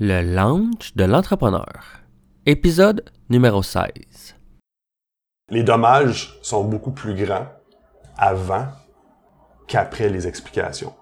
Le launch de l'entrepreneur. Épisode numéro 16. Les dommages sont beaucoup plus grands avant qu'après les explications.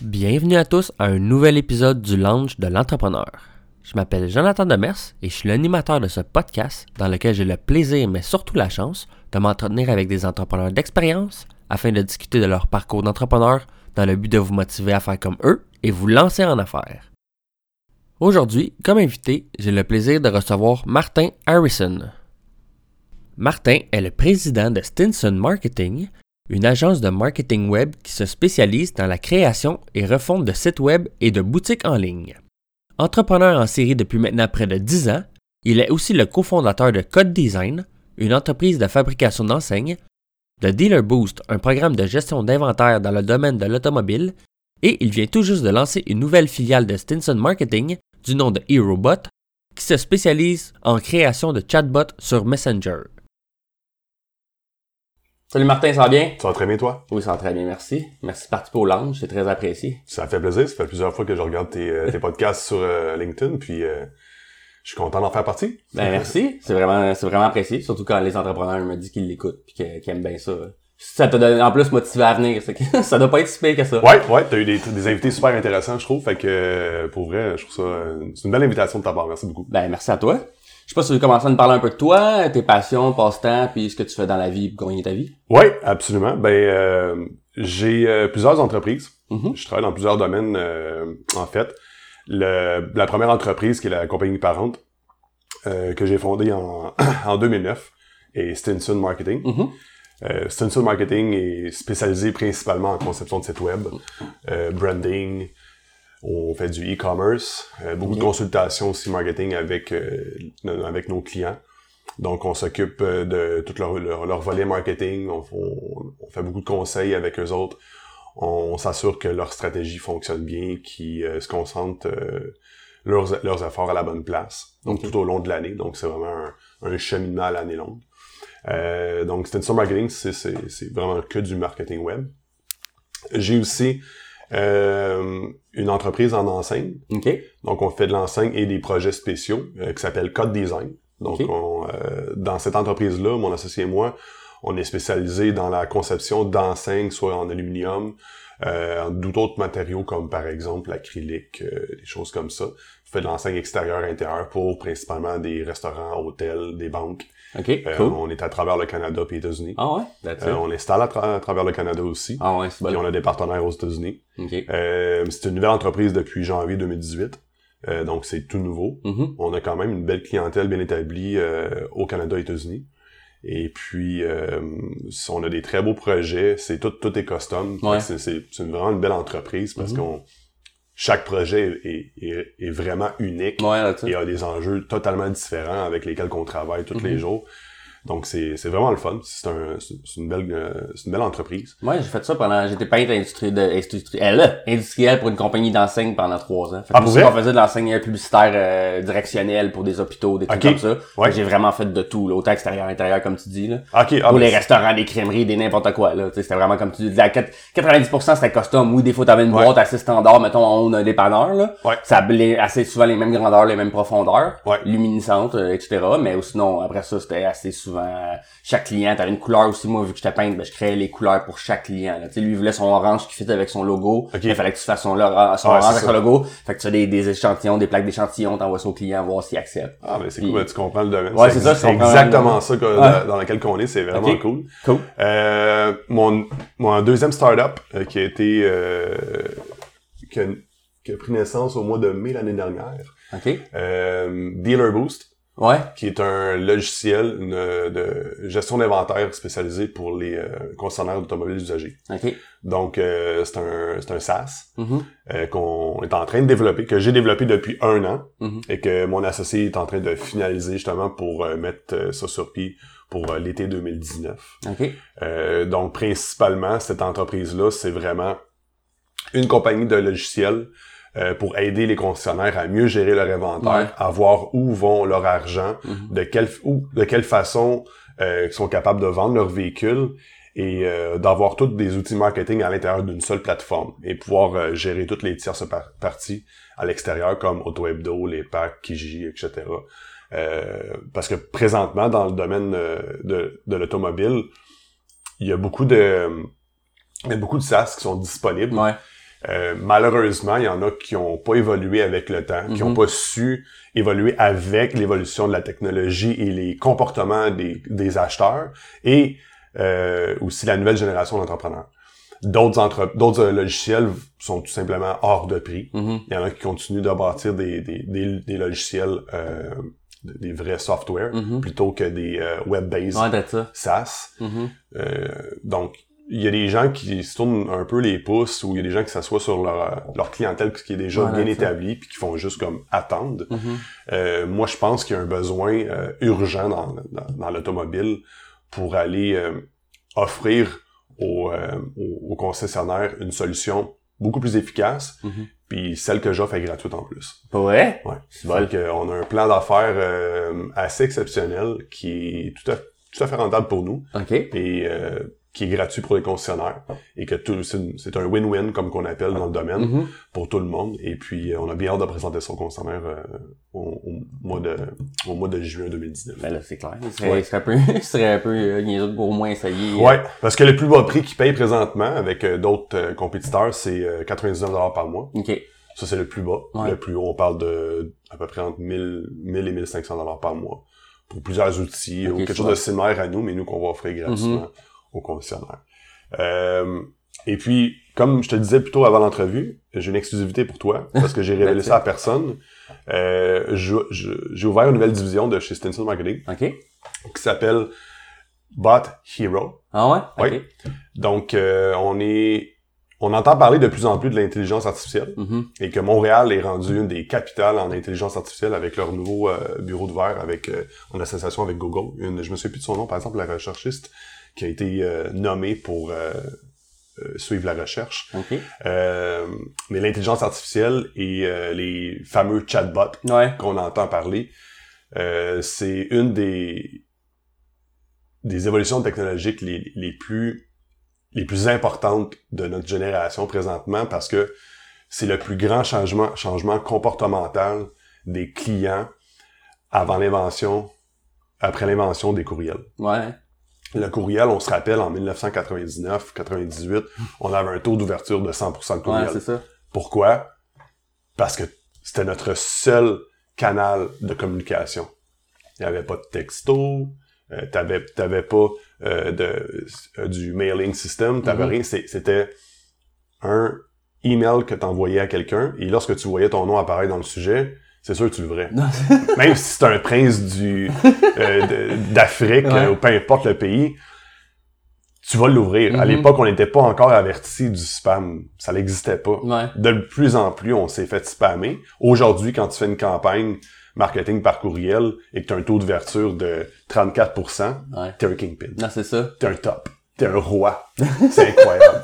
Bienvenue à tous à un nouvel épisode du launch de l'entrepreneur. Je m'appelle Jonathan Demers et je suis l'animateur de ce podcast dans lequel j'ai le plaisir, mais surtout la chance, de m'entretenir avec des entrepreneurs d'expérience afin de discuter de leur parcours d'entrepreneur dans le but de vous motiver à faire comme eux et vous lancer en affaires. Aujourd'hui, comme invité, j'ai le plaisir de recevoir Martin Harrison. Martin est le président de Stinson Marketing, une agence de marketing web qui se spécialise dans la création et refonte de sites web et de boutiques en ligne. Entrepreneur en série depuis maintenant près de 10 ans, il est aussi le cofondateur de Code Design, une entreprise de fabrication d'enseignes, de Dealer Boost, un programme de gestion d'inventaire dans le domaine de l'automobile, et il vient tout juste de lancer une nouvelle filiale de Stinson Marketing du nom de HeroBot, qui se spécialise en création de chatbots sur Messenger. Salut Martin, ça va bien? Ça va très bien, toi? Oui, ça va très bien, merci. Merci de participer au lounge, c'est très apprécié. Ça fait plaisir. Ça fait plusieurs fois que je regarde tes, euh, tes podcasts sur euh, LinkedIn, puis euh, je suis content d'en faire partie. Ben merci, c'est vraiment, c'est vraiment apprécié, surtout quand les entrepreneurs me disent qu'ils l'écoutent puis qu'ils aiment bien ça. Ça t'a donné en plus motivé à venir, ça doit pas être si pire que ça. Ouais, ouais, t'as eu des, des invités super intéressants, je trouve. Fait que pour vrai, je trouve ça c'est une belle invitation de ta part. Merci beaucoup. Ben merci à toi. Je sais pas si tu veux commencer à nous parler un peu de toi, tes passions, passe-temps, puis ce que tu fais dans la vie pour gagner ta vie. Ouais, absolument. Ben euh, j'ai euh, plusieurs entreprises. Mhm. Je travaille dans plusieurs domaines euh, en fait. Le, la première entreprise qui est la compagnie parente que j'ai fondée en, en 2009 est Stinson Marketing. Euh, Stinson Marketing est spécialisé principalement en conception de sites web, euh, branding, on fait du e-commerce, euh, beaucoup de consultations aussi marketing avec euh, avec nos clients. Donc on s'occupe euh, de tout leur, leur, leur volet marketing, on, on- on fait beaucoup de conseils avec eux autres. On, s'assure que leur stratégie fonctionne bien, qu'ils se concentrent leurs, leurs efforts à la bonne place. Donc tout au long de l'année. Donc c'est vraiment un, un cheminement à l'année longue. Euh, donc Stinson Marketing, c'est vraiment que du marketing web. J'ai aussi euh, une entreprise en enseigne. Donc on fait de l'enseigne et des projets spéciaux euh, qui s'appelle Code Design. Donc on, euh, dans cette entreprise-là, mon associé et moi, on est spécialisé dans la conception d'enseignes, soit en aluminium, euh, d'autres matériaux comme par exemple l'acrylique, euh, des choses comme ça. On fait de l'enseigne extérieure intérieure pour principalement des restaurants, hôtels, des banques. OK, Euh, cool. On est à travers le Canada et les États-Unis. Ah ouais? That's Euh, it. on installe à, tra- à travers le Canada aussi. Ah ouais, c'est Puis bon. on a des partenaires aux États-Unis. Euh, c'est une nouvelle entreprise depuis janvier 2018. Euh, donc c'est tout nouveau. Mhm. On a quand même une belle clientèle bien établie euh, au Canada et aux États-Unis. Et puis euh, on a des très beaux projets. C'est tout, tout est custom. Ouais. C'est, vraiment une belle entreprise parce Mhm. qu'on chaque projet est, est, est vraiment unique Ouais, et a des enjeux totalement différents avec lesquels on travaille tous Mhm. les jours. Donc c'est, c'est vraiment le fun. C'est, un, une belle euh, c'est une belle entreprise. Ouais, j'ai fait ça pendant, j'étais peintre industri, de, industriel, industriel pour une compagnie d'enseigne pendant trois ans. Fait que Ah, on faisait de l'enseigne publicitaire euh, directionnelle pour des hôpitaux, des trucs comme ça. Ouais. J'ai vraiment fait de tout, là, autant extérieur, intérieur, comme tu dis, là. Ok, ah, pour les restaurants, des crèmeries, des n'importe quoi, C'était vraiment comme tu dis, quat- 90% c'était custom. Oui, des fois t'avais une Ouais. boîte assez standard, mettons, on a un dépanneur, là. Ouais. Ça assez souvent les mêmes grandeurs, les mêmes profondeurs. Ouais. Luminescentes, euh, etc. Mais ou sinon, après ça, c'était assez souvent, euh, chaque client, t'avais une couleur aussi. Moi, vu que j'étais peintre, ben, je créais les couleurs pour chaque client, là. Lui, il voulait son orange qui fit avec son logo. Il fallait que tu fasses son, orange avec son logo. Fait que tu as des, des échantillons, des plaques d'échantillons, t'envoies ça au client, voir s'il accepte. Ah, ben c'est Puis- cool, ben, tu comprends le domaine. Ouais, c'est ça, c'est exactement ça que- Ouais. dans, lequel qu'on est, c'est vraiment cool. Cool. Euh, mon, mon deuxième startup euh, qui a été euh, qui, a, qui a pris naissance au mois de mai l'année dernière, OK. euh, Dealer Boost, Ouais. qui est un logiciel une, de gestion d'inventaire spécialisé pour les euh, concessionnaires d'automobiles usagés. OK. Donc euh, c'est un c'est un SaaS Mhm. euh, qu'on est en train de développer, que j'ai développé depuis un an Mhm. et que mon associé est en train de finaliser justement pour euh, mettre euh, ça sur pied pour euh, l'été 2019. OK. Euh, donc principalement cette entreprise là, c'est vraiment une compagnie de logiciels euh, pour aider les concessionnaires à mieux gérer leur inventaire, Ouais. à voir où vont leur argent, Mhm. de quelle ou de quelle façon euh, ils sont capables de vendre leurs véhicules et euh, d'avoir tous des outils marketing à l'intérieur d'une seule plateforme et pouvoir euh, gérer toutes les tierces par- parties à l'extérieur comme AutoHebdo, les packs, Kijiji, etc. Euh, parce que présentement, dans le domaine euh, de, de l'automobile, il y a beaucoup de il y a beaucoup de SaaS qui sont disponibles. Ouais. Euh, malheureusement, il y en a qui ont pas évolué avec le temps, qui Mhm. ont pas su évoluer avec l'évolution de la technologie et les comportements des, des acheteurs et euh, aussi la nouvelle génération d'entrepreneurs. D'autres entre, d'autres euh, logiciels sont tout simplement hors de prix. Mhm. Il y en a qui continuent de bâtir des, des, des, des logiciels, euh, des vrais softwares, Mhm. plutôt que des euh, web-based Ouais, ça. SaaS. Mhm. Donc, il y a des gens qui se tournent un peu les pouces ou il y a des gens qui s'assoient sur leur, leur clientèle qui est déjà Ouais, bien établie puis qui font juste comme attendre. Mhm. Euh, moi, je pense qu'il y a un besoin euh, urgent dans, dans, dans l'automobile pour aller euh, offrir aux, euh, aux, concessionnaires une solution beaucoup plus efficace Mhm. puis celle que j'offre est gratuite en plus. Vrai? Ouais. C'est bon. Donc, euh, on a un plan d'affaires euh, assez exceptionnel qui est tout à, tout à fait rentable pour nous OK. et euh, qui est gratuit pour les concessionnaires et que tout c'est un win-win comme qu'on appelle dans le domaine Mhm. pour tout le monde et puis euh, on a bien hâte de présenter ça aux concessionnaires euh, au, au mois de au mois de juin 2019. Ben là, c'est clair. Il serait, Ouais. il serait un peu, il serait un peu euh, pour au moins essayer. euh, Ouais, parce que le plus bas prix qu'ils payent présentement avec euh, d'autres compétiteurs, c'est euh, 99 par mois. OK. Ça c'est le plus bas. Ouais. Le plus haut, on parle de à peu près entre 1000 1000 et 1500 par mois pour plusieurs outils ou quelque chose de similaire à nous mais nous qu'on va offrir gratuitement Mhm. Concessionnaires. Euh, et puis, comme je te disais plus tôt avant l'entrevue, j'ai une exclusivité pour toi, parce que j'ai révélé ça à personne. Euh, j'ai ouvert une nouvelle division de chez Stencil Marketing qui s'appelle Bot Hero. Ah ouais? Ouais. Donc, euh, on est... On entend parler de plus en plus de l'intelligence artificielle Mhm. et que Montréal est rendu une des capitales en intelligence artificielle avec leur nouveau euh, bureau de verre avec en association avec Google. Une, je me souviens plus de son nom, par exemple, la recherchiste qui a été euh, nommée pour euh, euh, suivre la recherche. OK. Euh, mais l'intelligence artificielle et euh, les fameux chatbots Ouais. qu'on entend parler, euh, c'est une des des évolutions technologiques les, les plus les plus importantes de notre génération présentement parce que c'est le plus grand changement changement comportemental des clients avant l'invention après l'invention des courriels. Ouais. Le courriel, on se rappelle, en 1999-98, on avait un taux d'ouverture de 100% de courriel. c'est ça. Pourquoi? Parce que c'était notre seul canal de communication. Il n'y avait pas de texto, euh, t'avais, t'avais pas euh, de, euh, du mailing system, t'avais Mhm. rien. C'était un email que t'envoyais à quelqu'un, et lorsque tu voyais ton nom apparaître dans le sujet, c'est sûr que tu l'ouvrais. Non, Même si c'est un prince du euh, d'Afrique, Ouais. euh, ou peu importe le pays, tu vas l'ouvrir. À Mhm. l'époque, on n'était pas encore averti du spam. Ça n'existait pas. Ouais. De plus en plus, on s'est fait spammer. Aujourd'hui, quand tu fais une campagne marketing par courriel et que tu as un taux d'ouverture de 34%, Ouais. t'es un kingpin. Non, c'est ça. T'es un top. T'es un roi. C'est incroyable.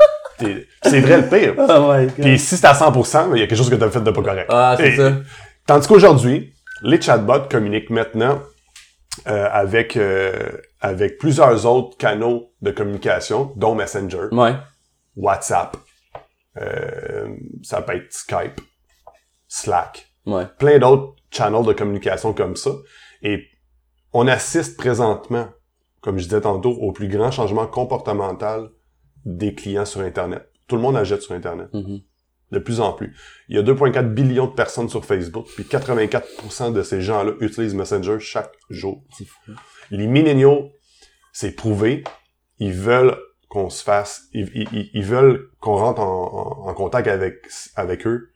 C'est vrai le pire. Oh Puis si c'est à 100%, il y a quelque chose que tu as fait de pas correct. Ah, c'est ça. Tandis qu'aujourd'hui, les chatbots communiquent maintenant euh, avec euh, avec plusieurs autres canaux de communication, dont Messenger, Ouais. WhatsApp, euh, ça peut être Skype, Slack, Ouais. plein d'autres channels de communication comme ça. Et on assiste présentement, comme je disais tantôt, au plus grand changement comportemental des clients sur Internet. Tout le monde achète sur Internet Mhm. De plus en plus. Il y a 2,4 billions de personnes sur Facebook, puis 84% de ces gens-là utilisent Messenger chaque jour. Fou. Les milléniaux, c'est prouvé, ils veulent qu'on se fasse, ils, ils- ils veulent qu'on rentre en, en- en contact avec, avec eux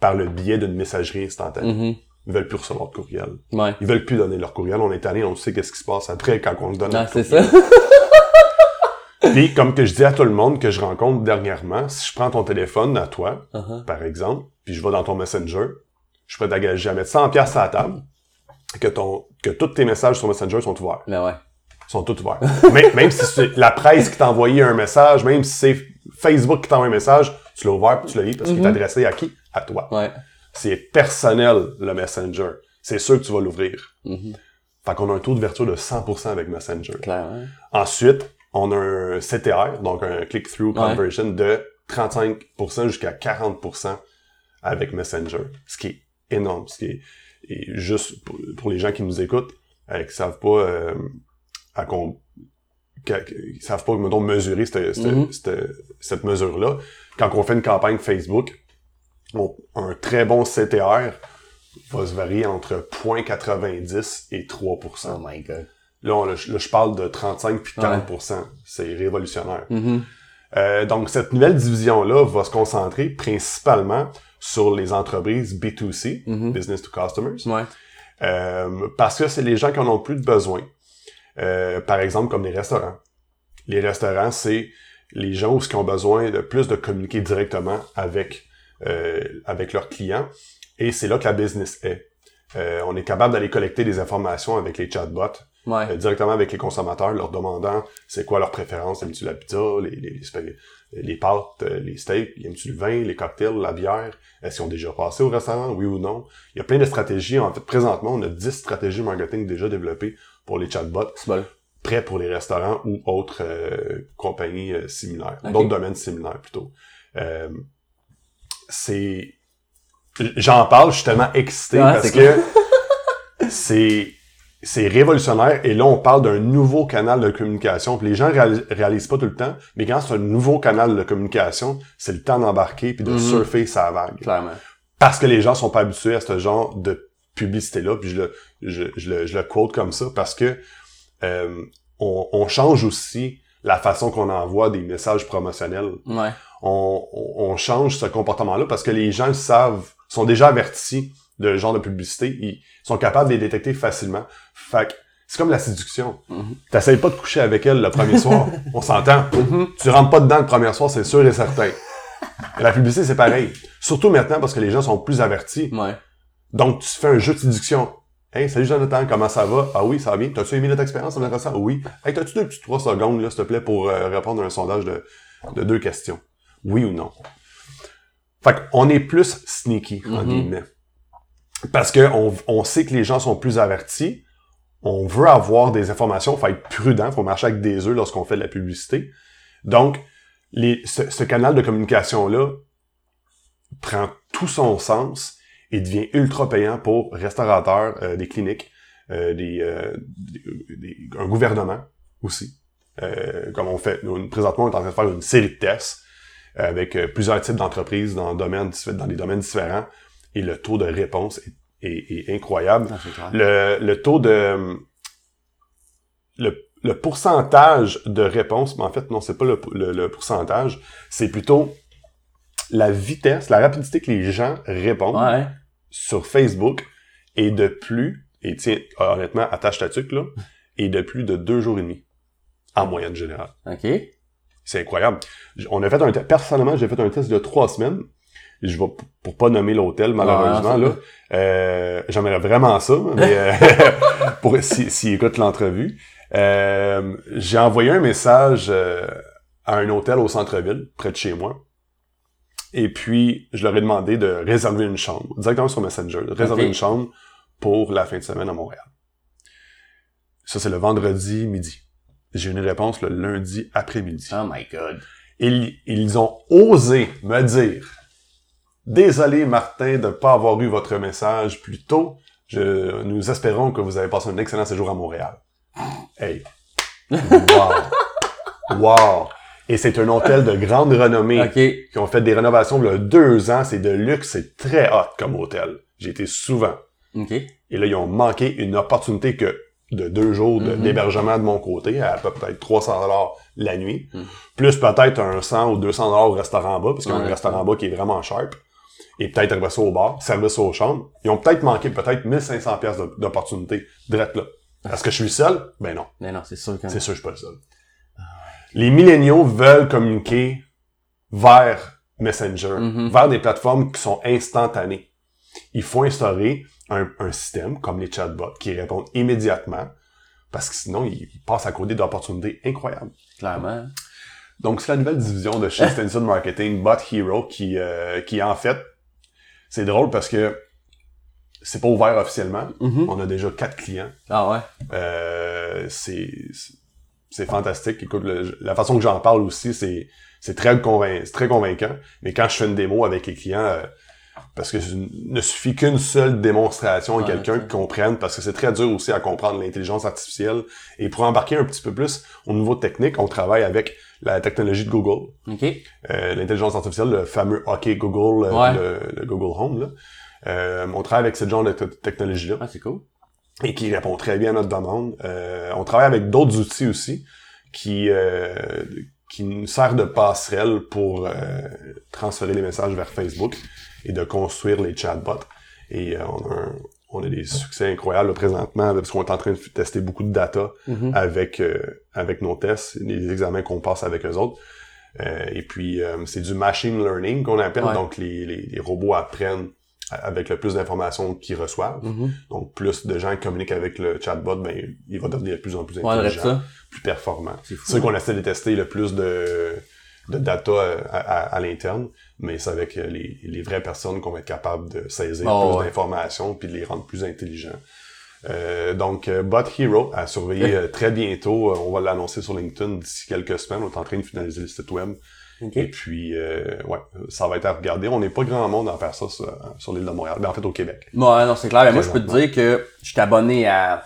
par le biais d'une messagerie instantanée. Mhm. Ils veulent plus recevoir de courriel. Ouais. Ils veulent plus donner leur courriel. On est allé, on sait qu'est-ce qui se passe après quand on le donne. Notre c'est courriel. ça. Puis, comme que je dis à tout le monde que je rencontre dernièrement, si je prends ton téléphone à toi, Uh-huh. par exemple, puis je vais dans ton Messenger, je peux t'engager à mettre 100 pièces à la table, que ton que tous tes messages sur Messenger sont ouverts. Mais ouais. Sont tous ouverts. même, même si c'est la presse qui t'a envoyé un message, même si c'est Facebook qui t'a envoyé un message, tu l'as ouvert puis tu l'as lu parce qu'il est Mhm. adressé à qui? à toi. Ouais. C'est personnel, le Messenger. C'est sûr que tu vas l'ouvrir. Mhm. Fait qu'on a un taux d'ouverture de 100% avec Messenger. Clairement. Ensuite, on a un CTR, donc un click-through Ouais. conversion de 35% jusqu'à 40% avec Messenger. Ce qui est énorme. Ce qui est, et juste pour, pour les gens qui nous écoutent, euh, qui savent pas euh, à qui savent pas, mettons, mesurer cette, cette, Mhm. cette- cette mesure-là. Quand on fait une campagne Facebook, on- un très bon CTR va se varier entre 0.90 et 3%. Oh my god. Là, on- là, je parle de 35 puis 40% C'est révolutionnaire. Mhm. Euh, donc, cette nouvelle division-là va se concentrer principalement sur les entreprises B2C, Mhm. Business to Customers, Ouais. euh, parce que c'est les gens qui en ont plus de besoin. Euh, par exemple, comme les restaurants. Les restaurants, c'est les gens qui ont besoin de plus de communiquer directement avec, avec leurs clients. Et c'est là que la business est. On est capable d'aller collecter des informations avec les chatbots, Ouais. euh, directement avec les consommateurs, leur demandant c'est quoi leurs préférences. Aimes-tu la pizza, les, les, les, les pâtes, euh, les steaks, aimes-tu le vin, les cocktails, la bière? Est-ce qu'ils ont déjà passé au restaurant, oui ou non? Il y a plein de stratégies. En fait, présentement, on a 10 stratégies marketing déjà développées pour les chatbots, bon. prêts pour les restaurants ou autres euh, compagnies euh, similaires, d'autres domaines similaires plutôt. Euh, c'est... J'en parle, je suis tellement excité Ouais, parce que c'est c'est révolutionnaire et là on parle d'un nouveau canal de communication. Puis les gens réalis- réalisent pas tout le temps, mais quand c'est un nouveau canal de communication, c'est le temps d'embarquer puis de Mhm. surfer sa vague. Clairement. Parce que les gens sont pas habitués à ce genre de publicité-là, puis je le, je, je le, je le quote comme ça, parce que euh, on, on change aussi la façon qu'on envoie des messages promotionnels. Ouais. On, on, on change ce comportement-là parce que les gens le savent, sont déjà avertis de genre de publicité, ils sont capables de les détecter facilement. Fait que c'est comme la séduction. Mhm. T'essayes pas de coucher avec elle le premier soir, on s'entend. Mhm. Tu rentres pas dedans le premier soir, c'est sûr et certain. Et la publicité, c'est pareil. Surtout maintenant parce que les gens sont plus avertis. Ouais. Donc, tu fais un jeu de séduction. Hey, salut Jonathan, comment ça va? Ah oui, ça va bien. T'as-tu aimé notre expérience en ça? Oui. Hey, t'as-tu deux petites trois secondes, là, s'il te plaît, pour euh, répondre à un sondage de, de deux questions? Oui ou non? Fait qu'on est plus sneaky, en Mhm. guillemets. Parce que on, sait que les gens sont plus avertis. On veut avoir des informations, faut être prudent, faut marcher avec des œufs lorsqu'on fait de la publicité. Donc, les, ce, ce canal de communication-là prend tout son sens et devient ultra payant pour restaurateurs, euh, des cliniques, euh, des, euh, des- un gouvernement aussi. Euh, comme on fait, nous, présentement, on est en train de faire une série de tests avec euh, plusieurs types d'entreprises dans, dans des domaines différents et le taux de réponse est, est- est incroyable. Ah. Le, le taux de... Le, le pourcentage de réponse, mais en fait, non, c'est pas le, pourcentage, c'est plutôt la vitesse, la rapidité que les gens répondent Ouais. sur Facebook est de plus, et tiens, honnêtement, attache ta tuque, là, est de plus de deux jours et demi, en moyenne générale. OK. C'est incroyable. On a fait un test, personnellement, j'ai fait un test de trois semaines. Je vais, pour pas nommer l'hôtel, malheureusement, Ah, là. Euh, j'aimerais vraiment ça, mais, euh, pour, si, s'ils écoutent l'entrevue. Euh, j'ai envoyé un message euh, à un hôtel au centre-ville, près de chez moi. Et puis, je leur ai demandé de réserver une chambre, directement sur Messenger, de réserver une chambre pour la fin de semaine à Montréal. Ça, c'est le vendredi midi. J'ai eu une réponse le lundi après-midi. Oh my god. Ils, ils ont osé me dire Désolé, Martin, de ne pas avoir eu votre message plus tôt. Je, nous espérons que vous avez passé un excellent séjour à Montréal. Hey. Wow. Wow. Et c'est un hôtel de grande renommée qui ont fait des rénovations il y a deux ans. C'est de luxe, c'est très hot comme hôtel. J'ai été souvent. OK. Et là, ils ont manqué une opportunité que de deux jours de- Mhm. d'hébergement de mon côté, à peu peut-être 300 dollars la nuit, Mhm. plus peut-être un 100 ou 200 dollars au restaurant en bas, parce qu'il y a un restaurant en bas qui est vraiment sharp, et peut-être après ça au bar, service aux chambres. Ils ont peut-être manqué peut-être 1500 pièces d'opportunité direct là. Est-ce que je suis seul? Ben non. Mais non, c'est sûr que... C'est sûr, je suis pas le seul. Les milléniaux veulent communiquer vers Messenger, Mhm. vers des plateformes qui sont instantanées. Il faut instaurer un, un système comme les chatbots qui répondent immédiatement parce que sinon, ils, ils passent à côté d'opportunités incroyables. Clairement. Donc, c'est la nouvelle division de chez Stencil Marketing, Bot Hero, qui, euh, qui en fait c'est drôle parce que c'est pas ouvert officiellement. Mhm. On a déjà quatre clients. Ah ouais. Euh, c'est c'est fantastique. Écoute, le- la façon que j'en parle aussi, c'est c'est très convain- c'est très convaincant. Mais quand je fais une démo avec les clients, euh, parce que il ne suffit qu'une seule démonstration à Ouais, quelqu'un qui comprenne, parce que c'est très dur aussi à comprendre l'intelligence artificielle. Et pour embarquer un petit peu plus au niveau technique, on travaille avec la technologie de Google, OK. euh, l'intelligence artificielle, le fameux OK Google, euh, Ouais. le, le Google Home. Là. Euh, on travaille avec ce genre de te- technologie-là Ah, c'est cool. et qui répond très bien à notre demande. Euh, on travaille avec d'autres outils aussi qui euh, qui nous servent de passerelle pour euh, transférer les messages vers Facebook et de construire les chatbots. Et euh, on, a un- on a des succès incroyables là, présentement parce qu'on est en train de tester beaucoup de data Mhm. avec euh, avec nos tests, les examens qu'on passe avec eux autres. Euh, et puis c'est du machine learning qu'on appelle, Ouais. donc les, les, les robots apprennent avec le plus d'informations qu'ils reçoivent. Mhm. Donc, plus de gens communiquent avec le chatbot, ben, il va devenir de plus en plus intelligent, ça. plus performant. C'est. C'est sûr qu'on essaie de tester le plus de, de data à, à- à l'interne, mais c'est avec euh, les, les vraies personnes qu'on va être capable de saisir Oh, plus ouais. d'informations puis de les rendre plus intelligents. Euh, donc, euh, Bot Hero à surveiller euh, très bientôt. On va l'annoncer sur LinkedIn d'ici quelques semaines. On est en train de finaliser le site web. OK. Et puis, euh, ouais, ça va être à regarder. On n'est pas grand monde à faire ça sur, sur l'île de Montréal. Ben, en fait, au Québec. Ouais, non, c'est clair. Mais moi, je peux te dire que je suis abonné à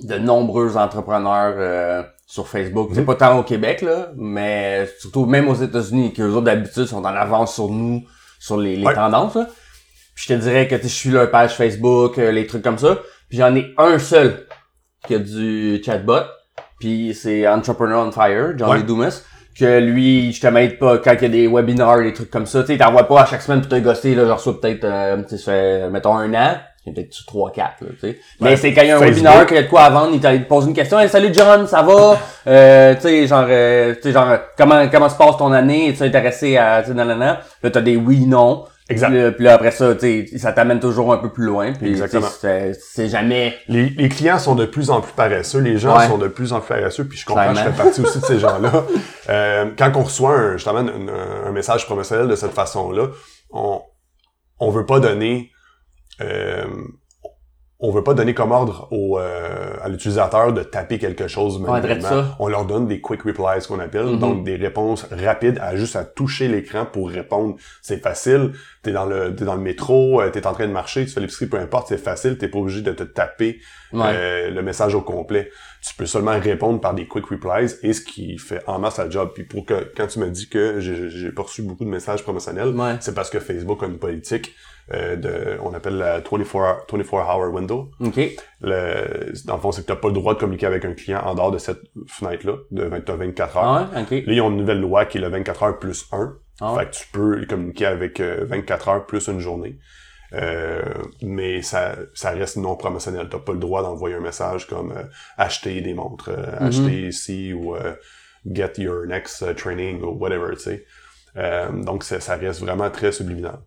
de nombreux entrepreneurs euh, sur Facebook. C'est Mhm. pas tant au Québec, là, mais surtout même aux États-Unis, que eux autres, d'habitude, sont en avance sur nous, sur les, les Ouais. tendances. Là. Puis je te dirais que je suis leur page Facebook, euh, les trucs comme ça. Puis j'en ai un seul qui a du chatbot. Puis c'est Entrepreneur on Fire, Johnny Ouais. Dumas. Que lui, je te m'aide pas quand il y a des webinars, des trucs comme ça. Tu sais, t'envoies pas à chaque semaine pour te gosser, là, genre reçois peut-être, euh, mettons, un an. Il y a peut-être 3 4 là, tu sais. Mais Ouais, c'est quand il y a un Facebook. webinaire, qu'il y a de quoi à vendre, il te pose une question. Hey, salut John, ça va? Euh, tu sais, genre, euh, tu sais, genre, comment, comment se passe ton année? Es-tu intéressé à, tu sais, nanana? Là, t'as des oui, non. Exact. Puis là, puis là, après ça, tu sais, ça t'amène toujours un peu plus loin. Puis, Exactement. c'est jamais... Les, les clients sont de plus en plus paresseux, les gens Ouais. sont de plus en plus paresseux, puis je comprends, je Clairement. fais partie aussi de ces gens-là. Euh, quand on reçoit un, justement un, un message promotionnel de cette façon-là, on on veut pas donner euh, on veut pas donner comme ordre au, euh, à l'utilisateur de taper quelque chose manuellement. ça. On leur donne des quick replies qu'on appelle, Mhm. donc des réponses rapides à juste à toucher l'écran pour répondre. C'est facile. T'es dans le t'es dans le métro, euh, t'es en train de marcher, tu fais l'épicerie, peu importe, c'est facile. T'es pas obligé de te taper Ouais. euh, le message au complet. Tu peux seulement répondre par des quick replies et ce qui fait en masse la job. Puis pour que quand tu me dis que j'ai j'ai pas reçu beaucoup de messages promotionnels, Ouais. c'est parce que Facebook a une politique euh, de on appelle la 24 hour, 24 hour window. OK. Le, dans le fond, c'est que t'as pas le droit de communiquer avec un client en dehors de cette fenêtre-là, de 20 t'as 24 heures. Ah ouais? OK. Là, ils ont une nouvelle loi qui est le 24 heures plus 1. Ah ouais. Fait que tu peux communiquer avec euh, 24 heures plus une journée. Euh, mais ça, ça reste non promotionnel. T'as pas le droit d'envoyer un message comme euh, acheter des montres, euh, Mhm. acheter ici ou euh, get your next training ou whatever, tu sais. Euh, donc ça, ça reste vraiment très subliminal.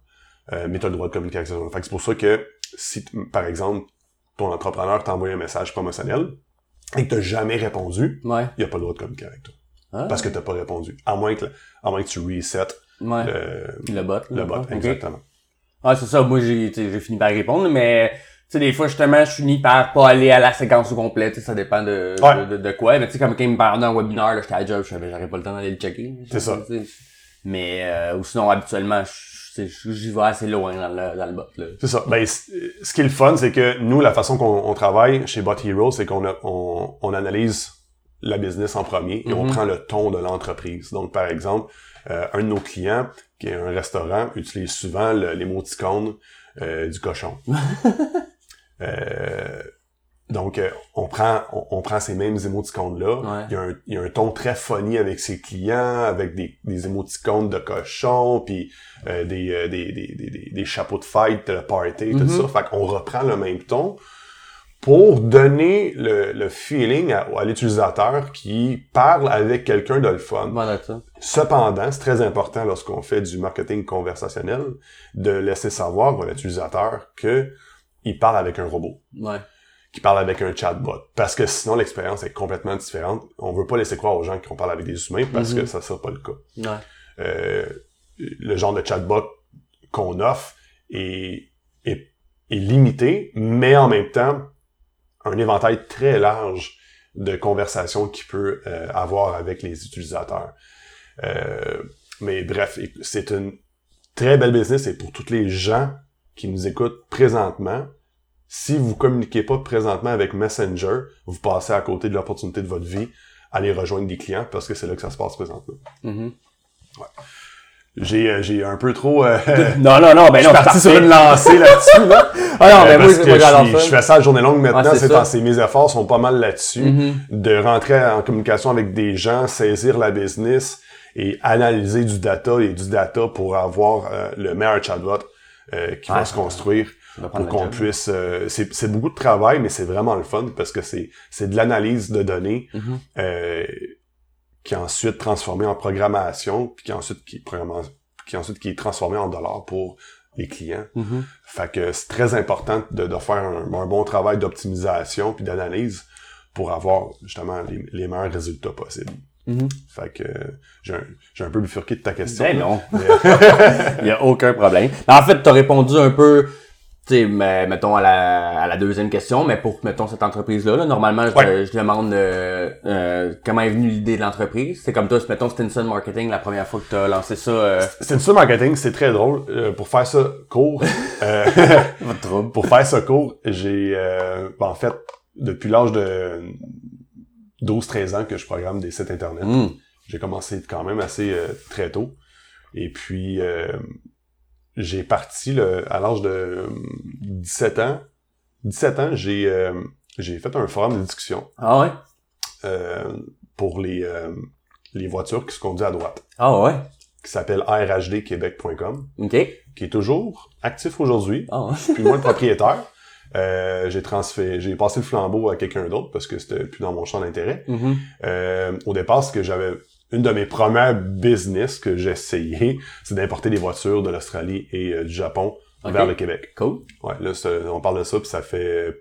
Euh, mais t'as le droit de communiquer avec ces gens. Fait que c'est pour ça que si, par exemple, ton entrepreneur t'envoie un message promotionnel et que t'as jamais répondu, Ouais. il a pas le droit de communiquer avec toi. Ah. Parce que t'as pas répondu. À moins que, à moins que tu resets Ouais. le, Le bot. le bot, exactement. Ah, c'est ça. Moi, j'ai, tu fini par répondre, mais, tu sais, des fois, justement, je finis par pas aller à la séquence au complet, tu sais, ça dépend de, Ouais. de, de, de quoi. Mais, tu sais, comme quand il me parlait d'un webinaire, là, j'étais à la job, je savais, j'aurais pas le temps d'aller le checker. C'est ça. Tu. Mais, euh, ou sinon, habituellement, je- tu j'y vais assez loin dans le, dans le bot, là. C'est ça. Ben, ce qui est le fun, c'est que nous, la façon qu'on on travaille chez Bot Hero, c'est qu'on a- on, on analyse la business en premier et on Mhm. prend le ton de l'entreprise. Donc, par exemple, euh, un de nos clients, qui est un restaurant, utilise souvent l'émoticône euh, du cochon. Euh, donc, euh, on prend on, on prend ces mêmes émoticônes-là. Ouais. Il, y a un, il y a un ton très funny avec ses clients, avec des, des émoticônes de cochon, puis euh, des, euh, des, des, des, chapeaux de fête, de party, tout Mhm. ça. Fait qu'on reprend le même ton pour donner le, le feeling à, à l'utilisateur qui parle avec quelqu'un de le fun. Voilà. Cependant, c'est très important lorsqu'on fait du marketing conversationnel de laisser savoir à l'utilisateur que il parle avec un robot, Ouais. Qu'il parle avec un chatbot, parce que sinon l'expérience est complètement différente. On veut pas laisser croire aux gens qu'on parle avec des humains parce Mhm. que ça sera pas le cas. Ouais. Euh, le genre de chatbot qu'on offre est, est, est limité, mais en même temps, un éventail très large de conversations qu'il peut euh, avoir avec les utilisateurs. Euh, mais bref, c'est une très belle business et pour tous les gens qui nous écoutent présentement, si vous communiquez pas présentement avec Messenger, vous passez à côté de l'opportunité de votre vie, aller rejoindre des clients parce que c'est là que ça se passe présentement. Mm-hmm. ouais. J'ai, euh, j'ai un peu trop... Euh, non, non, non, ben je non, suis parti sur une lancée là-dessus, là. ah non, ben Euh, moi, parce moi, je, suis- je fais ça à journée longue maintenant, Ah, c'est que mes efforts sont pas mal là-dessus, Mhm. de rentrer en communication avec des gens, saisir la business et analyser du data et du data pour avoir euh, le meilleur chatbot qui va se construire pour qu'on puisse... euh, c'est, beaucoup de travail, mais c'est vraiment le fun parce que c'est, c'est de l'analyse de données Mhm. euh, qui est ensuite transformé en programmation, puis qui est ensuite qui qui est ensuite qui est transformé en dollars pour les clients. Mhm. Fait que c'est très important de, de faire un, un bon travail d'optimisation puis d'analyse pour avoir justement les, les meilleurs résultats possibles. Mhm. Fait que j'ai un, peu bifurqué de ta question. Ben non. Mais, Il y a aucun problème. En fait, t'as répondu un peu, tu sais, mais, mettons à la, à la deuxième question, mais pour, mettons, cette entreprise-là, là, normalement, je, Ouais. je demande euh, euh, comment est venue l'idée de l'entreprise. C'est comme toi, mettons, Stinson Marketing, la première fois que t'as lancé ça, euh, seule marketing, c'est très drôle. Pour faire ça court, pour faire ça court, j'ai ben, en fait depuis l'âge de 12-13 ans que je programme des sites internet. Mm. J'ai commencé quand même assez très tôt. Et puis, j'ai parti le- à l'âge de euh, 17 ans. 17 ans, j'ai euh, j'ai fait un forum de discussion Ah ouais? euh, pour les, euh, les voitures qui se conduisent à droite, Ah ouais? qui s'appelle arhdquebec.com, OK. qui est toujours actif aujourd'hui. Ah ouais. Puis moi, le propriétaire, euh, j'ai transféré, j'ai passé le flambeau à quelqu'un d'autre parce que c'était plus dans mon champ d'intérêt. Mhm. Euh, au départ, ce que j'avais une de mes premières business que j'ai essayé, c'est d'importer des voitures de l'Australie et euh, du Japon vers le Québec. Cool. Ouais, là, on parle de ça, puis ça fait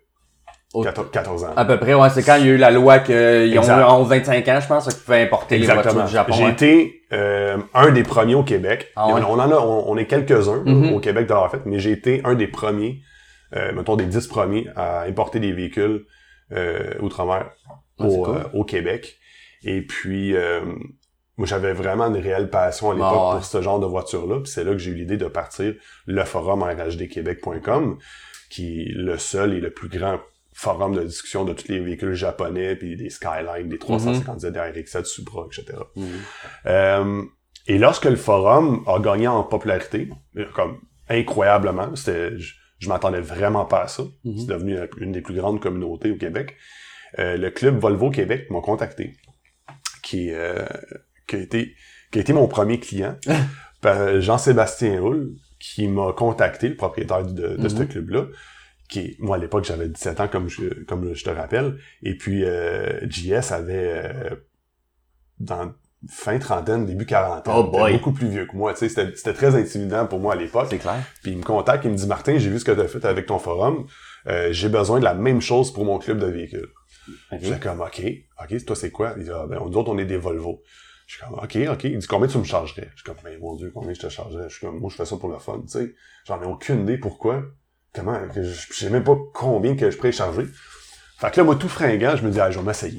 Au- 14, 14 ans. À peu près, ouais, c'est quand il y a eu la loi qu'ils ont Exact. 11-25 ans, je pense, qu'ils pouvaient importer les voitures du Japon. J'ai hein. été euh, un des premiers au Québec. Ah on- ouais? on, en a, on, on est quelques-uns là, Mhm. au Québec de l'avoir fait, mais j'ai été un des premiers, euh, mettons des 10 premiers à importer des véhicules euh, outre-mer Ah, au, cool. euh, au Québec. Et puis, euh, moi, j'avais vraiment une réelle passion à l'époque Ah ouais. pour ce genre de voiture-là. Puis c'est là que j'ai eu l'idée de partir le forum rhdquebec.com, qui est le seul et le plus grand forum de discussion de tous les véhicules japonais, puis des Skyline, des 350 des RX-7 Supra, etc. Mhm. Euh, et lorsque le forum a gagné en popularité, euh, comme incroyablement, c'était, je, je m'attendais vraiment pas à ça. Mhm. C'est devenu une des plus grandes communautés au Québec. Euh, le club Volvo Québec m'a contacté, qui, euh, qui, a été, qui a été mon premier client, par Jean-Sébastien Hull, qui m'a contacté, le propriétaire de, de ce club-là, qui, moi, à l'époque, j'avais 17 ans, comme je, comme je te rappelle, et puis euh, JS avait, euh, dans fin trentaine, début quarantaine, Oh boy. beaucoup plus vieux que moi, tu sais, c'était très intimidant pour moi à l'époque. C'est clair. Puis il me contacte, il me dit Martin, j'ai vu ce que tu as fait avec ton forum. Euh, j'ai besoin de la même chose pour mon club de véhicules. Ok. J'étais comme OK, OK, toi c'est quoi? Il dit ah, ben nous autres on est des Volvo. Je suis comme OK, OK. Il dit combien tu me chargerais? Je suis comme ben mon Dieu, combien je te chargerais? Je suis comme moi je fais ça pour le fun, tu sais. J'en ai aucune idée pourquoi. Comment que je je sais même pas combien que je pourrais charger. Fait que là, moi, tout fringant, je me dis, ah, je vais m'essayer.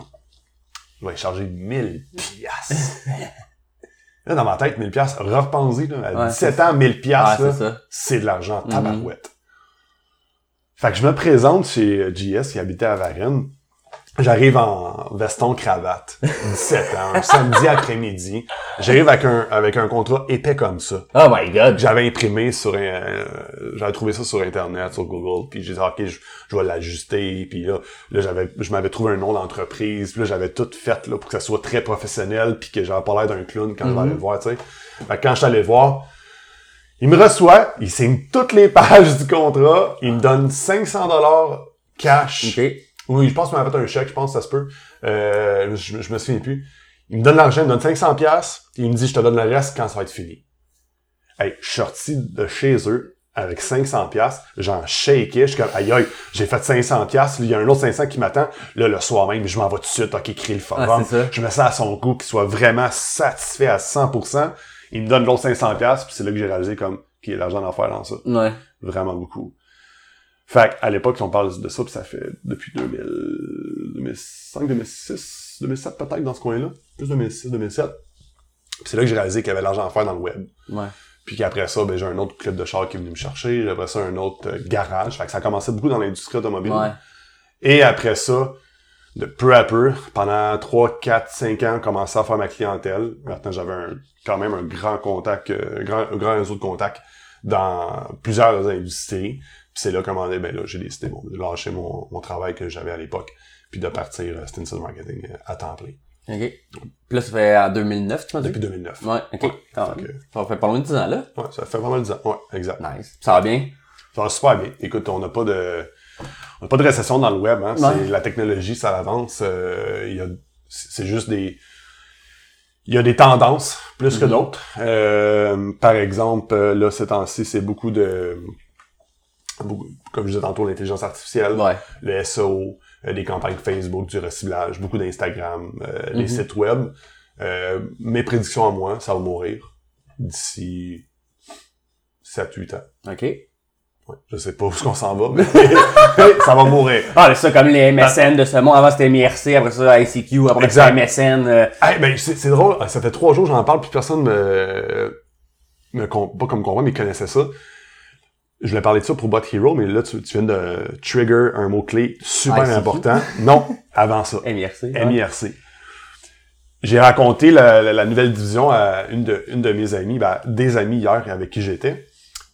Je vais charger 1000 piastres. là, dans ma tête, 1000 piastres, repenser, là, à Ouais, 17 ans, 1000 Ah, piastres, là, c'est de l'argent, Mhm. tabarouette. Fait que je me présente chez JS qui habitait à Varennes. J'arrive en veston cravate, 17 ans, un samedi après-midi. J'arrive avec un, avec un contrat épais comme ça. Oh my god. J'avais imprimé sur un, euh, j'avais trouvé ça sur internet, sur Google, puis j'ai dit ok, je, je vais l'ajuster, puis là, là j'avais, je m'avais trouvé un nom d'entreprise, puis là j'avais tout fait là pour que ça soit très professionnel, puis que j'avais pas l'air d'un clown quand je vais aller le voir, tu sais. Fait que quand je suis allé le voir, il me reçoit, il signe toutes les pages du contrat, il me donne 500 dollars cash. Oui, je pense qu'il m'a fait un chèque, je pense que ça se peut. Euh, je, je me souviens plus. Il me donne l'argent, il me donne 500 pièces, il me dit je te donne le reste quand ça va être fini. Hey, je suis sorti de chez eux avec 500 pièces, j'en shakeais, je suis comme aïe aïe, j'ai fait 500 pièces, il y a un autre 500 qui m'attend. Là le soir même, je m'en vais tout de suite, OK, créer le forum. Ah, je mets ça à son goût qu'il soit vraiment satisfait à 100%. Il me donne l'autre 500 pièces, puis c'est là que j'ai réalisé comme qu'il y a l'argent d'en faire dans ça. Ouais. Vraiment beaucoup. Fait à l'époque, si on parle de ça, puis ça fait depuis 2000, 2005, 2006, 2007 peut-être dans ce coin-là. Plus 2006, 2007. Puis c'est là que j'ai réalisé qu'il y avait l'argent à faire dans le web. Ouais. Puis qu'après ça, ben, j'ai un autre club de char qui est venu me chercher. Après ça, un autre euh, garage. Fait que ça a commencé beaucoup dans l'industrie automobile. Ouais. Et après ça, de peu à peu, pendant 3, 4, 5 ans, commencé à faire ma clientèle. Maintenant, j'avais un- quand même un grand contact, euh, un grand, un grand réseau de contacts dans plusieurs industries. Puis c'est là comment ben là, j'ai décidé bon, de lâcher mon, mon travail que j'avais à l'époque, puis de partir à Stinson Marketing euh, à temps plein. OK. Puis là, ça fait en 2009, tu m'as dit? Depuis 2009. Ouais, OK. Fait que- Ça fait pas loin de 10 ans, là. Ouais, ça fait vraiment 10 ans. Ouais, exact. Nice. Ça va bien? Ça va super bien. Écoute, on n'a pas de on n'a pas de récession dans le web. Hein. Ouais. C'est la technologie, ça avance. euh, il y a, c'est juste des il y a des tendances plus que Mhm. d'autres. Euh, par exemple, euh, là ces temps-ci, c'est beaucoup de comme je disais tantôt, l'intelligence artificielle, Ouais. le SEO, euh, des campagnes Facebook, du recyclage, beaucoup d'Instagram, euh, les Mhm. sites web. Euh, mes prédictions à moi, ça va mourir d'ici 7-8 ans. OK. Ouais, je sais pas où est-ce qu'on s'en va, mais ça va mourir. Ah, c'est ça, comme les MSN de ce monde. Avant, c'était MIRC, après ça, ICQ, après c'était MSN. euh, Hey, ben, c'est drôle, ça fait trois jours que j'en parle, puis personne me, me pas comme comprend, mais connaissait ça. Je voulais parler de ça pour Bot Hero, mais là, tu, tu viens de trigger un mot-clé super ICQ? important. Non, avant ça. MIRC. ouais. MIRC. J'ai raconté la, la- la nouvelle division à une de, une de mes amies, ben, des amis hier avec qui j'étais.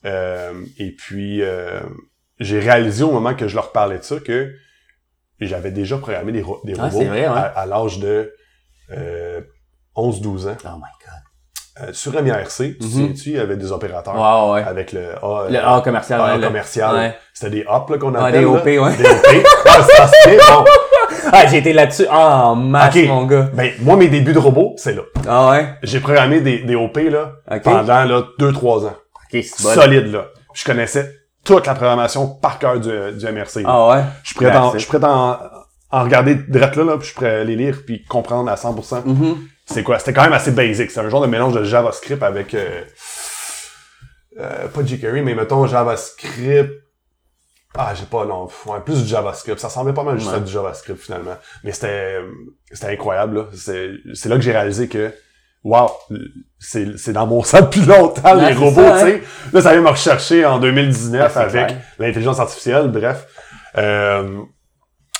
Euh, et puis, euh, j'ai réalisé au moment que je leur parlais de ça que j'avais déjà programmé des, ro- des Ah, robots c'est vrai, ouais. à, à l'âge de euh, 11-12 ans. Oh my god. Euh, sur MIRC, tu te souviens-tu, il y avait des opérateurs Wow, ouais. avec le A, Le A commercial, A commercial. Ouais. C'était des hop là, qu'on Ah, appelle. des là. OP, ouais. Des OP. Ah, bon, Ah, j'ai été là-dessus. Ah, en masse, Ok. mon gars. ben, moi, mes débuts de robot, c'est là. Ah, ouais. J'ai programmé des, des OP là, Ok. pendant là, 2-3 ans. Ok, c'est bon. Solide là. Je connaissais toute la programmation par cœur du, du MRC. Ah, ouais. Je suis prêt, en, je suis prêt en, en regarder direct là, là, puis je suis prêt à les lire puis comprendre à 100%. Mhm. C'est quoi? C'était quand même assez basic. C'est un genre de mélange de JavaScript avec... Euh, euh, pas jQuery, mais mettons JavaScript... Ah, j'ai pas... Non, ouais, plus du JavaScript. Ça semblait pas mal juste Ouais. à du JavaScript, finalement. Mais c'était c'était incroyable, là. C'est c'est là que j'ai réalisé que... Wow, c'est c'est dans mon sang depuis longtemps, Ouais, les robots, tu sais. Là, ça vient me rechercher en 2019 Ah, c'est avec l'intelligence artificielle, bref. Euh...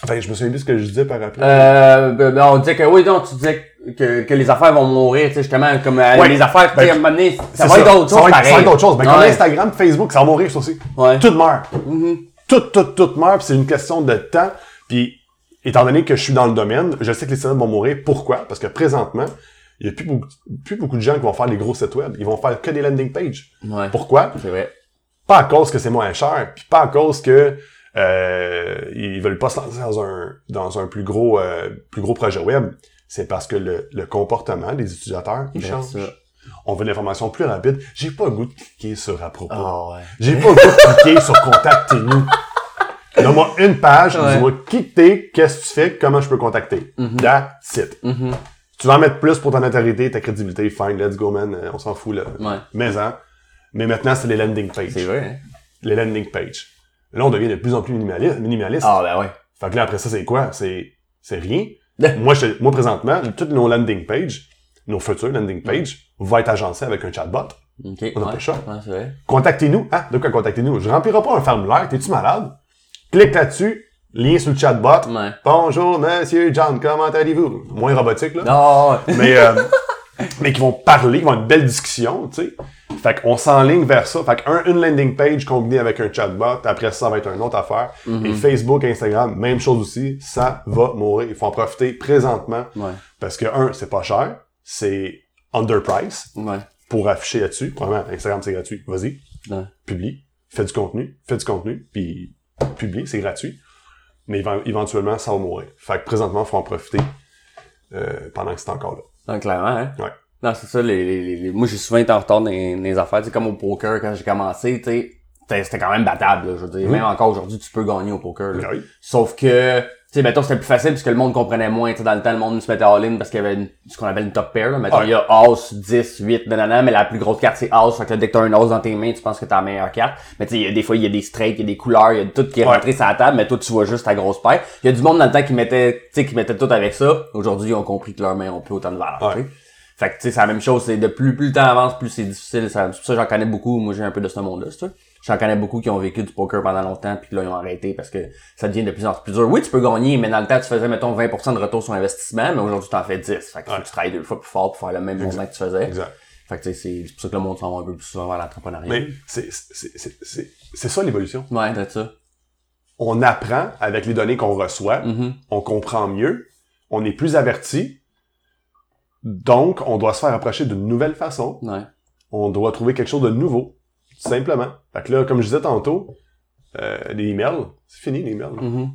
Enfin, je me souviens plus ce que je disais par après. Euh, ben, ben, on disait que oui, donc tu disais que, que les affaires vont mourir, tu sais, justement, comme euh, Ouais. les affaires, Ben, à un moment donné, ça va être d'autres ça choses va être, ça va être d'autres choses. Ben, comme. Instagram, Facebook, ça va mourir, ça aussi. Ouais. Tout meurt. Mhm. Tout, tout, tout meurt, c'est une question de temps. Puis, étant donné que je suis dans le domaine, je sais que les sites vont mourir. Pourquoi? Parce que présentement, il y a plus beaucoup, plus beaucoup de gens qui vont faire des gros sites web. Ils vont faire que des landing pages. Ouais. Pourquoi? C'est vrai. Pas à cause que c'est moins cher, puis pas à cause que euh, ils veulent pas se lancer dans un dans un plus gros euh, plus gros projet web. C'est parce que le, le comportement des utilisateurs il change. ça. On veut l'information plus rapide. J'ai pas le goût de cliquer sur à propos. Ah, ouais. J'ai pas le goût de cliquer sur contactez-nous. Donne-moi une page, Ouais. dis-moi qui t'es, qu'est-ce que tu fais, comment je peux contacter. That's it. Mhm. Tu vas en mettre plus pour ta notoriété, ta crédibilité, fine, let's go man, on s'en fout là. Ouais. Mais hein. Mais maintenant, c'est les landing pages. C'est vrai, hein. Les landing pages. Là, on devient de plus en plus minimaliste. minimaliste. Ah, ben ouais. Fait que là, après ça, c'est quoi? C'est, c'est rien. moi, je, moi, présentement, toutes nos landing pages, nos futures landing pages, vont être agencées avec un chatbot. Ok. On a ouais. pas le choix. Ouais. Contactez-nous. Ah, de quoi contactez-nous? Je remplirai pas un formulaire. T'es-tu malade? Clique là-dessus. Lien sur le chatbot. Ouais. Bonjour, monsieur John. Comment allez-vous? Moins robotique, là. Non, ouais. Mais, euh, mais qui vont parler, qui vont avoir une belle discussion, tu sais. Fait qu'on s'enligne vers ça. Fait qu'un, une landing page combinée avec un chatbot. Après ça, ça va être une autre affaire. Mhm. Et Facebook, Instagram, même chose aussi. Ça va mourir. Il faut en profiter présentement. Ouais. Parce que, un, c'est pas cher. C'est underprice Ouais. pour afficher là-dessus. Vraiment, Instagram, c'est gratuit. Vas-y Ouais. publie, fais du contenu, fais du contenu, puis publie, c'est gratuit. Mais éven- éventuellement, ça va mourir. Fait que présentement, il faut en profiter euh, pendant que c'est encore là. Donc, clairement, hein. Ouais. Non, c'est ça, les, les, les- moi, j'ai souvent été en retard dans les, affaires, tu sais, comme au poker, quand j'ai commencé, tu sais, c'était quand même battable, là, je veux dire. Mhm. Même encore aujourd'hui, tu peux gagner au poker, là. Oui. Sauf que, sais, mettons, c'était plus facile parce que le monde comprenait moins. Tu sais, dans le temps, le monde se mettait all-in parce qu'il y avait une- ce qu'on appelle une top pair. Là. Mettons, Ouais. il y a As, 10, 8, nanana, mais la plus grosse carte, c'est As. Fait que là, dès que t'as un As dans tes mains, tu penses que t'as la meilleure carte. Mais tu sais, des fois, il y a des straights, il y a des couleurs, il y a tout qui est Ouais. rentré sur la table, mais toi, tu vois juste ta grosse paire. Il y a du monde dans le temps qui mettait, tu sais, qui mettait tout avec ça. Aujourd'hui, ils ont compris que leurs mains ont plus autant de valeur. Ouais. Fait que, tu sais, c'est la même chose. C'est de plus, plus le temps avance, plus c'est difficile. C'est pour ça j'en connais beaucoup. Moi, j'ai un peu de ce monde-là. J'en connais beaucoup qui ont vécu du poker pendant longtemps, puis là, ils ont arrêté parce que ça devient de plus en plus dur. Oui, tu peux gagner, mais dans le temps, tu faisais, mettons, 20% de retour sur investissement, mais aujourd'hui, tu en fais 10. Fait que faut Ouais. que tu travailles deux fois plus fort pour faire le même montant que tu faisais. Exact. Fait que, tu sais, c'est pour ça que le monde s'en va un peu plus souvent vers l'entrepreneuriat. Mais c'est, c'est, c'est, c'est, c'est ça l'évolution. Ouais, c'est ça. On apprend avec les données qu'on reçoit, Mhm. on comprend mieux, on est plus averti, donc on doit se faire approcher d'une nouvelle façon, Ouais. on doit trouver quelque chose de nouveau, simplement. Fait que là, comme je disais tantôt, euh, les emails, c'est fini les emails. Mhm.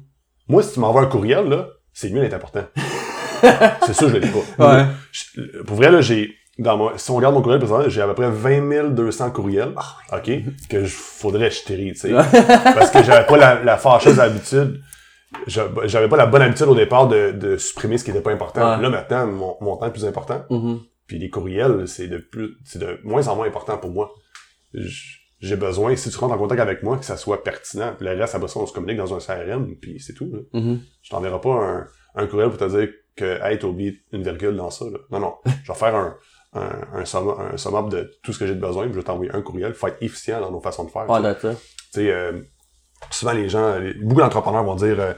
Moi, si tu m'envoies un courriel, là, c'est mieux d'être important. c'est ça, je l'ai pas. Ouais. Je- Pour vrai, là, j'ai, dans mon, si on regarde mon courriel personnel, j'ai à peu près 20 200 courriels, OK, que je, faudrait que je trie, tu sais. parce que j'avais pas la, la fâcheuse habitude, j'a- j'avais pas la bonne habitude au départ de, de supprimer ce qui était pas important. Ouais. Là, maintenant, mon, mon temps est plus important. Mhm. Puis les courriels, c'est de plus, c'est de moins en moins important pour moi. J'ai besoin, si tu rentres en contact avec moi, que ça soit pertinent. Puis le reste, après ça, on se communique dans un CRM, puis c'est tout. Là. Mhm. Je t'enverrai pas un, un courriel pour te dire que, hey, t'as oublié une virgule dans ça. Là. Non, non. Je vais faire un, un, un, sum, un sum up de tout ce que j'ai de besoin, puis je vais t'envoyer un courriel. Faut être efficient dans nos façons de faire. C'est ça. Tu sais, euh, souvent les gens, les- beaucoup d'entrepreneurs vont dire, euh,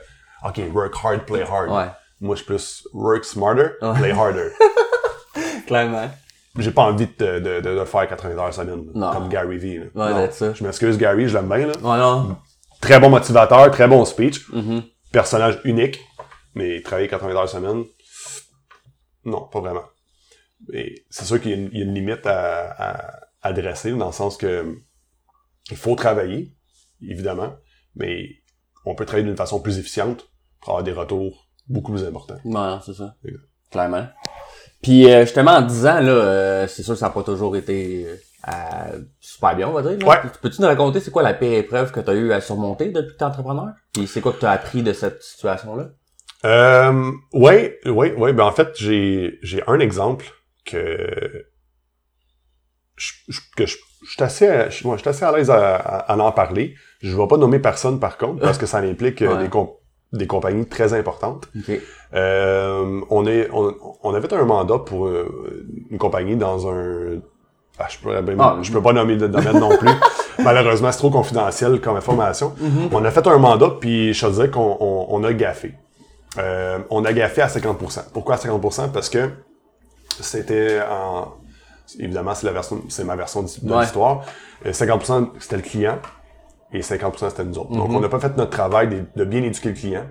OK, work hard, play hard. Ouais. Moi, je suis plus work smarter, Ouais. play harder. Clairement. J'ai pas envie de, de, de, de faire 80 heures semaine, Non. comme Gary Vee. là. Ouais, Non. that's ça. Je m'excuse, Gary, je l'aime bien. Là. Ouais, non. Très bon motivateur, très bon speech, Mhm. personnage unique, mais travailler 80 heures semaine, non, pas vraiment. C'est sûr qu'il y, a une- il y a une limite à, à adresser, dans le sens que il faut travailler, évidemment, mais on peut travailler d'une façon plus efficiente pour avoir des retours beaucoup plus importants. Ouais, non, c'est ça. Exact. Clairement. Puis euh, justement, en 10 ans, là, euh, c'est sûr que ça n'a pas toujours été euh, super bien, on va dire. là. Ouais. Peux-tu nous raconter c'est quoi la pire épreuve que tu as eu à surmonter depuis que tu es entrepreneur? Puis c'est quoi que tu as appris de cette situation-là? Euh, ouais, ouais, ouais. Ben en fait, j'ai j'ai un exemple que je, je- que je, je suis assez, à- je, moi, je suis assez à l'aise à, à- à en parler. Je vais pas nommer personne par contre parce que ça implique euh, Ouais. des com- des compagnies très importantes. Euh, on est on, on avait un mandat pour euh, une compagnie dans un ah, je, peux, ben, Ah, je peux pas nommer de domaine non plus. Malheureusement, c'est trop confidentiel comme information. On a fait un mandat, puis je te disais qu'on on, on a gaffé. Euh, on a gaffé à 50%. Pourquoi à 50%? Parce que c'était en... Évidemment, c'est la version, c'est ma version de, Ouais. l'histoire. Euh, 50% c'était le client et 50% c'était nous autres. Donc, on n'a pas fait notre travail de, de bien éduquer le client,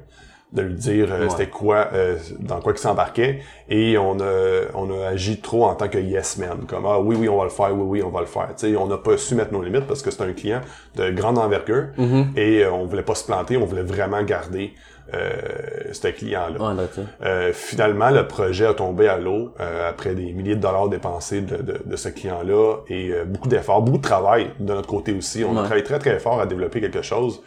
de lui dire euh, Ouais. c'était quoi, euh, dans quoi il s'embarquait, et on a, on a agi trop en tant que yes man, comme ah oui oui on va le faire, oui oui on va le faire. Tu sais, on n'a pas su mettre nos limites parce que c'est un client de grande envergure et euh, on voulait pas se planter, on voulait vraiment garder ce client-là. Ouais. Euh, finalement, le projet a tombé à l'eau euh, après des milliers de dollars dépensés de, de, de ce client-là et euh, beaucoup d'efforts, beaucoup de travail de notre côté aussi. On a Ouais. travaillé très très fort à développer quelque chose.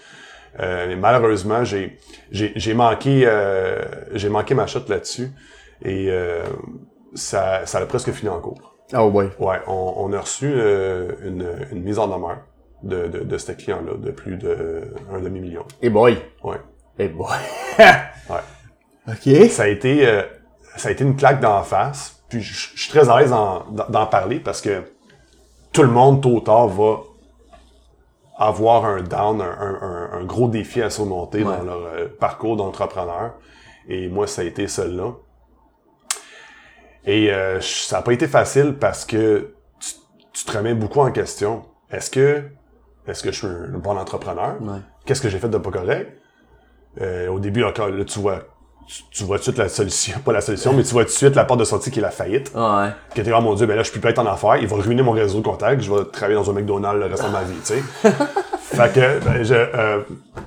Euh, mais malheureusement, j'ai j'ai j'ai manqué euh, j'ai manqué ma shot là-dessus et euh, ça ça a presque fini en cours. Oh boy. Ouais, on, on a reçu euh, une, une mise en demeure de, de, de ce client-là de plus de un demi million. Et boy. Ouais. Et boy. Ouais. OK. ça a été euh, ça a été une claque d'en face. Puis je je suis très à l'aise en- d'en parler parce que tout le monde tôt ou tard va avoir un down, un, un- gros défi à surmonter Ouais. dans leur euh, parcours d'entrepreneur. Et moi, ça a été celle-là. Et euh, ça n'a pas été facile parce que tu, tu te remets beaucoup en question. Est-ce que est-ce que je suis un bon entrepreneur? Ouais. Qu'est-ce que j'ai fait de pas correct? Euh, au début, encore, là, tu vois, tu, tu vois tout de suite la solution, pas la solution, mais tu vois tout de suite la porte de sortie qui est la faillite. Ouais. Que t'es, oh mon dieu, ben là, je peux pas être en affaires, il va ruiner mon réseau de contacts, je vais travailler dans un McDonald's le restant de ma vie, tu sais. fait que, ben, je, euh,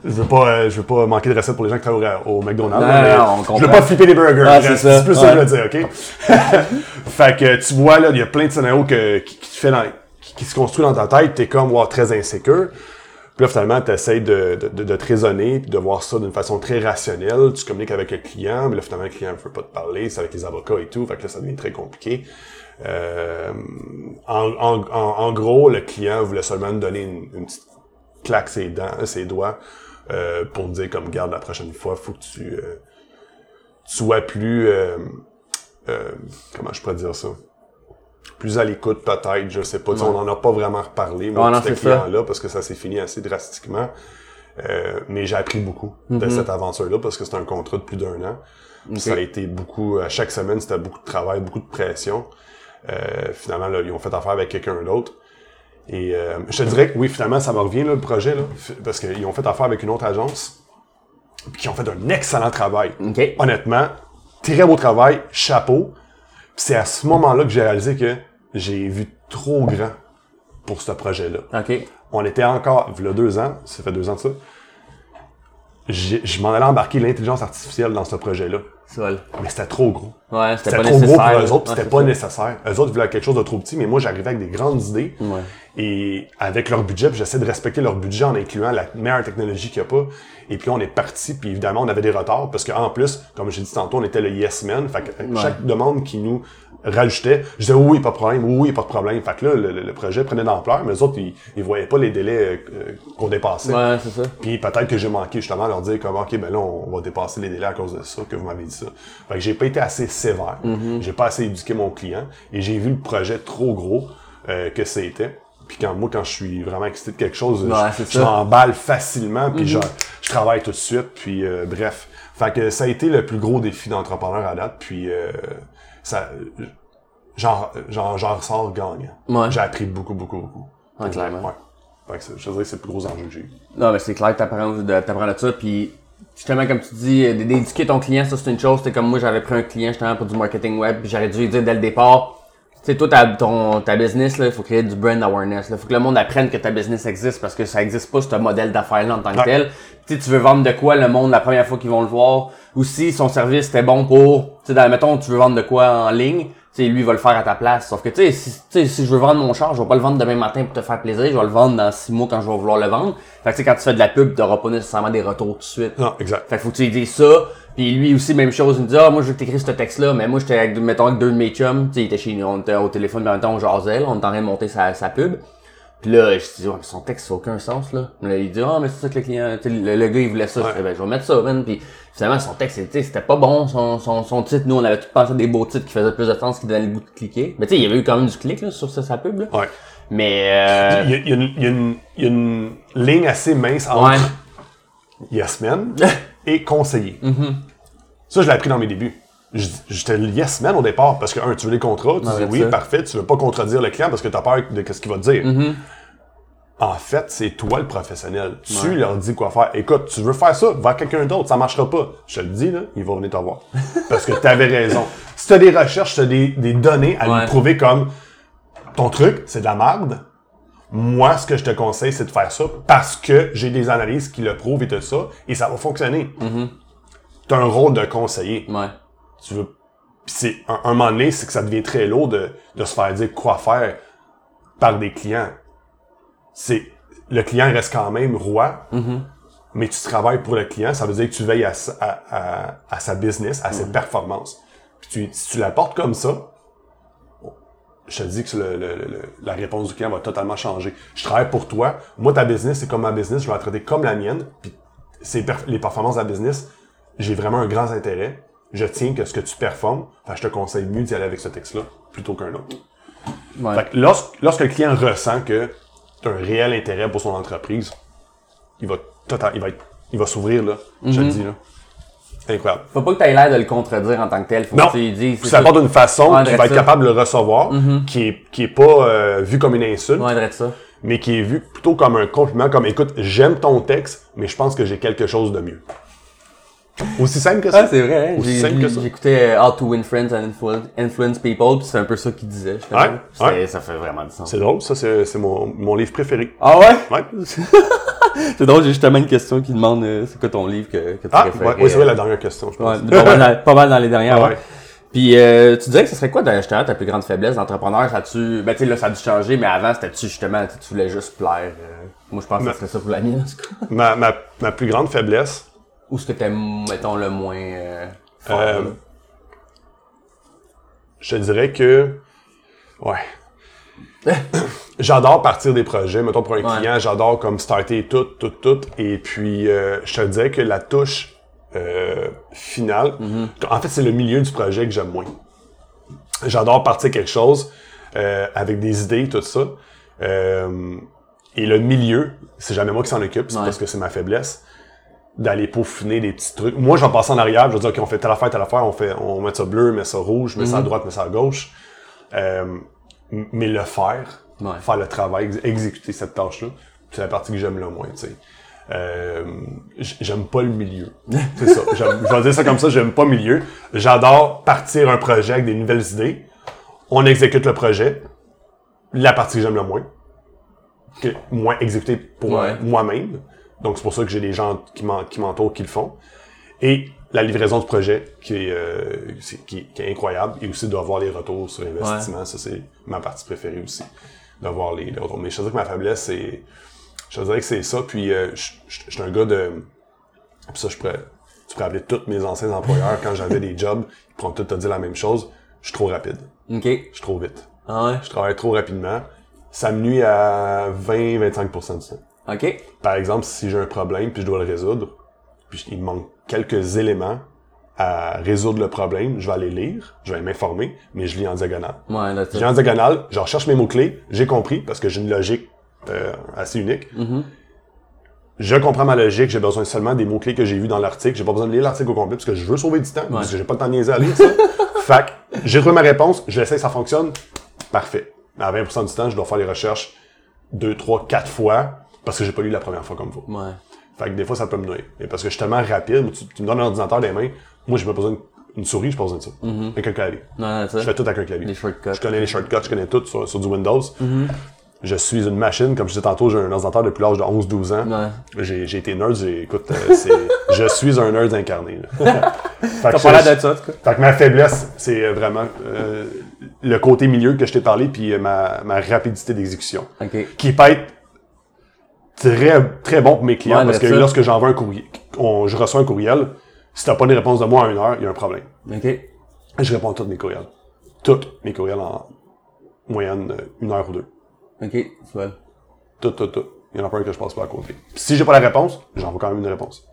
je veux pas, euh, je veux pas manquer de recettes pour les gens qui travaillent au, McDonald's, Non, là, mais non, on je veux pas flipper les burgers. Bref, c'est ça. plus ça que je veux dire, ok? fait que, tu vois, là, il y a plein de scénarios que, qui, qui te fait dans, qui, qui se construit dans ta tête, t'es comme, wow, très insécure. Puis là, finalement, tu essaies de, de, de, te raisonner, puis de voir ça d'une façon très rationnelle. Tu communiques avec le client, mais là, finalement, le client ne veut pas te parler, c'est avec les avocats et tout, fait que là, ça devient très compliqué. Euh, en, en, en, gros, le client voulait seulement me donner une, petite claque ses dents, ses doigts, euh, pour me dire comme garde la prochaine fois, faut que tu, euh, tu sois plus euh, euh, comment je pourrais dire ça? Plus à l'écoute peut-être, je sais pas. On n'en a pas vraiment reparlé, moi, ouais, client-là, parce que ça s'est fini assez drastiquement. Euh, mais j'ai appris beaucoup de mhm. cette aventure-là parce que c'était un contrat de plus d'un an. Ça a été beaucoup, à chaque semaine, c'était beaucoup de travail, beaucoup de pression. Euh, finalement, là, ils ont fait affaire avec quelqu'un d'autre. Et euh, je te dirais que oui, finalement, ça me revient là, le projet, là, parce qu'ils ont fait affaire avec une autre agence, qui ont fait un excellent travail. Honnêtement, très beau travail, chapeau. C'est à ce moment-là que j'ai réalisé que j'ai vu trop grand pour ce projet-là. OK. On était encore, il y a deux ans, ça fait deux ans de ça, je m'en allais embarquer l'intelligence artificielle dans ce projet-là. Mais c'était trop gros. Ouais, c'était trop gros pour eux autres, c'était pas nécessaire. Eux autres voulaient quelque chose de trop petit, mais moi j'arrivais avec des grandes idées. Ouais. Et avec leur budget, j'essaie de respecter leur budget en incluant la meilleure technologie qu'il n'y a pas. Et puis on est parti, puis évidemment on avait des retards parce qu'en plus, comme j'ai dit tantôt, on était le yes man. Fait que chaque demande qui nous rajoutait, je disais oui, pas de problème, oui, pas de problème. Fait que là, le, projet prenait d'ampleur, mais les autres, ils, ils voyaient pas les délais euh, qu'on dépassait. Ouais, c'est ça. Puis peut-être que j'ai manqué justement à leur dire comme OK, ben là, on va dépasser les délais à cause de ça, que vous m'avez dit ça. Fait que j'ai pas été assez sévère. Mm-hmm. J'ai pas assez éduqué mon client et j'ai vu le projet trop gros euh, que c'était. Puis quand moi, quand je suis vraiment excité de quelque chose, je, m'emballe facilement, puis mm-hmm. je, travaille tout de suite, puis euh, bref. Fait que ça a été le plus gros défi d'entrepreneur à date, puis euh, ça, j'en, j'en, j'en ressors gagnant. J'ai appris beaucoup, beaucoup, beaucoup. Ouais, clairement. Ouais. Fait que je dirais que c'est le plus gros enjeu que j'ai eu. Non, mais c'est clair que t'apprends de, t'apprends de ça, puis justement, comme tu dis, d'éduquer ton client, ça c'est une chose. C'est comme moi, j'avais pris un client justement pour du marketing web, puis j'aurais dû lui dire dès le départ, sais, toi, ta, ton, ta business, il faut créer du brand awareness. Il faut que le monde apprenne que ta business existe parce que ça existe pas, ce modèle d'affaires-là en tant que tel. Tu tu veux vendre de quoi le monde la première fois qu'ils vont le voir? Ou si son service était bon pour, tu sais, mettons, tu veux vendre de quoi en ligne, tu sais, lui, il va le faire à ta place. Sauf que, tu sais, si, si je veux vendre mon char, je vais pas le vendre demain matin pour te faire plaisir. Je vais le vendre dans six mois quand je vais vouloir le vendre. Fait que, tu sais, quand tu fais de la pub, t'auras pas nécessairement des retours tout de suite. Non, exact. Fait que faut que tu lui dises ça. Puis lui aussi, même chose, il me dit, ah, moi, je veux que t'écris ce texte-là, mais moi, j'étais avec, mettons, avec deux de mes chums, tu sais, il était chez nous, on était au téléphone, mais en même temps, on jasait, on était en train de monter sa, sa pub. Puis là, je dis, ouais, mais son texte, ça n'a aucun sens, là. là il dit, ah, mais c'est ça que le client, le, le, gars, il voulait ça. Je ben, je vais mettre ça, man. Puis finalement, son texte, c'était pas bon, son, son, son titre. Nous, on avait tout pensé des beaux titres qui faisaient plus de sens, qui donnaient le goût de cliquer. Mais tu sais, il y avait eu quand même du clic, là, sur sa, pub, là. Ouais. Mais, euh... il, y a, il, y a une, il, y a une, il y a une ligne assez mince entre Yes Man et conseiller. Mm-hmm. Ça, je l'ai appris dans mes débuts. J'étais yes man au départ parce que, un, tu veux les contrats, tu dis oui, parfait, tu veux pas contredire le client parce que tu as peur de ce qu'il va te dire. Mm-hmm. En fait, c'est toi le professionnel. Tu leur dis quoi faire. Écoute, tu veux faire ça, va quelqu'un d'autre, ça marchera pas. Je te le dis, là, il va venir te voir. Parce que tu avais raison. Si tu as des recherches, tu as des, des, données à lui prouver comme ton truc, c'est de la merde. Moi, ce que je te conseille, c'est de faire ça parce que j'ai des analyses qui le prouvent et tout ça, et ça va fonctionner. Mm-hmm tu as un rôle de conseiller. Ouais. Tu veux. c'est un, un, moment donné, c'est que ça devient très lourd de, de se faire dire quoi faire par des clients. C'est le client reste quand même roi, mm-hmm. mais tu travailles pour le client. Ça veut dire que tu veilles à, à, à, sa business, à ses mm-hmm. performances. Puis tu, si tu l'apportes comme ça, je te dis que le, le, la réponse du client va totalement changer. Je travaille pour toi. Moi, ta business, c'est comme ma business. Je vais la traiter comme la mienne. Puis les performances de la business, j'ai vraiment un grand intérêt, je tiens que ce que tu performes, enfin, je te conseille mieux d'y aller avec ce texte-là plutôt qu'un autre. Ouais. Fait que lorsque, lorsque le client ressent que tu as un réel intérêt pour son entreprise, il va total, il va il va s'ouvrir là, je te Mhm. dis là. Incroyable. Faut pas que t'aies l'air de le contredire en tant que tel. Faut Non. que tu dises. Ça apporte d'une façon Ouais, qui va être capable de le recevoir, Mhm. qui est qui est pas euh, vu comme une insulte, Ouais, dresse ça. mais qui est vu plutôt comme un compliment, comme écoute, j'aime ton texte, mais je pense que j'ai quelque chose de mieux. Aussi simple que ça. Ah, c'est vrai, hein? Aussi simple que ça. J'écoutais euh, How to Win Friends and Influ- Influence People, puis c'est un peu ça qu'il disait. Ouais, ouais. Ça fait vraiment du sens. C'est drôle, ça c'est mon, mon livre préféré. Ah ouais? Ouais. c'est drôle, j'ai justement une question qui demande euh, c'est quoi ton livre que, que tu Ah, préfères. ouais, ouais, c'est vrai la dernière question, je pense. Ouais, pas, mal dans, pas mal dans les dernières. Ah ouais. Puis euh, tu disais que ce serait quoi justement ta plus grande faiblesse d'entrepreneur? Ça tu ben tu sais là ça a dû changer, mais avant c'était tu justement tu tu voulais juste plaire. euh, Moi, je pense que ce serait ça pour la mienne, en tout cas. Ma, ma, ma plus grande faiblesse, Ou ce que t'aimes, mettons, le moins euh, fort. Euh, je te dirais que, ouais. j'adore partir des projets. Mettons pour un Ouais. client, j'adore comme starter tout, tout, tout. Et puis, euh, je te dirais que la touche euh, finale, en fait, c'est le milieu du projet que j'aime moins. J'adore partir quelque chose euh, avec des idées, tout ça. Et le milieu, c'est jamais moi qui s'en occupe, c'est Ouais. parce que c'est ma faiblesse d'aller peaufiner des petits trucs. Moi, je vais passer en arrière, je vais dire, OK, on fait telle affaire, telle affaire, on fait, on met ça bleu, met ça rouge, met ça à droite, met ça à gauche. Euh, mais le faire, Ouais. faire le travail, ex- exécuter cette tâche-là, c'est la partie que j'aime le moins, tu sais. Euh, j'aime pas le milieu. C'est ça. Je vais dire ça comme ça, j'aime pas le milieu. J'adore partir un projet avec des nouvelles idées. On exécute le projet. La partie que j'aime le moins. Que, moins exécuter pour Ouais. moi-même. Donc c'est pour ça que j'ai des gens qui m'en- qui m'entourent qui le font. Et la livraison du projet qui est, euh, qui, qui est incroyable. Et aussi d'avoir les retours sur investissement. Ça, c'est ma partie préférée aussi. D'avoir les, les retours. Mais je dirais que ma faiblesse, c'est. Je dirais que c'est ça. Puis euh, je je- je suis un gars de. Puis ça, je pourrais. Tu pourrais appeler tous mes anciens employeurs quand j'avais des jobs, ils pourront tous te dire la même chose. Je suis trop rapide. OK. Je suis trop vite. Ah ouais? Je travaille trop rapidement. Ça me nuit à 20-25% du temps. OK. Par exemple, si j'ai un problème puis je dois le résoudre, puis il me manque quelques éléments à résoudre le problème, je vais aller lire, je vais m'informer, mais je lis en diagonale. Ouais, là, Je lis en diagonale, je recherche mes mots-clés, j'ai compris, parce que j'ai une logique euh, assez unique. Je comprends ma logique, j'ai besoin seulement des mots-clés que j'ai vus dans l'article. J'ai pas besoin de lire l'article au complet parce que je veux sauver du temps, parce que j'ai pas le temps de niaiser à lire ça. fait j'ai trouvé ma réponse, je l'essaie, ça fonctionne. Parfait. À 20% du temps, je dois faire les recherches deux, trois, quatre fois parce que j'ai pas lu la première fois comme vous. Ouais. Fait que des fois, ça peut me nuire. Et parce que je suis tellement rapide, tu, tu me donnes un ordinateur les mains, moi, j'ai pas besoin d'une souris, j'ai pas besoin de ça. Avec un clavier. Je fais tout avec un clavier. Les shortcuts. Je connais les shortcuts, je connais tout sur, sur du Windows. Je suis une machine, comme je disais tantôt, j'ai un ordinateur depuis l'âge de 11-12 ans. Ouais. J'ai, été nerd, j'ai, écoute, euh, je suis un nerd incarné. là. Fait que T'as je- pas l'air de ça, en tout cas. fait que ma faiblesse, c'est euh, vraiment euh, le côté milieu que je t'ai parlé, puis ma, ma rapidité d'exécution. Qui peut être très, très bon pour mes clients, Ouais, parce que ça- lorsque j'envoie un courriel, on- je reçois un courriel, si t'as pas une réponse de moi en une heure, il y a un problème. OK. Je réponds à tous mes courriels. Tous mes courriels en moyenne euh, une heure ou deux. OK. Tu vois. Tout, tout, tout. Il y en a pas un que je passe pas à côté. Puis si j'ai pas la réponse, j'envoie quand même une réponse.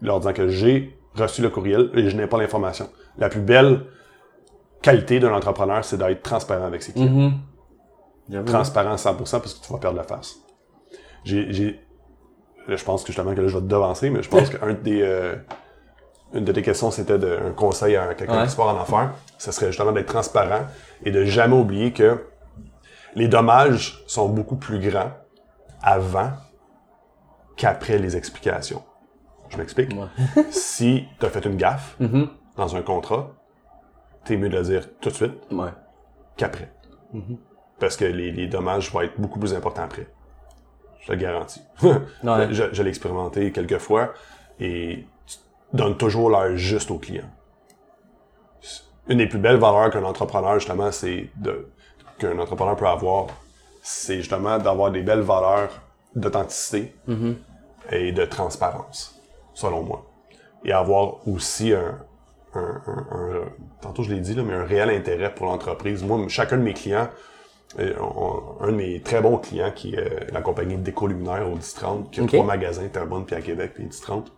Leur disant que j'ai reçu le courriel et je n'ai pas l'information. La plus belle qualité d'un entrepreneur, c'est d'être transparent avec ses clients. Mhm. J'avoue. Transparent à 100% parce que tu vas perdre la face. J'ai, je pense que justement que là, je vais te devancer, mais je pense qu'un des, euh, une de tes questions, c'était de, un conseil à quelqu'un Ouais. qui se part en affaires. Ce serait justement d'être transparent et de jamais oublier que les dommages sont beaucoup plus grands avant qu'après les explications. Je m'explique. Ouais. si tu as fait une gaffe Mhm. dans un contrat, t'es mieux de le dire tout de suite Ouais. qu'après. Parce que les, les dommages vont être beaucoup plus importants après. Je te le garantis. Ouais. je je l'ai expérimenté quelques fois et tu donnes toujours l'heure juste au client. Une des plus belles valeurs qu'un entrepreneur, justement, c'est de qu'un entrepreneur peut avoir, c'est justement d'avoir des belles valeurs d'authenticité et de transparence, selon moi. Et avoir aussi un, un, un- un- tantôt je l'ai dit, là, mais un réel intérêt pour l'entreprise. Moi, chacun de mes clients, on- un de mes très bons clients qui est euh, la compagnie Déco Luminaire au 1030, qui a trois magasins, Terrebonne puis à Québec, puis 1030.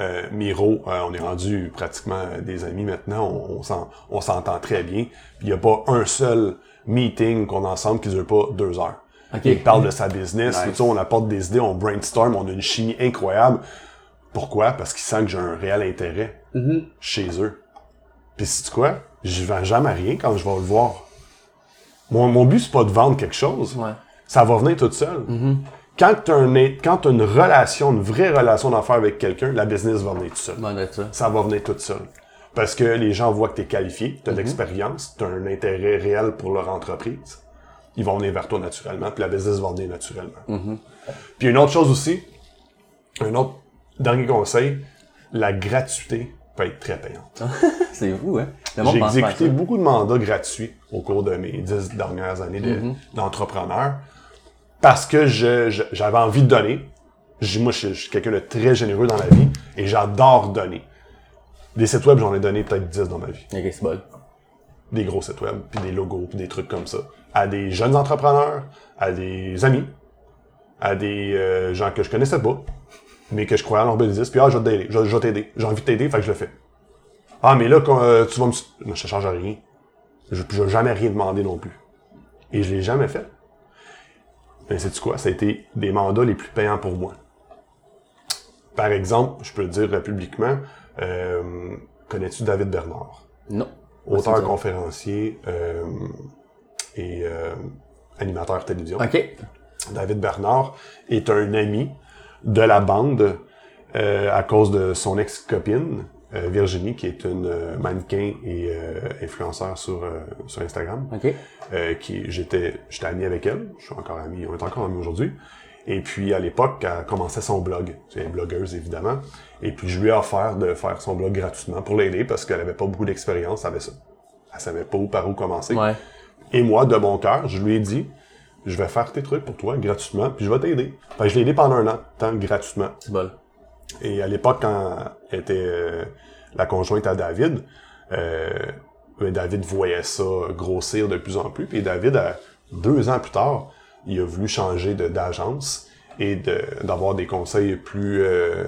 Euh, Miro, euh, on est rendu pratiquement des amis maintenant, on, on s'en- on s'entend très bien. Puis il n'y a pas un seul meeting qu'on a ensemble qui dure pas deux heures. Ok. Il parle de sa business, Nice. tout ça, on apporte des idées, on brainstorm, on a une chimie incroyable. Pourquoi? Parce qu'ils sentent que j'ai un réel intérêt chez eux. Puis c'est quoi? Je vends jamais rien quand je vais le voir. Mon, mon but, c'est pas de vendre quelque chose. Ouais. Ça va venir tout seul. Quand tu as, une relation, une vraie relation d'affaires avec quelqu'un, la business va venir tout seul. Bon, de ça. Ça va venir tout seul. Parce que les gens voient que tu es qualifié, tu as de l'expérience, tu as un intérêt réel pour leur entreprise. Ils vont venir vers toi naturellement, puis la business va venir naturellement. Puis une autre chose aussi, un autre dernier conseil, la gratuité peut être très payante. C'est vous, hein? J'ai exécuté. Mhm. beaucoup de mandats gratuits au cours de mes dix dernières années de- d'entrepreneur. Parce que j'avais envie de donner. Moi, je, je suis quelqu'un de très généreux dans la vie et j'adore donner. Des sites web, j'en ai donné peut-être 10 dans ma vie. Ok, c'est bon. Des gros sites web, puis des logos, puis des trucs comme ça. À des jeunes entrepreneurs, à des amis, à des euh, gens que je connaissais pas, mais que je croyais en leur business, puis ah, je vais t'aider, je, je vais t'aider. J'ai envie de t'aider, fait que je le fais. Ah, mais là, quand, euh, tu vas me... Non, je te charge rien. Je n'ai jamais rien demandé non plus. Et je l'ai jamais fait. Mais sais-tu quoi? Ça a été des mandats les plus payants pour moi. Par exemple, je peux le dire publiquement, euh, connais-tu David Bernard? Non. Auteur, ça. conférencier euh, et animateur télévision. Ok. David Bernard est un ami de la bande à cause de son ex-copine, euh, Virginie, qui est une euh, mannequin et euh, influenceur sur, euh, sur Instagram. Qui j'étais j'étais ami avec elle, je suis encore ami, on est encore amis aujourd'hui. Et puis à l'époque, elle commençait son blog, c'est une blogueuse évidemment. Et puis je lui ai offert de faire son blog gratuitement pour l'aider parce qu'elle avait pas beaucoup d'expérience avec ça. Elle savait pas où par où commencer. Ouais. Et moi, de mon cœur, je lui ai dit, je vais faire tes trucs pour toi gratuitement, puis je vais t'aider. Que je l'ai aidé pendant un an, tant gratuitement. C'est bon. Et à l'époque, quand elle était euh, la conjointe à David, euh, ben, David voyait ça grossir de plus en plus. Puis David, à- deux ans plus tard, il a voulu changer d'agence et de- d'avoir des conseils plus euh,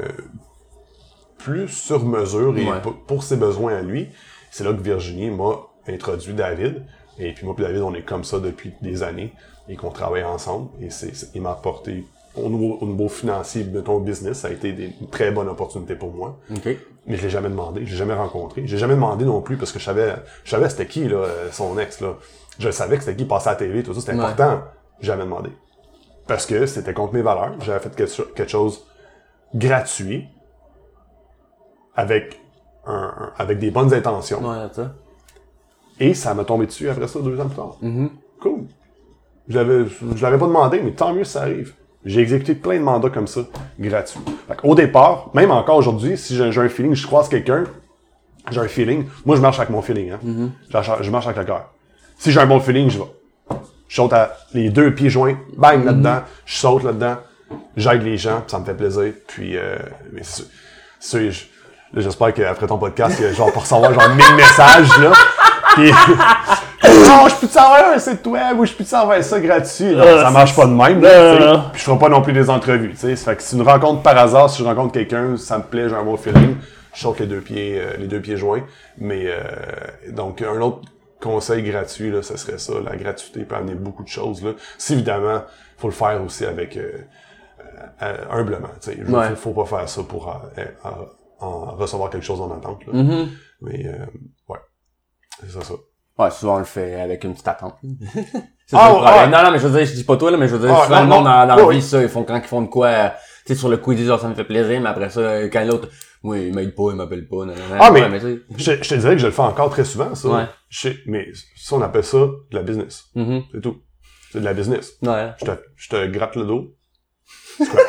plus sur mesure et Ouais. pour, ses besoins à lui. C'est là que Virginie m'a introduit David. Et puis moi et David, on est comme ça depuis des années et qu'on travaille ensemble. Et c'est- il m'a apporté au niveau, au niveau financier de ton business, ça a été des- une très bonne opportunité pour moi. Mais je l'ai jamais demandé, je l'ai jamais rencontré. J'ai jamais demandé non plus parce que je savais, je savais c'était qui là, son ex là. Je savais que c'était qui passait à la TV, tout ça, c'était Ouais. important. Jamais demandé. Parce que c'était contre mes valeurs. J'avais fait quelque, cho- quelque chose gratuit avec un, un- avec des bonnes intentions. Ouais, ça. Et ça m'a tombé dessus après ça deux ans plus tard. Mm-hmm. Cool. Je je l'avais pas demandé, mais tant mieux si ça arrive. J'ai exécuté plein de mandats comme ça, gratuits. Au départ, même encore aujourd'hui, si j'ai, un feeling, je croise quelqu'un, j'ai un feeling, moi je marche avec mon feeling, hein. je, marche, je marche avec le cœur. Si j'ai un bon feeling, je vais. Je saute à les deux pieds joints, bang là-dedans, je saute là-dedans, j'aide les gens, puis ça me fait plaisir. Puis, euh, mais c'est j'espère qu'après ton podcast, genre pour recevoir genre 1000 messages là. Puis, non, je peux te savoir un site web ou je peux te savoir ça gratuit? Non, Euh, ça marche pas de même. Non. Puis je ferai pas non plus des entrevues. tu sais. Ça fait que si une rencontre par hasard, si je rencontre quelqu'un, ça me plaît, j'ai un bon feeling, je saute les deux pieds, euh, les deux pieds joints. Mais euh, donc un autre conseil gratuit, là, ce serait ça. La gratuité peut amener beaucoup de choses. Là. Si évidemment, faut le faire aussi avec euh, euh, humblement. tu sais. Je- Ouais. faut, pas faire ça pour euh, euh, en recevoir quelque chose en attente. Là. Mm-hmm. Mais euh, ouais, c'est ça ça. Ouais, souvent on le fait avec une petite attente. c'est Ah. Non, non, mais je veux dire, je dis pas toi, là, mais je veux dire, Ah, souvent non, le monde non. dans, dans la Oui, vie, ça, ils font quand ils font de quoi, euh, tu sais, sur le coup, ils disent, oh, ça me fait plaisir, mais après ça, quand l'autre, oui, il m'aide pas, il m'appelle pas, nan, nan, nan. Ah, Ouais, mais-. Je, je te dirais que je le fais encore très souvent, ça. Ouais. Je mais ça, on appelle ça de la business. Mhm. C'est tout. C'est de la business. Ouais. Je te, je te gratte le dos. Scratch,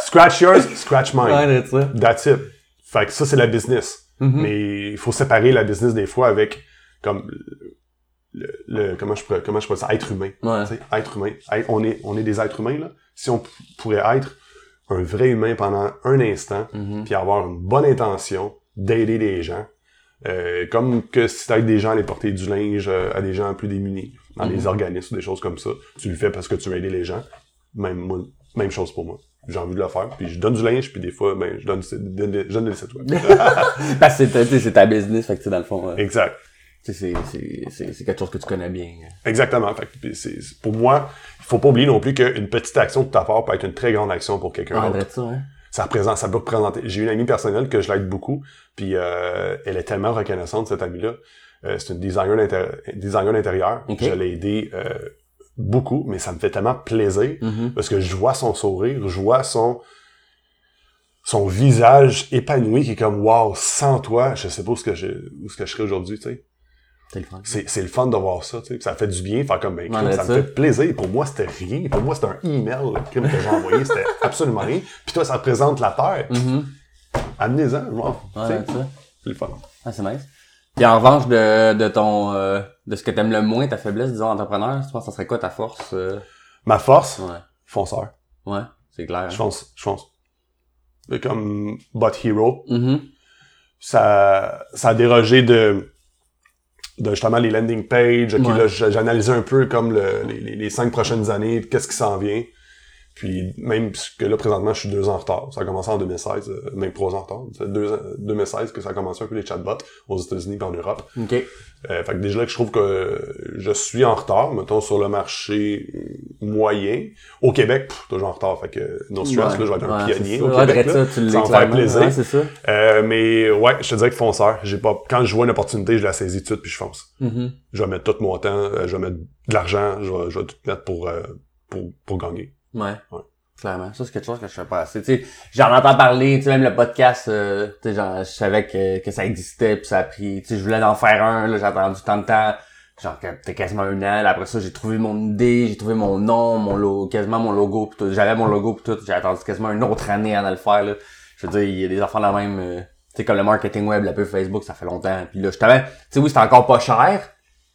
scratch yours, scratch mine. Ouais. That's it. Fait que ça, c'est la business. Mhm. Mais il faut séparer la business des fois avec, comme, le, le- comment je pourrais, comment je pourrais dire, être humain. Ouais. Être humain. Être- on est, on est des êtres humains, là. Si on pourrait être un vrai humain pendant un instant, Mhm. puis avoir une bonne intention d'aider des gens, euh, comme que si t'aides des gens à aller porter du linge euh, à des gens plus démunis, dans des organismes ou des choses comme ça, tu le fais parce que tu veux aider les gens. Même moi, même chose pour moi. J'ai envie de le faire, puis je donne du linge, puis des fois, ben, je donne, je donne, des sites web. Parce que c'est ta- business, fait que dans le fond, euh, exact. C'est, quelque chose que tu connais bien. Exactement. Fait que, pour moi, il faut pas oublier non plus qu'une petite action de ta part peut être une très grande action pour quelqu'un Ah, d'autre. ça, hein. ça représente, ça peut représenter. J'ai une amie personnelle que je l'aide beaucoup, puis euh, elle est tellement reconnaissante cette amie-là. Euh, c'est une designer d'intér- designer d'intérieur. Ok. Je l'ai aidée euh, beaucoup, mais ça me fait tellement plaisir Mhm. parce que je vois son sourire, je vois son son visage épanoui qui est comme wow, sans toi, je sais pas où ce que je où ce que je serais aujourd'hui, tu sais. C'est le fun. C'est le fun de voir ça, tu sais. Ça fait du bien, faire comme ben, crime, ça ça. me fait plaisir. Pour moi, c'était rien. Pour moi, c'était un email le crime que j'ai envoyé, c'était absolument rien. Puis toi, ça représente la terre. Amenez-en, m'en fous, tu Ouais, c'est le fun. Ah, c'est nice. Puis en revanche de, de ton, euh, de ce que t'aimes le moins, ta faiblesse, disons, entrepreneur, tu penses que ça serait quoi ta force? euh? Ma force, Ouais. fonceur. Ouais, c'est clair. hein. Je fonce, je fonce. Comme Bot Hero, Mhm. ça, ça a dérogé de, de justement les landing pages. Ok, Ouais. là, j'analysais un peu comme le- les, les- les cinq prochaines années, qu'est-ce qui s'en vient. Puis même que là, présentement, je suis deux ans en retard. Ça a commencé en 2016, euh, même trois ans en retard. C'est deux ans- 2016 que ça a commencé un peu les chatbots aux États-Unis et en Europe. OK. Euh, fait que déjà là que je trouve que je suis en retard, mettons, sur le marché moyen. Au Québec, pff, toujours en retard. Fait que no stress, Ouais. là, je vais être un Ouais, pionnier au Québec. là. ça, tu Ça va faire plaisir. Ouais, c'est ça. Euh, mais ouais, je te dirais que fonceur. J'ai pas. Quand je vois une opportunité, je la saisis tout de suite puis je fonce. Mhm. Je vais mettre tout mon temps, euh, je vais mettre de l'argent, je vais, je vais tout mettre pour, euh, pour, pour gagner. Ouais. Ouais. Clairement. Ça, c'est quelque chose que je fais pas assez. Tu sais, j'en entends parler, tu sais, même le podcast, euh, tu sais, genre, je savais que, que ça existait, puis ça a pris, tu sais, je voulais en faire un, là, j'ai attendu tant de temps, genre, peut-être quasiment un an, là, après ça, j'ai trouvé mon idée, j'ai trouvé mon nom, mon logo, quasiment mon logo, pis tout, j'avais mon logo pis tout, j'ai attendu quasiment une autre année avant de le faire, là. Je veux dire, il y a des affaires la même, euh, tu sais, comme le marketing web, la pub Facebook, ça fait longtemps, puis là, justement, tu sais, oui, c'est encore pas cher,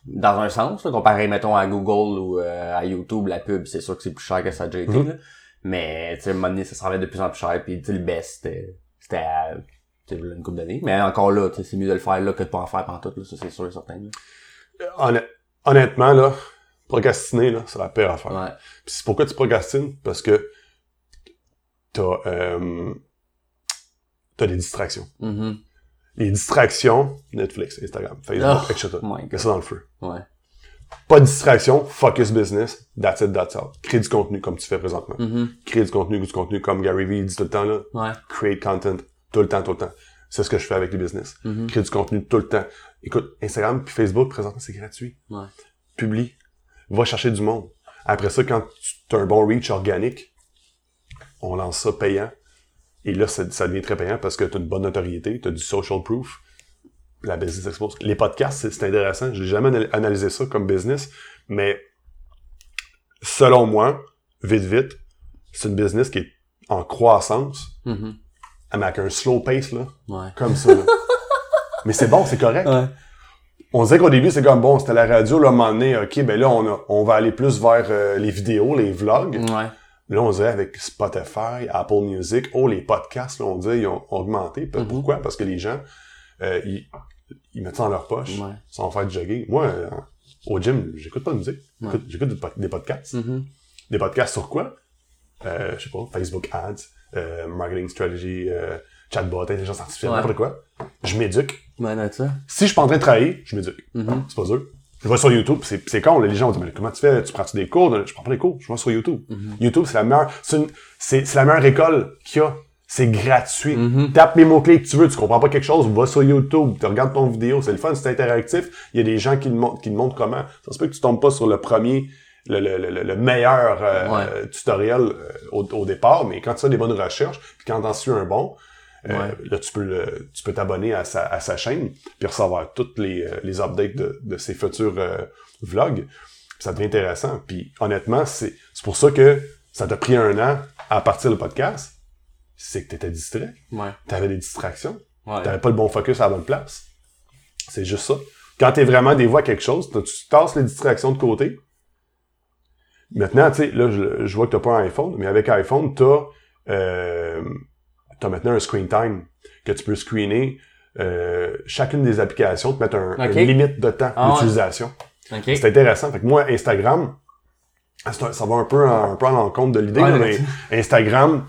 dans un sens, là, comparé, mettons, à Google ou euh, à YouTube, la pub, c'est sûr que c'est plus cher que ça a déjà été, Mhm. là. Mais, tu sais, à un moment donné, ça s'en de plus en plus cher, puis tu sais, le best, c'était, c'était à, une couple d'années. Mais encore là, tu sais, c'est mieux de le faire là que de pas en faire pantoute, là, ça c'est sûr et certain. là. Euh, honn- honnêtement, là, procrastiner, là, c'est la pire affaire. Ouais. Puis c'est pourquoi tu procrastines? Parce que t'as, euh, t'as des distractions. Mhm. Les distractions, Netflix, Instagram, Facebook, Oh, etc. Mets ça dans le feu. Ouais. Pas de distraction, focus business, that's it, that's all. Crée du contenu comme tu fais présentement. Mhm. Crée du contenu, du contenu comme Gary Vee dit tout le temps, là. Ouais. Create content, tout le temps, tout le temps. C'est ce que je fais avec les business. Mhm. Crée du contenu tout le temps. Écoute, Instagram puis Facebook, présentement, c'est gratuit. Ouais. Publie. Va chercher du monde. Après ça, quand tu as un bon reach organique, on lance ça payant. Et là, ça, devient très payant parce que tu as une bonne notoriété, tu as du social proof. La business expose. Les podcasts, c'est intéressant. J'ai jamais ana- analysé ça comme business, mais selon moi, vite, vite, c'est une business qui est en croissance, mais avec un slow pace, là, Ouais. comme ça. là. mais c'est bon, c'est correct. Ouais. On disait qu'au début, c'est comme bon, c'était la radio, là, à un moment donné, ok, ben là, on, a- on va aller plus vers euh, les vidéos, les vlogs. Ouais. Là, on disait avec Spotify, Apple Music, oh, les podcasts, là, on disait, ils ont augmenté. Mhm. Pourquoi? Parce que les gens, euh, ils, ils mettent ça dans leur poche, Ouais. sans faire du jogging. Moi, euh, au gym, j'écoute pas de musique. J'écoute- J'écoute des, pod- des podcasts. Mhm. Des podcasts sur quoi? Euh, je sais pas, Facebook Ads, euh, Marketing Strategy, Chatbot, intelligence artificielle, Ouais. n'importe quoi. Je m'éduque. Si je suis pas en train de travailler, je m'éduque. Mhm. C'est pas dur. Je vais sur YouTube, c'est con, les gens vont dire, mais comment tu fais? Tu prends-tu des cours? Je prends pas des cours, je vais sur YouTube. Mhm. YouTube, c'est la meilleure, c'est la meilleure école qu'il y a. C'est gratuit. Mhm. Tape les mots-clés que tu veux, tu comprends pas quelque chose, va sur YouTube, tu regardes ton vidéo, c'est le fun, c'est interactif. Il y a des gens qui te montrent, qui te montrent comment. Ça se peut que tu tombes pas sur le premier, le, le, le, le meilleur euh, Ouais. tutoriel euh, au, au départ, mais quand tu as des bonnes recherches, puis quand t'en suis un bon, euh, là tu peux le- tu peux t'abonner à sa, à sa chaîne puis recevoir toutes les, euh, les updates de, de ses futurs euh, vlogs. Ça devient intéressant. Puis honnêtement, c'est pour ça que ça t'a pris un an à partir le podcast. C'est que t'étais distrait. Ouais. T'avais des distractions. Ouais. T'avais pas le bon focus à la bonne place. C'est juste ça. Quand t'es vraiment dévoué à quelque chose, tu tasses les distractions de côté. Maintenant, tu sais, là, je, je vois que t'as pas un iPhone, mais avec iPhone, t'as, euh, t'as maintenant un screen time que tu peux screener euh, chacune des applications, te mettre un, une limite de temps Ah d'utilisation. C'est intéressant. Fait que moi, Instagram, ça va un peu, en, un peu à l'encontre de l'idée, Ouais, mais- Instagram,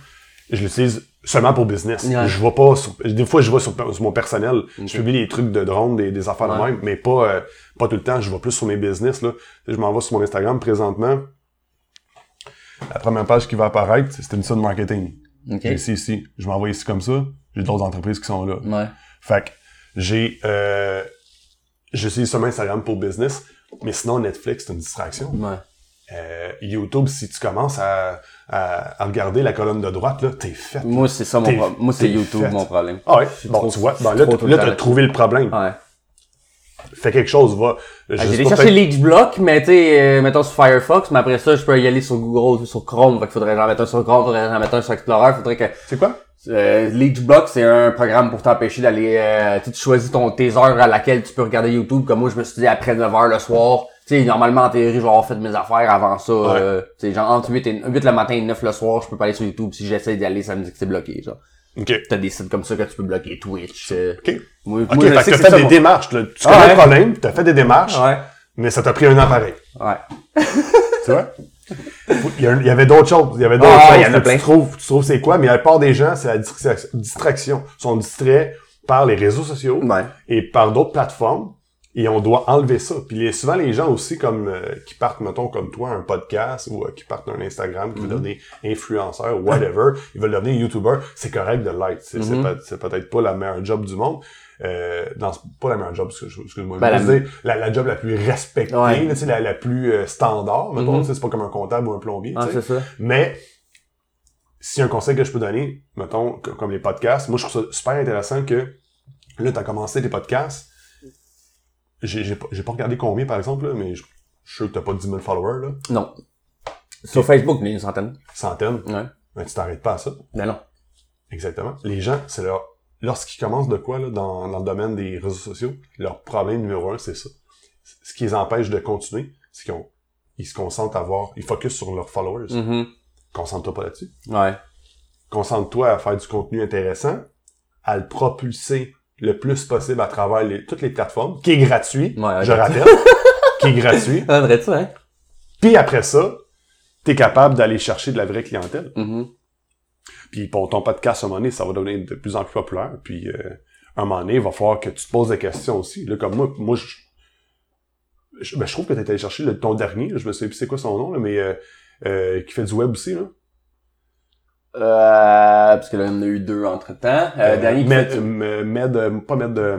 je l'utilise seulement pour business. Je vois pas sur- des fois je vois sur, sur mon personnel, je publie des trucs de drone, des, des affaires de Ouais. même, mais pas euh, pas tout le temps, je vois plus sur mes business là. Je m'en vais sur mon Instagram présentement. La première page qui va apparaître, c'est Stimson Marketing. J'ai ici ici, je m'envoie ici comme ça, j'ai d'autres entreprises qui sont là. Ouais. Fait que j'ai euh, j'utilise seulement Instagram pour business, mais sinon Netflix c'est une distraction. Ouais. Euh, YouTube, si tu commences à, à, à regarder la colonne de droite, là, t'es fait. Moi, c'est ça mon problème. Moi, c'est YouTube fait. mon problème. Ah ouais, bon, trop- tu vois, suis là, là, t'as trouvé le problème. Ouais. Fais quelque chose, va. Ah, J'ai pas, chercher Leech Block, mais tu sais, euh, mettons sur Firefox, mais après ça, je peux y aller sur Google, sur Chrome. Fait qu'il faudrait j'en mette un sur Chrome, faudrait j'en mette un sur Explorer, faudrait que... C'est quoi? Euh, Leechblock, c'est un programme pour t'empêcher d'aller... Euh, tu sais, tu choisis ton, tes heures à laquelle tu peux regarder YouTube. Comme moi, je me suis dit après 9h le soir. Tu sais, normalement, en théorie, je vais avoir fait mes affaires avant ça. Ouais. Euh, tu sais, genre entre 8, et, 8 le matin et 9 le soir, je peux pas aller sur YouTube. Si j'essaie d'y aller, ça me dit que c'est bloqué. Genre. OK. T'as des sites comme ça que tu peux bloquer. Twitch. euh. OK. Moi, OK, moi, je fait sais que t'as fait des mon- démarches, là. Tu Ah connais ouais. le problème, t'as fait des démarches, Ouais. mais ça t'a pris un an pareil. Ouais. Tu vois? Il y, a- il y avait d'autres choses. Il y avait d'autres Ah, choses il y en a plein. tu trouves, tu trouves c'est quoi, mais la part des gens, c'est la distra- distraction. Ils sont distraits par les réseaux sociaux Ouais. et par d'autres plateformes. Et on doit enlever ça. Puis les, souvent, les gens aussi, comme euh, qui partent, mettons, comme toi, un podcast ou euh, qui partent d'un Instagram, qui veulent devenir influenceur whatever, ils veulent devenir YouTuber, c'est correct de l'être. C'est c'est Mhm. peut- c'est peut-être pas la meilleure job du monde. Euh, dans, pas la meilleure job, excuse- excuse-moi. Ben, je veux dire, la, la job la plus respectée, Ouais. là, la, la plus euh, standard, mettons, Mhm. tu sais, c'est pas comme un comptable ou un plombier. Ah, tu sais. c'est ça. Mais si un conseil que je peux donner, mettons, co- comme les podcasts, moi je trouve ça super intéressant que là, tu as commencé tes podcasts. J'ai pas, regardé combien par exemple, là, mais je je suis sûr que t'as pas 10 000 followers, là. Non. Sur Facebook, a une centaine. Centaines. Ouais. Mais tu t'arrêtes pas à ça. Ben non. Exactement. Les gens, c'est leur, lorsqu'ils commencent de quoi, là, dans, dans le domaine des réseaux sociaux, leur problème numéro un, c'est ça. Ce qui les empêche de continuer, c'est qu'ils ont- ils se concentrent à voir, ils focus sur leurs followers. Mhm. Concentre-toi pas là-dessus. Ouais. concentre-toi à faire du contenu intéressant, à le propulser le plus possible à travers les- toutes les plateformes, qui est gratuit, Ouais, je rappelle, qui est gratuit. Ah, vrai hein? Puis après ça, t'es capable d'aller chercher de la vraie clientèle. Mhm. Puis pour ton podcast, à un moment donné, ça va devenir de plus en plus populaire. Puis euh, à un moment donné, il va falloir que tu te poses des questions aussi. Là, comme moi, moi je, je, ben, je trouve que t'es allé chercher le, ton dernier, là, je me sais plus c'est quoi son nom, là, mais euh, euh, qui fait du web aussi. Là. Euh, parce que là, il y en a eu deux entre-temps. Euh, dernier qui Med, fait- euh, Med, euh, pas Med de,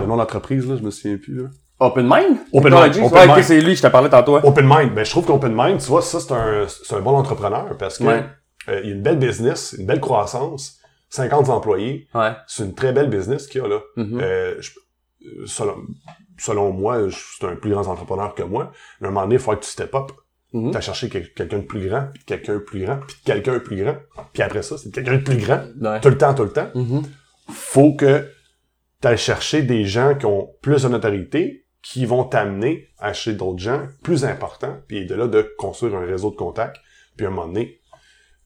de nom d'entreprise, là, je me souviens plus. Là. Open Mind? Open? Mind, Open Mind. c'est lui, je t'ai parlé tantôt. hein. Open Mind, ben je trouve qu'Open Mind, tu vois, ça c'est un c'est un bon entrepreneur parce que Ouais. euh, il y a une belle business, une belle croissance, 50 employés, Ouais. c'est une très belle business qu'il y a là. Mhm. Euh, je- euh, selon, selon moi, je- c'est un plus grand entrepreneur que moi. À un moment donné, il faut que tu step up. Mhm. T'as cherché quel- quelqu'un de plus grand, puis quelqu'un de plus grand, puis quelqu'un de plus grand. Puis après ça, c'est quelqu'un de plus grand. Ouais. Tout le temps, tout le temps. Mhm. Faut que tu chercher des gens qui ont plus de notoriété, qui vont t'amener à acheter d'autres gens plus importants, puis de là, de construire un réseau de contacts. Puis à un moment donné,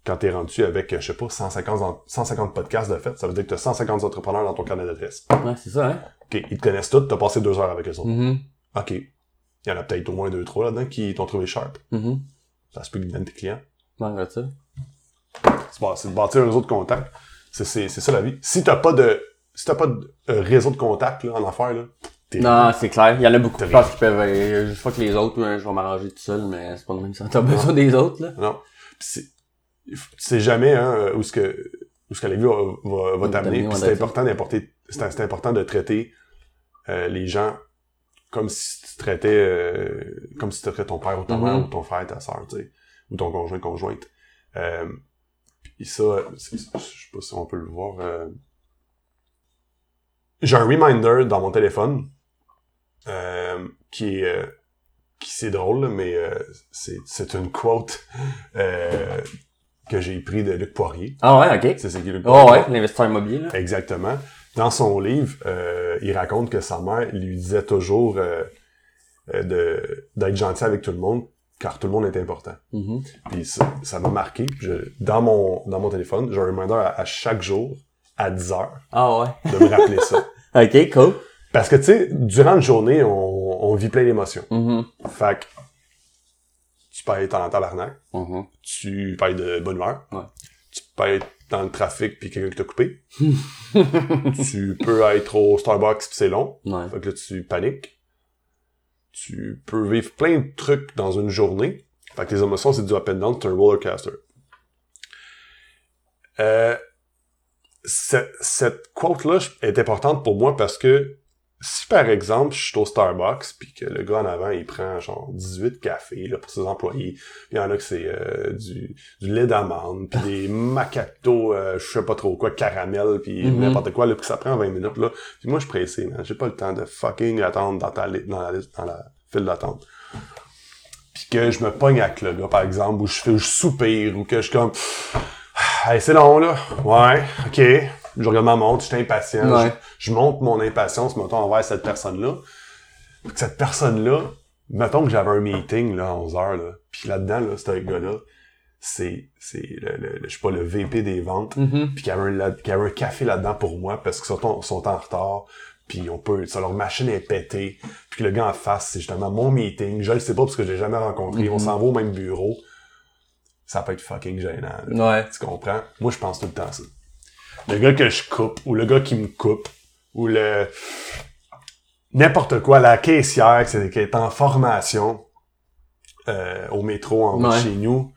quand t'es rendu avec, je sais pas, 150, en- 150 podcasts de fait, ça veut dire que t'as 150 entrepreneurs dans ton carnet d'adresse. Ouais, c'est ça, hein? OK, ils te connaissent tous, t'as passé deux heures avec eux autres. Mhm. OK. Il y en a peut-être au moins deux, trois là-dedans qui t'ont trouvé sharp. Mhm. Ça se peut qu'ils deviennent tes clients. Ouais, ça. C'est de bâtir un réseau de contacts. C'est, ça la vie. Si t'as pas de, si t'as pas de euh, réseau de contacts, là, en affaires, là, Non, c'est clair. Il y en a beaucoup. Pense qu'ils peuvent, euh, je crois que les autres, je vais m'arranger tout seul, mais c'est pas le même sens. T'as besoin des autres, là? Non. C'est, jamais, hein, où ce que, où ce que la vie va, va, t'amener. c'est important d'importer, c'est, important de traiter, euh, les gens comme si traitais, euh, comme si tu traitais ton père ou ta mère ou ton frère, ta soeur, tu sais. Ou ton conjoint, conjointe. Euh, puis ça, je sais pas si on peut le voir, euh, j'ai un reminder dans mon téléphone, euh, qui est, qui c'est drôle, mais euh, c'est, une quote que j'ai pris de Luc Poirier. Ah ouais, ok. C'est, c'est qui Luc Oh Poirier? ouais, l'investisseur immobilier, là. Exactement. Dans son livre, euh, il raconte que sa mère lui disait toujours euh, de, d'être gentil avec tout le monde, car tout le monde est important. Mhm. Puis ça, ça m'a marqué. Je- dans mon dans mon téléphone, j'ai un reminder à, à chaque jour, à 10 heures, Ah ouais. de me rappeler ça. Ok, cool. Parce que, tu sais, durant une journée, on, on vit plein d'émotions. Mhm. Fait que tu peux être en tabarnak, Mhm. tu peux être de bonne humeur, Ouais. tu peux être dans le trafic puis quelqu'un qui t'a coupé, tu peux être au Starbucks puis c'est long, Ouais. fait que là tu paniques. Tu peux vivre plein de trucs dans une journée. Fait que les émotions, c'est du up and down, c'est un roller coaster. Euh, cette, cette quote-là est importante pour moi parce que si par exemple je suis au Starbucks puis que le gars en avant il prend genre 18 cafés là, pour ses employés, puis il y en a que c'est euh, du, du lait d'amande puis des macchiatos euh, je sais pas trop quoi caramel puis Mhm. n'importe quoi là puis ça prend 20 minutes là. Puis moi je suis pressé man, j'ai pas le temps de fucking attendre dans ta li- dans la dans la file d'attente. Puis que je me pogne avec le gars par exemple ou je fais je soupire ou que je suis comme Hey, c'est long, là. Ouais, OK. Je regarde ma montre, je suis impatient. Ouais. Je, je montre mon impatience, mettons, envers cette personne-là. Puis que cette personne-là, mettons que j'avais un meeting, là, à 11 heures, là. Puis là-dedans, là, ce gars-là, c'est, c'est le, le, le- je sais pas, le VP des ventes. Mhm. Puis qu'il y avait un, là- qu'il y avait un café là-dedans pour moi parce qu'ils sont, sont en retard. Puis on peut, ça, leur machine est pétée. Puis que le gars en face, c'est justement mon meeting. Je le sais pas parce que je l'ai jamais rencontré. Mhm. On s'en va au même bureau. Ça peut être fucking gênant. là. Ouais. Tu comprends? Moi, je pense tout le temps ça. Le gars que je coupe, ou le gars qui me coupe, ou le... N'importe quoi, la caissière qui est- en formation euh, au métro en Ouais. chez nous,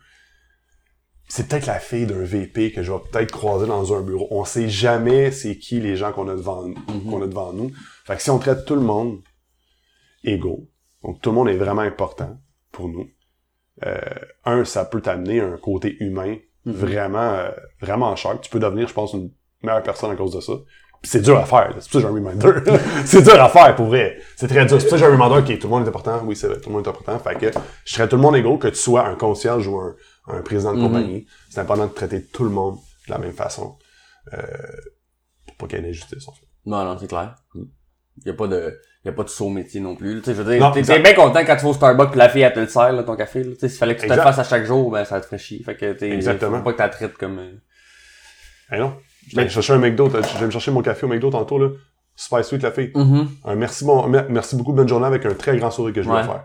c'est peut-être la fille d'un VP que je vais peut-être croiser dans un bureau. On sait jamais c'est qui les gens qu'on a devant Mhm. qu'on a devant nous. Fait que si on traite tout le monde égaux, donc tout le monde est vraiment important pour nous. Euh, un, ça peut t'amener un côté humain Mhm. vraiment euh, vraiment cher. Tu peux devenir, je pense, une meilleure personne à cause de ça. C'est dur à faire. C'est pour ça que j'ai un reminder. c'est dur à faire, pour vrai. C'est très dur. C'est pour ça que j'ai un reminder qui tout le monde est important. Oui, c'est vrai, tout le monde est important. Fait que je serais tout le monde égaux, que tu sois un concierge ou un, un président de Mhm. compagnie. C'est important de traiter tout le monde de la même façon. Euh, pour pas qu'il y ait d'injustice, en fait. Non, non, c'est clair. Y a pas de, y a pas de saut métier non plus. Tu sais, je veux dire, t'es bien content quand tu vas au Starbucks pis la fille, elle te le sert, là, ton café. Tu sais, s'il fallait que tu te le fasses à chaque jour, ben, ça te ferait chier. Fait que, t'es, Exactement. faut pas que tu la traites comme, Eh non. Je Mais- vais chercher un McDo. Je vais me chercher mon café au McDo tantôt, là. Super sweet, la fille. Mhm. Un merci, bon, merci beaucoup, bonne journée avec un très grand sourire que je vais faire.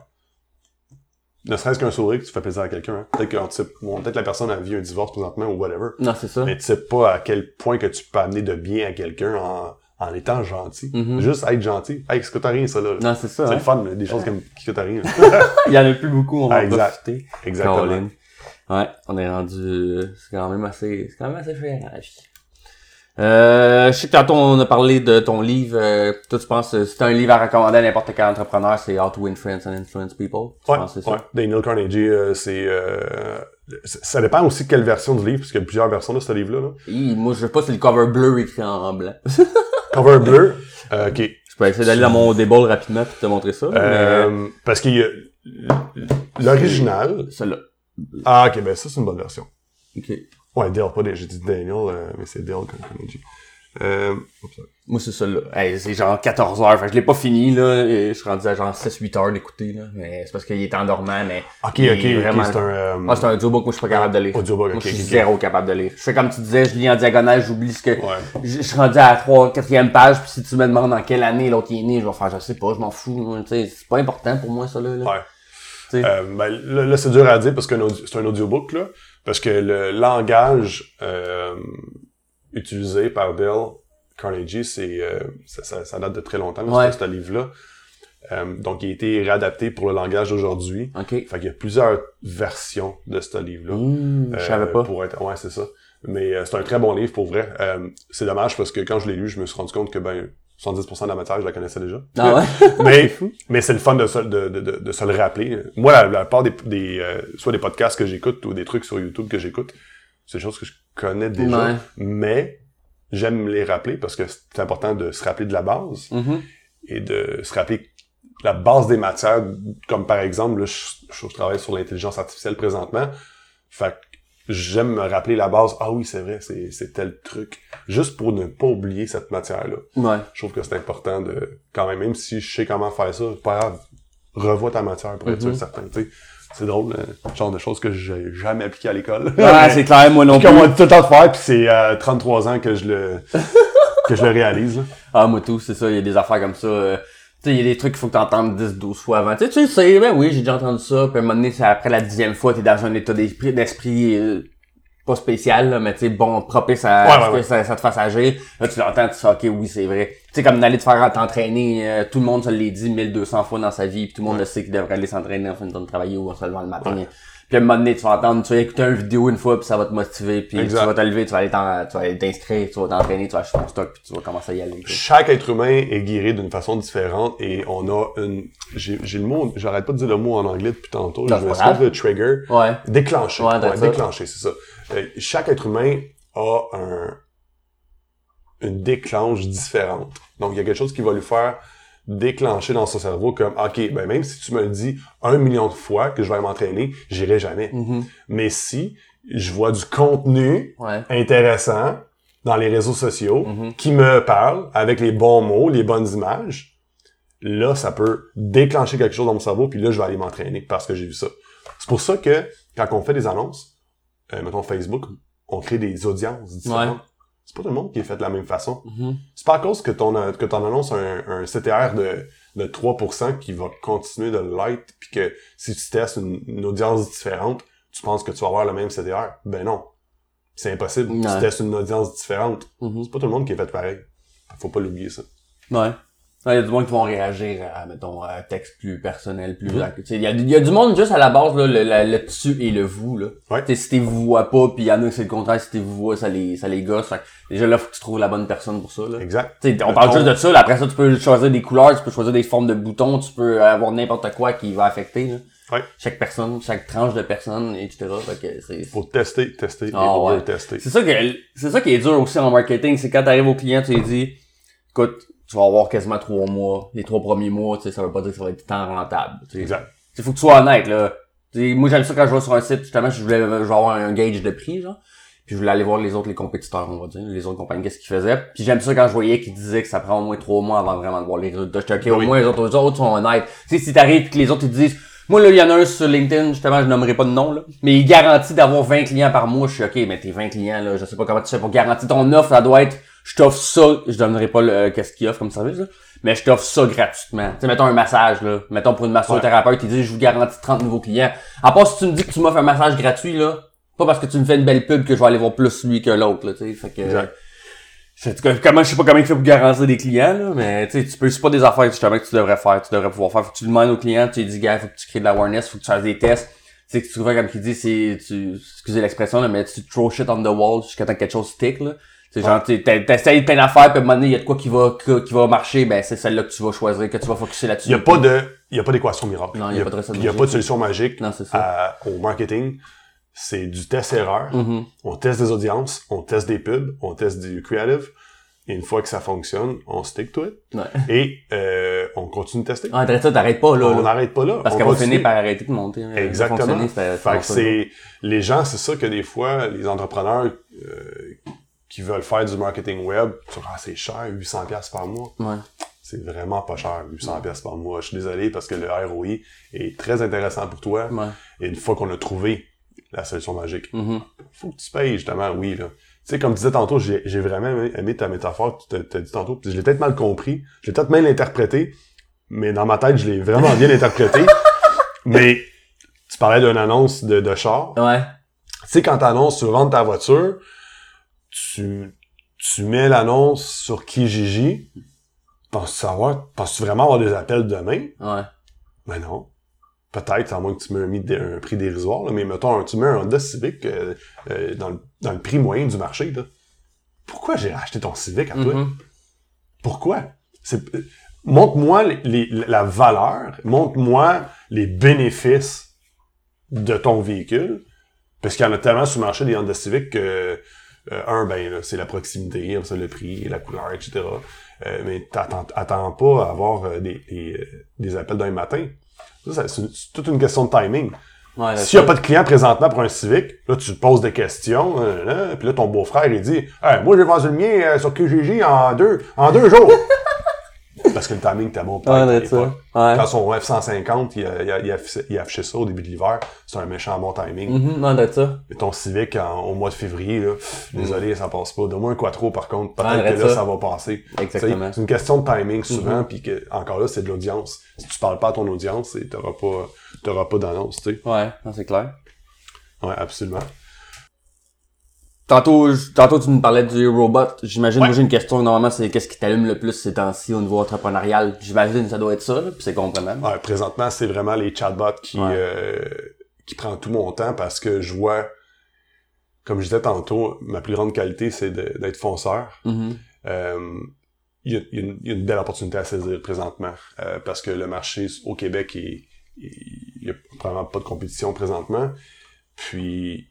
Ne serait-ce qu'un sourire que tu fais plaisir à quelqu'un. Hein. Peut-être que bon, peut-être la personne a vu un divorce présentement ou whatever. Non, c'est ça. Mais tu sais pas à quel point que tu peux amener de bien à quelqu'un en, en étant gentil. Mhm. Juste être gentil. Hey, que t'as rien, ça, là? Non, c'est ça. c'est hein. le fun, là, des choses comme qui t'as rien. Il y en a plus beaucoup, on va Ah, exact. profiter. Exactement. Caroline. Ouais, on est rendu, c'est quand même assez, c'est quand même assez cher, la vie. Euh, je sais que tantôt on a parlé de ton livre, euh, toi tu penses, euh, t'as un livre à recommander à n'importe quel entrepreneur, c'est How to Win Friends and Influence People. Tu Ouais, penses c'est ouais. ça? Daniel Carnegie, euh, c'est... Euh, ça dépend aussi de quelle version du livre, parce qu'il y a plusieurs versions de ce livre-là. Là. Moi je sais pas si c'est le cover bleu écrit en blanc. Cover bleu. Euh, OK. Je peux essayer d'aller dans mon déball rapidement pour te montrer ça. mais Euh, parce qu'il y a l'original. celle-là. Ah, ok, ben ça, c'est une bonne version. Ok. Ouais, Dale, pas Dale, j'ai dit Daniel, euh, mais c'est Dale Carnegie. Euh, Moi c'est celle-là. Hey, c'est genre 14 heures, fait que je l'ai pas fini là, et je suis rendu à genre 6-8 heures d'écouter là. Mais c'est parce qu'il est endormant, mais. ok, ok, est ok, vraiment- c'est un... Euh, Ah, c'est un audiobook, moi je suis pas capable de lire. audiobook, Moi, je suis zéro capable de lire. Je fais comme tu disais, je lis en diagonale, j'oublie ce que... Ouais. Je suis rendu à la 3 4 page, puis si tu me demandes dans quelle année l'autre est né, je vais faire, je sais pas, je m'en fous. C'est pas important pour moi, ça, là. là. Ouais. Euh, ben, là, là, c'est dur à dire parce que c'est un audiobook, là. Parce que le langage euh, utilisé par Dale Carnegie, c'est euh, ça, ça, ça date de très longtemps, Ouais. ce, livre-là. Euh, donc, il a été réadapté pour le langage d'aujourd'hui. OK. Fait qu'il y a plusieurs versions de ce livre-là. Mmh, je Euh, savais pas. Pour être... Ouais, c'est ça. Mais euh, c'est un très bon livre, pour vrai. Euh, c'est dommage parce que quand je l'ai lu, je me suis rendu compte que ben 70% de la matière, je la connaissais déjà. Ah ouais? mais mais c'est le fun de se, de, de, de, de se le rappeler. Moi, la, la part des, des euh, soit des podcasts que j'écoute ou des trucs sur YouTube que j'écoute, c'est des choses que je connais déjà. Ouais. Mais j'aime les rappeler parce que c'est important de se rappeler de la base Mhm. et de se rappeler la base des matières, comme par exemple, là, je, je travaille sur l'intelligence artificielle présentement. Fait j'aime me rappeler la base. Ah oui, c'est vrai, c'est, tel truc. Juste pour ne pas oublier cette matière-là. Ouais. Je trouve que c'est important de, quand même, même si je sais comment faire ça, pas grave, revois ta matière pour être Mhm. sûr certain. C'est drôle, euh, le genre de choses que j'ai jamais appliqué à l'école. Ouais, Mais- c'est clair, moi non puis plus. qu'on m'a dit tout le temps de faire, puis c'est à 33 ans que je le, que je le réalise. là. Ah, moi tout, c'est ça, il y a des affaires comme ça. euh, tu sais, il y a des trucs qu'il faut que t'entendes 10, 12 fois avant. Tu sais, tu sais, ben oui, j'ai déjà entendu ça. Puis à un moment donné, c'est après la dixième fois, t'es dans un état d'esprit, d'esprit euh, pas spécial, là, mais tu sais, bon, propice à Ouais, ouais, ce que ouais. Ça, ça te fasse agir. Là, tu l'entends, tu sais, ok, oui, c'est vrai. Tu sais, comme d'aller te faire t'entraîner, euh, tout le monde se l'est dit 1200 fois dans sa vie, puis tout le monde le sait qu'il devrait aller s'entraîner en fin de temps de travailler ou en se levant le matin. Puis à un moment donné, tu vas entendre, tu vas écouter une vidéo une fois, puis ça va te motiver, puis Exact. tu vas te lever, tu vas aller t'inscrire, tu vas t'entraîner, tu vas acheter ton stock, puis tu vas commencer à y aller. Chaque être humain est guéri d'une façon différente et on a une, j'ai, le mot, j'arrête pas de dire le mot en anglais depuis tantôt, je c'est me pas souviens grave. de trigger. Ouais. Déclencher. Ouais, Ouais, c'est ça. Euh, chaque être humain a un, une déclenche différente. Donc, il y a quelque chose qui va lui faire déclencher dans son cerveau comme, OK, ben même si tu me le dis un million de fois que je vais m'entraîner, j'irai jamais. Mhm. Mais si je vois du contenu Ouais. intéressant dans les réseaux sociaux Mhm. qui me parle avec les bons mots, les bonnes images, là, ça peut déclencher quelque chose dans mon cerveau, puis là, je vais aller m'entraîner parce que j'ai vu ça. C'est pour ça que quand on fait des annonces, euh, mettons Facebook, on crée des audiences différentes. Ouais. C'est pas tout le monde qui est fait de la même façon. Mhm. C'est pas à cause que ton que ton annonce un, un CTR de, de 3% qui va continuer de l'être, puis que si tu testes une, une audience différente, tu penses que tu vas avoir le même CTR. Ben non. C'est impossible. Ouais. Tu testes une audience différente. Mhm. C'est pas tout le monde qui est fait pareil. Faut pas l'oublier, ça. Ouais. Il y a du monde qui vont réagir à, mettons, à un texte plus personnel, plus... Mhm. Il y, a, y a du monde juste à la base, là, le, le, le tu et le vous, là. Ouais. Tu sais, si t'es vous vois pas, puis il y en a que c'est le contraire, si t'es vous vois, ça les, ça les gosse. Fait que déjà là, faut que tu trouves la bonne personne pour ça, là. Exact. On Le parle ton. juste de ça, là. après ça, tu peux choisir des couleurs, tu peux choisir des formes de boutons, tu peux avoir n'importe quoi qui va affecter, là. Ouais. Chaque personne, chaque tranche de personne, etc. Fait que c'est... Faut tester, tester et Ah, ouais. tester. C'est ça que c'est ça qui est dur aussi en marketing, c'est quand t'arrives au client, tu lui dis écoute, tu vas avoir quasiment trois mois, les trois premiers mois, tu sais, ça veut pas dire que ça va être tant rentable. Exact. Il faut que tu sois honnête là. Moi j'aime ça quand je vais sur un site, justement, je voulais je voulais avoir un gauge de prix, genre. Puis je voulais aller voir les autres, les compétiteurs, on va dire, les autres compagnies, qu'est-ce qu'ils faisaient. Puis j'aime ça quand je voyais qu'ils disaient que ça prend au moins trois mois avant vraiment de voir les résultats. J'étais ok, au Oui. moins les autres, les autres sont honnêtes. Tu sais, si t'arrives que les autres ils disent moi, là, il y en a un sur LinkedIn, justement, je nommerai pas de nom, là. Mais il garantit d'avoir 20 clients par mois. Je suis OK, mais tes 20 clients, là, je sais pas comment tu fais pour garantir ton offre. Ça doit être, je t'offre ça, je donnerai pas le, euh, qu'est-ce qu'il offre comme service, là. Mais je t'offre ça gratuitement. Tu sais, mettons un massage, là. Mettons pour une massothérapeute, il dit, je vous garantis 30 nouveaux clients. À part si tu me dis que tu m'offres un massage gratuit, là. Pas parce que tu me fais une belle pub que je vais aller voir plus lui que l'autre, là, tu sais. Fait que, Exact. c'est que- comment je sais pas comment il fait pour garantir des clients là, mais tu sais tu peux c'est pas des affaires justement que tu devrais faire, tu devrais pouvoir faire. Faut que tu demandes aux clients, tu lui dis gars, faut que tu crées de l'awareness, faut que tu fasses des tests. Tu sais que souvent comme il dit c'est tu excusez l'expression là, mais tu throw shit on the wall jusqu'à temps que quelque chose stick là. C'est genre t'essayes plein d'affaires puis à un moment donné il y a de quoi qui va qui, va marcher, ben c'est celle-là que tu vas choisir, que tu vas focuser là-dessus. Il y a pas de, il y a pas d'équation miracle. Non, il y a pas de il y a pas de solution magique Non, c'est ça. à- au marketing. C'est du test-erreur. Mhm. On teste des audiences, on teste des pubs, on teste du creative. Et une fois que ça fonctionne, on stick to it. Ouais. Et euh, on continue de tester. Ah, ça, t'arrêtes pas là. on n'arrête pas là. Parce on qu'elle va finir par arrêter de monter. hein. Exactement. Fait que c'est les gens, c'est ça que des fois les entrepreneurs euh, qui veulent faire du marketing web, tu ah, c'est cher, 800 pièces par mois. Ouais. C'est vraiment pas cher, 800 pièces par mois. Je suis désolé parce que le ROI est très intéressant pour toi. Ouais. Et une fois qu'on a trouvé la solution magique, Mhm. faut que tu payes justement, oui là. Tu sais, comme tu disais tantôt, j'ai vraiment aimé, ta métaphore que tu t'as- dit tantôt. puis Je l'ai peut-être mal compris, je l'ai peut-être mal interprété, mais dans ma tête, je l'ai vraiment bien interprété. mais tu parlais d'une annonce de, de char. Ouais. Tu sais, quand tu veux vendre ta voiture, tu, tu mets l'annonce sur Kijiji. Penses-tu savoir, penses-tu vraiment avoir des appels demain? Ouais. Ben non. Peut-être, à moins que tu mets un, mis- un prix dérisoire, là, mais mettons, tu mets un Honda Civic euh, euh, dans, le, dans le prix moyen du marché. Là. Pourquoi j'ai acheté ton Civic à toi? Mhm. Pourquoi? Euh, montre-moi la valeur, montre-moi les bénéfices de ton véhicule, parce qu'il y en a tellement sur le marché des Honda Civic que, euh, un, ben, là, c'est la proximité, ça, le prix, la couleur, etc. Euh, mais t'attends, attends pas à avoir euh, des, des, euh, des appels d'un matin. Ça, c'est, c'est toute une question de timing. Ouais, S'il n'y a pas de client présentement pour un Civic, là, tu te poses des questions, euh, là, puis là, ton beau-frère, il dit hey, Moi, j'ai vendu le mien euh, sur QGG en deux, en deux jours. Parce que le timing était bon pour Ouais. Quand son F-150, il, a- il, a- ça au début de l'hiver, c'est un méchant bon timing. Non, d'être ça. Et ton Civic, en- au mois de février, là, pff, désolé, ça passe pas. Donne-moi un Quattro, par contre. Peut-être que là, ça. ça va passer. Exactement. C'est une question de timing souvent, Mhm. puis que, encore là, c'est de l'audience. Si tu parles pas à ton audience, t'auras pas, t'auras pas d'annonce, tu sais. Ouais, c'est clair. Ouais, absolument. Tantôt, tantôt, tu nous parlais du robot. J'imagine, Ouais. moi, j'ai une question. Normalement, c'est qu'est-ce qui t'allume le plus ces temps-ci au niveau entrepreneurial? J'imagine que ça doit être ça, là, puis c'est comprenable. Ouais, présentement, c'est vraiment les chatbots qui, Ouais. euh, qui prennent tout mon temps parce que je vois, comme je disais tantôt, ma plus grande qualité, c'est d'être fonceur. Mhm. Euh, Il y, a, il y a une- il y a une belle opportunité à saisir présentement euh, parce que le marché au Québec, est- il y a probablement pas de compétition présentement. Puis,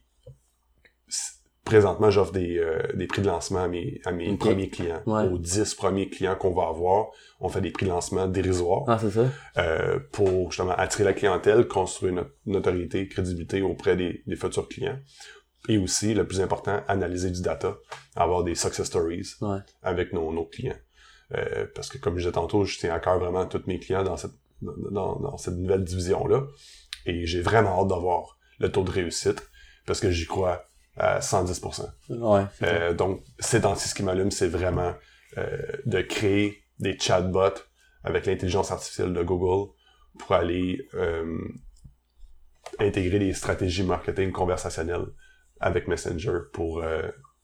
présentement, j'offre des, euh, des prix de lancement à mes, à mes premiers clients. Ouais. Aux 10 premiers clients qu'on va avoir, on fait des prix de lancement dérisoires Ah, c'est ça? euh, pour justement attirer la clientèle, construire une notoriété, crédibilité auprès des, des futurs clients. et aussi, le plus important, analyser du data, avoir des success stories Ouais. avec nos, nos clients. Euh, parce que comme je disais tantôt, je tiens à cœur vraiment tous mes clients dans cette, dans, dans cette nouvelle division-là. Et j'ai vraiment hâte d'avoir le taux de réussite parce que j'y crois à 110%. Ouais. Euh, donc, c'est dans ce qui m'allume, c'est vraiment euh, de créer des chatbots avec l'intelligence artificielle de Google pour aller euh, intégrer des stratégies marketing conversationnelles avec Messenger pour euh,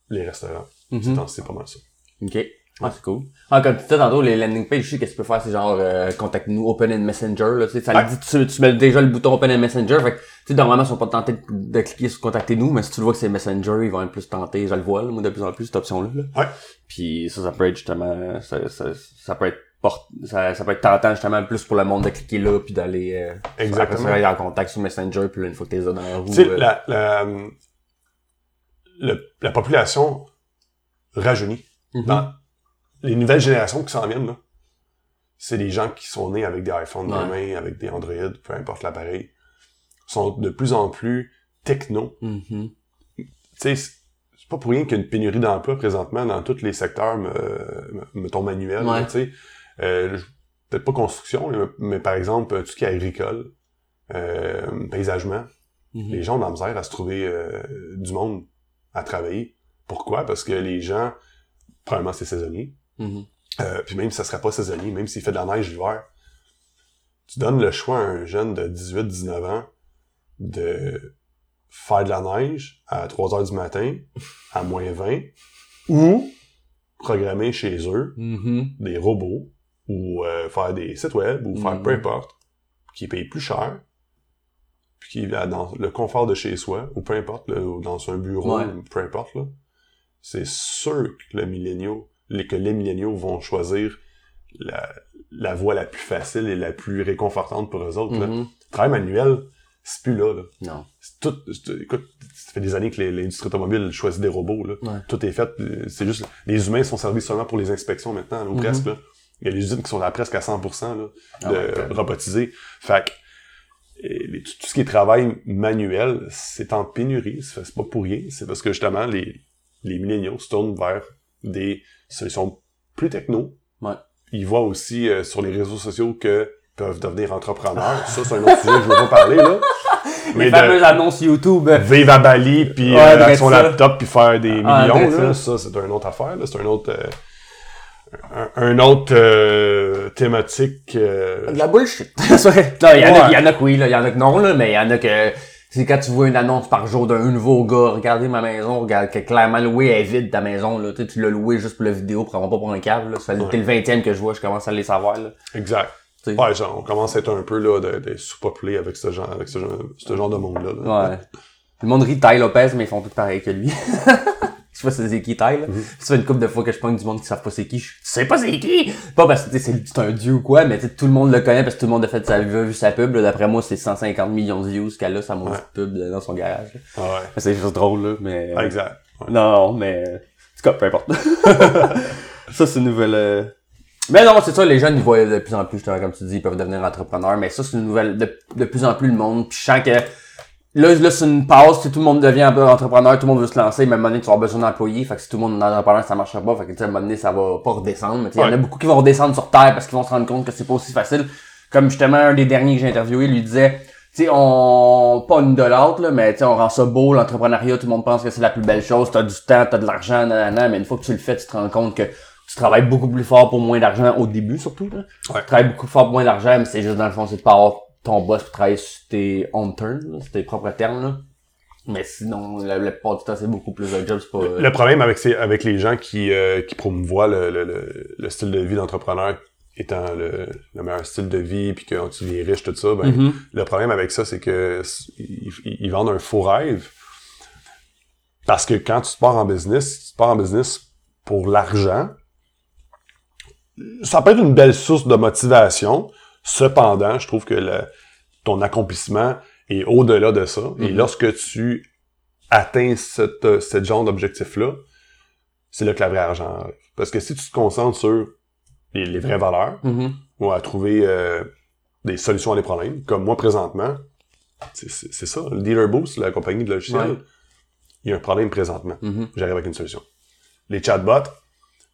les restaurants. Mhm. C'est dans- C'est pas mal ça. OK. Ah, c'est cool. Ah, comme tu disais tantôt, les landing pages, je sais qu'est-ce que tu peux faire, c'est genre, euh, contacte-nous, open in messenger, là, tu sais, ça le dit, tu, tu mets déjà le bouton open in messenger, fait que, tu sais, normalement, ils sont pas tentés de, de cliquer sur contacter-nous, mais si tu le vois que c'est messenger, ils vont être plus tentés, je le vois, là, moi, de plus en plus, cette option-là, là. Ouais. Puis ça, ça peut être justement, ça, ça, ça peut être ça, ça peut être tentant justement plus pour le monde de cliquer là puis d'aller euh, Exactement. après en contact sur Messenger puis là, une fois que t'es dans la roue Tu sais, euh, la, la, le- la population rajeunit. mhm. Dans les nouvelles générations qui s'en viennent, là, c'est des gens qui sont nés avec des iPhones dans les mains, avec des Android, peu importe l'appareil, sont de plus en plus techno. Mhm. Tu sais, c'est pas pour rien qu'il y a une pénurie d'emploi présentement dans tous les secteurs, me- mettons Ouais. là, tu sais. Euh, Peut-être pas construction, mais, mais par exemple, tout ce qui est agricole, euh, paysagement, Mhm. les gens ont de la misère à se trouver euh, du monde à travailler. Pourquoi? Parce que les gens, premièrement, c'est saisonnier. Mhm. Euh, puis même si ça serait pas saisonnier, même s'il fait de la neige l'hiver, tu donnes le choix à un jeune de 18-19 ans de faire de la neige à 3 heures du matin, à moins 20, ou programmer chez eux Mhm. des robots, ou euh, faire des sites web, ou faire Mhm. peu importe, qui payent plus cher, puis qui va dans le confort de chez soi, ou peu importe, là, ou dans un bureau, Ouais. ou peu importe, là, c'est sûr que le milléniaux, que les milléniaux vont choisir la, la voie la plus facile et la plus réconfortante pour eux autres. là. Mhm. Travail manuel, c'est plus là. là. Non. Tout, écoute, ça fait des années que l'industrie automobile choisit des robots. Là. Ouais. Tout est fait. euh, C'est juste, les humains sont servis seulement pour les inspections maintenant, ou Mhm. presque. Là. Il y a les usines qui sont là presque à 100% là, Ah de ouais, robotisés. Fait que, et tout, tout ce qui est travail manuel, c'est en pénurie. C'est c'est pas pour rien. C'est parce que justement, les, les milléniaux se tournent vers des solutions plus techno. Ouais. Ils voient aussi euh, sur les réseaux sociaux que peuvent devenir entrepreneurs. Ça, c'est un autre sujet que je veux pas parler, là. Les de- fameuses annonces YouTube. vivre à Bali puis Ouais, euh, avec son ça. laptop puis faire des Ah, millions là, ça c'est une autre affaire là, c'est un autre euh, un, un autre euh, thématique euh, De la bullshit. Il y, en a- Ouais. il y en a que oui, là, il y en a que non, là, mais il y en a que... C'est quand tu vois une annonce par jour d'un nouveau gars, regardez ma maison, regarde que clairement loué est vide ta maison, là. Tu sais, tu l'as loué juste pour la vidéo, prends pas pour un câble, là. Ça fait Ouais. le 20e que je vois, je commence à les savoir, là. exact ouais genre on commence à être un peu là de, de sous-peuplé avec ce genre avec ce genre, ce genre de monde là, Ouais. Le monde rit Ty Lopez, mais ils font tout pareil que lui. Pas si c'est qui Ty, là. Ça fait une couple de fois que je pogne du monde qui savent pas c'est qui. Je tu sais pas c'est qui! Pas parce que tu c'est un dieu ou quoi, mais tu tout le monde le connaît parce que tout le monde a fait sa, vu sa pub. là. D'après moi, c'est 150 millions de views qu'elle a, sa maudite Ouais. pub là, dans son garage. Ah ouais C'est juste drôle, là, mais... Ah, exact Ouais. Non, mais... En tout cas, peu importe. ça, c'est une nouvelle... euh, Mais non, c'est ça, les jeunes, ils voient de plus en plus, justement, comme tu dis, ils peuvent devenir entrepreneurs, mais ça, c'est une nouvelle... De, de plus en plus, le monde, puis je sens que... Là, là c'est une pause, tout le monde devient un peu entrepreneur, tout le monde veut se lancer, mais à un moment donné, tu avoir besoin d'employés, fait que si tout le monde est entrepreneur, ça marchera pas, fait que tu sais, à un moment donné, ça va pas redescendre, mais il y en a beaucoup qui vont redescendre sur Terre parce qu'ils vont se rendre compte que c'est pas aussi facile. Comme justement, un des derniers que j'ai interviewé, lui disait, tu sais, on, pas une de l'autre, là, mais tu sais, on rend ça beau, l'entrepreneuriat, tout le monde pense que c'est la plus belle chose, t'as du temps, t'as de l'argent, nanana, mais une fois que tu le fais, tu te rends compte que tu travailles beaucoup plus fort pour moins d'argent au début, surtout, là. Ouais. Tu travailles beaucoup fort pour moins d'argent, mais c'est juste dans le fond, c'est de pas avoir ton boss pour travailler sur tes turn, là, sur tes propres termes, là. Mais sinon, la, la plupart du temps, c'est beaucoup plus de job, c'est pas... euh, le problème avec ces, avec les gens qui euh, qui promouvoient le, le, le, le style de vie d'entrepreneur étant le, le meilleur style de vie puis que tu vis riche tout ça ben Mhm. Le problème avec ça, c'est que ils, ils- vendent un faux rêve. Parce que quand tu pars en business, tu pars en business pour l'argent. Ça peut être une belle source de motivation. Cependant, je trouve que le- ton accomplissement est au-delà de ça. Et Mhm. lorsque tu atteins cette, cette genre d'objectif-là, c'est là que la vraie argent arrive. Parce que si tu te concentres sur les, les vraies valeurs, Mhm. ou à trouver euh, des solutions à des problèmes. Comme moi, présentement, c'est- ça. Le Dealer Boost, la compagnie de logiciels, Ouais. il y a un problème présentement. Mhm. J'arrive avec une solution. Les chatbots,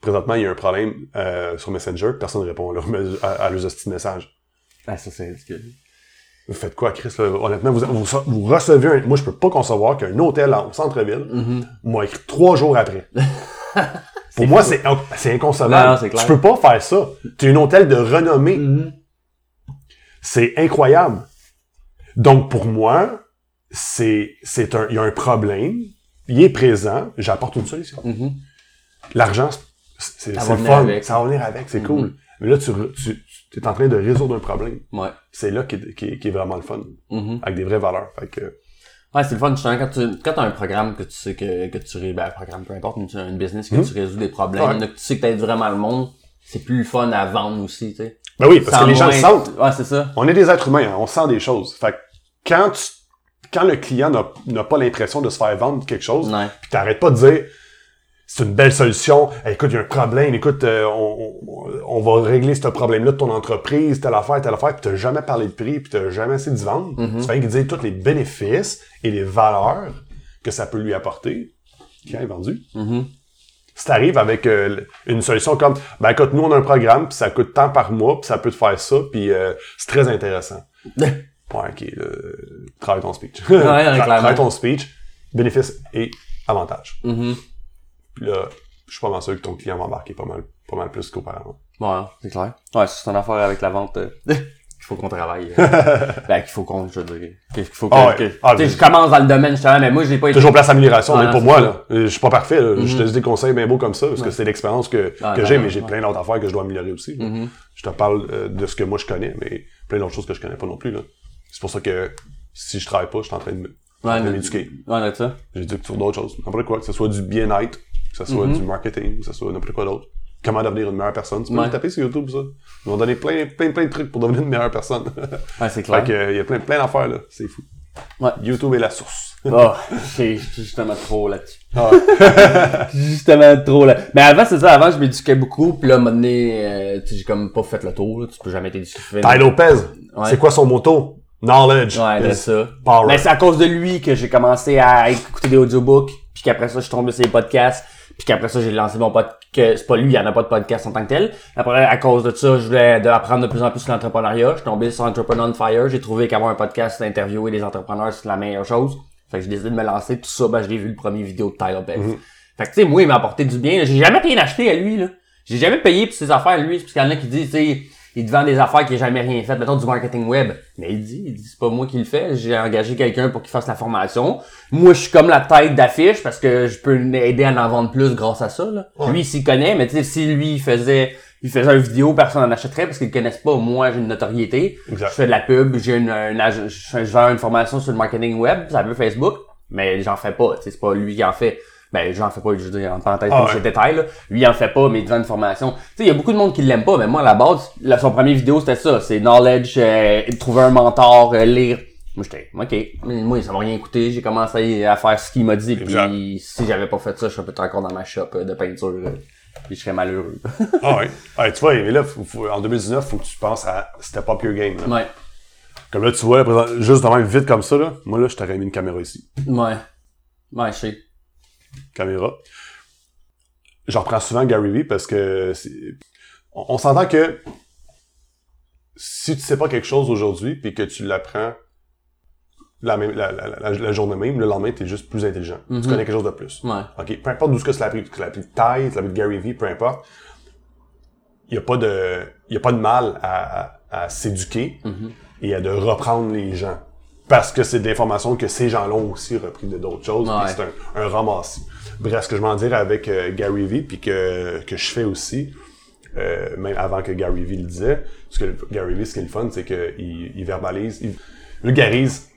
présentement, il y a un problème euh, sur Messenger, personne ne répond à leur, à, à leurs hosties de messages. Ah, ça, c'est ridicule. Vous faites quoi, Chris? là? Honnêtement, vous, vous, vous recevez un... Moi, je peux pas concevoir qu'un hôtel en centre-ville Mhm. m'a écrit trois jours après. Pour moi, c'est c'est inconcevable. Non, non, c'est clair. Tu peux pas faire ça. Tu es un hôtel de renommée. Mhm. C'est incroyable. Donc, pour moi, c'est, c'est un, il y a un problème. Il est présent. J'apporte une solution. Mhm. L'argent, c'est, Ça fun. avec. Ça va venir avec. C'est cool. Mais là, tu, tu, tu es en train de résoudre un problème. Ouais. C'est là qui est, qui, est- vraiment le fun. Mhm. Avec des vraies valeurs. Fait que, Ouais, c'est le fun, quand tu, quand t'as un programme que tu sais que, que tu ben, un programme, peu importe, mais tu as une business que Mhm. tu résous des problèmes, Ouais. là, que tu sais que t'aides vraiment le monde, c'est plus le fun à vendre aussi, tu sais. ben oui, parce Sans que les gens le sentent. Ouais, c'est ça. On est des êtres humains, hein, on sent des choses. Fait que quand tu, quand le client n'a, n'a pas l'impression de se faire vendre quelque chose, Ouais. puis t'arrêtes pas de dire c'est une belle solution, Hey, écoute, il y a un problème, écoute, euh, on, va régler ce problème-là de ton entreprise, telle affaire, telle affaire, puis t'as jamais parlé de prix, puis t'as jamais essayé d'y vendre. Mhm. Tu fais que dire tous les bénéfices et les valeurs que ça peut lui apporter. Qui est vendu? Mhm. Si t'arrives avec euh, une solution comme, ben écoute, nous on a un programme, puis ça coûte tant par mois, puis ça peut te faire ça, puis euh, c'est très intéressant. Ouais, ok, travaille ton speech. Tra- clairement. travaille ton speech, bénéfices et avantages. Mhm. Puis là, je suis pas mal sûr que ton client va embarquer pas mal, pas mal plus qu'auparavant. Ouais, c'est clair. Ouais, c'est une affaire avec la vente. euh, qu'il faut qu'on travaille. euh. ben, qu'il faut qu'on, je veux dire, qu'il faut que, Ah ouais. que- Ah, tu sais, mais- je commence dans le domaine, justement, mais moi, j'ai pas été... Toujours place d'amélioration, Ouais, mais pour moi, là, je suis pas parfait, là. je te Mhm. dis des conseils bien beaux comme ça, parce que Ouais. c'est l'expérience que, Ah, que j'ai, mais j'ai ouais. plein d'autres affaires que je dois améliorer aussi. Mhm. Je te parle euh, de ce que moi je connais, mais plein d'autres choses que je connais pas non plus. là. C'est pour ça que si je travaille pas, je suis en train de m'éduquer. Ouais, ça. J'éduque sur d'autres choses. N'importe quoi, que ce soit du bien-être, que ce soit Mhm. du marketing, que ce soit n'importe quoi d'autre. Comment devenir une meilleure personne. Tu peux Ouais. le taper sur YouTube, ça. Ils vont donner plein, plein, plein de trucs pour devenir une meilleure personne. Ouais, c'est fait clair. que, euh, il y a plein, plein d'affaires, là. C'est fou. Ouais. YouTube est la source. Ah, j'ai justement trop là-dessus. Ah. justement trop là. Mais avant, c'est ça, avant, je m'éduquais beaucoup, puis là, à un moment donné, euh, j'ai comme pas fait le tour, là. Tu peux jamais t'éduquer. Ty Lopez, Ouais. c'est quoi son motto? Knowledge. Ouais, is ça. power. Mais c'est à cause de lui que j'ai commencé à écouter des audiobooks, puis qu'après ça, je suis tombé sur les podcasts, puis qu'après ça, j'ai lancé mon podcast. C'est pas lui, il y en a pas de podcast en tant que tel. Après, à cause de ça, je voulais apprendre de plus en plus sur l'entrepreneuriat. Je suis tombé sur Entrepreneur on Fire. J'ai trouvé qu'avoir un podcast, d'interviewer des entrepreneurs, c'est la meilleure chose. Fait que j'ai décidé de me lancer. Tout ça, ben, je l'ai vu le premier vidéo de Tyler Beck. Mhm. Fait que, tu sais, moi, il m'a apporté du bien. J'ai jamais rien acheté à lui, là. J'ai jamais payé pour ses affaires, lui. Parce qu'il y en a qui disent, tu sais, il te vend des affaires qu'il a jamais rien fait. Mettons du marketing web. Mais il dit, il dit, c'est pas moi qui le fais. J'ai engagé quelqu'un pour qu'il fasse la formation. Moi, je suis comme la tête d'affiche parce que je peux l'aider à en vendre plus grâce à ça, là. Ouais. Lui, il s'y connaît, mais tu sais, si lui, il faisait, il faisait une vidéo, personne n'en achèterait parce qu'ils le connaissent pas. Moi, j'ai une notoriété. Exact. Je fais de la pub, j'ai une, une ag- je vends une formation sur le marketing web, ça veut Facebook, mais j'en fais pas, c'est pas lui qui en fait. Ben, j'en fais pas, je veux dire, en parenthèse, Ah ouais. je détaille, là. Lui, il en fait pas, mais vend une formation. Tu sais, il y a beaucoup de monde qui l'aime pas, mais moi, à la base, la- son premier vidéo, c'était ça. C'est knowledge, euh, trouver un mentor, euh, lire. Moi, j'étais, ok. Mais moi, ça m'a rien coûté. J'ai commencé à faire ce qu'il m'a dit, puis si j'avais pas fait ça, je serais peut-être encore dans ma shop euh, de peinture, puis je serais malheureux. Ah ouais. Ouais, tu vois, mais là, faut- faut- en 2019, faut que tu penses à Step Up Your Game. là. ouais. Comme là, tu vois, là, juste même vite comme ça, là, moi là, je t'aurais mis une caméra ici. Ouais. Ouais, je sais. Caméra. Je reprends souvent Gary Vee parce que on, on s'entend que si tu sais pas quelque chose aujourd'hui puis que tu l'apprends la, même, la, la, la, la journée même, le lendemain, t'es juste plus intelligent. Mhm. Tu connais quelque chose de plus. Ouais. Peu importe d'où ce que tu l'as appris, tu l'as appris de taille, tu l'as appris de Gary Vee, peu importe. Il n'y a pas de, y a pas de mal à, à, à s'éduquer Mhm. et à de reprendre les gens. Parce que c'est des informations que ces gens-là ont aussi repris de d'autres choses. Ouais. C'est un, un ramassis. Bref, ce que je m'en dire avec euh, Gary Vee, puis que, que je fais aussi, euh, même avant que Gary Vee le disait, parce que Gary Vee, ce qui est le fun, c'est qu'il il verbalise, il vulgarise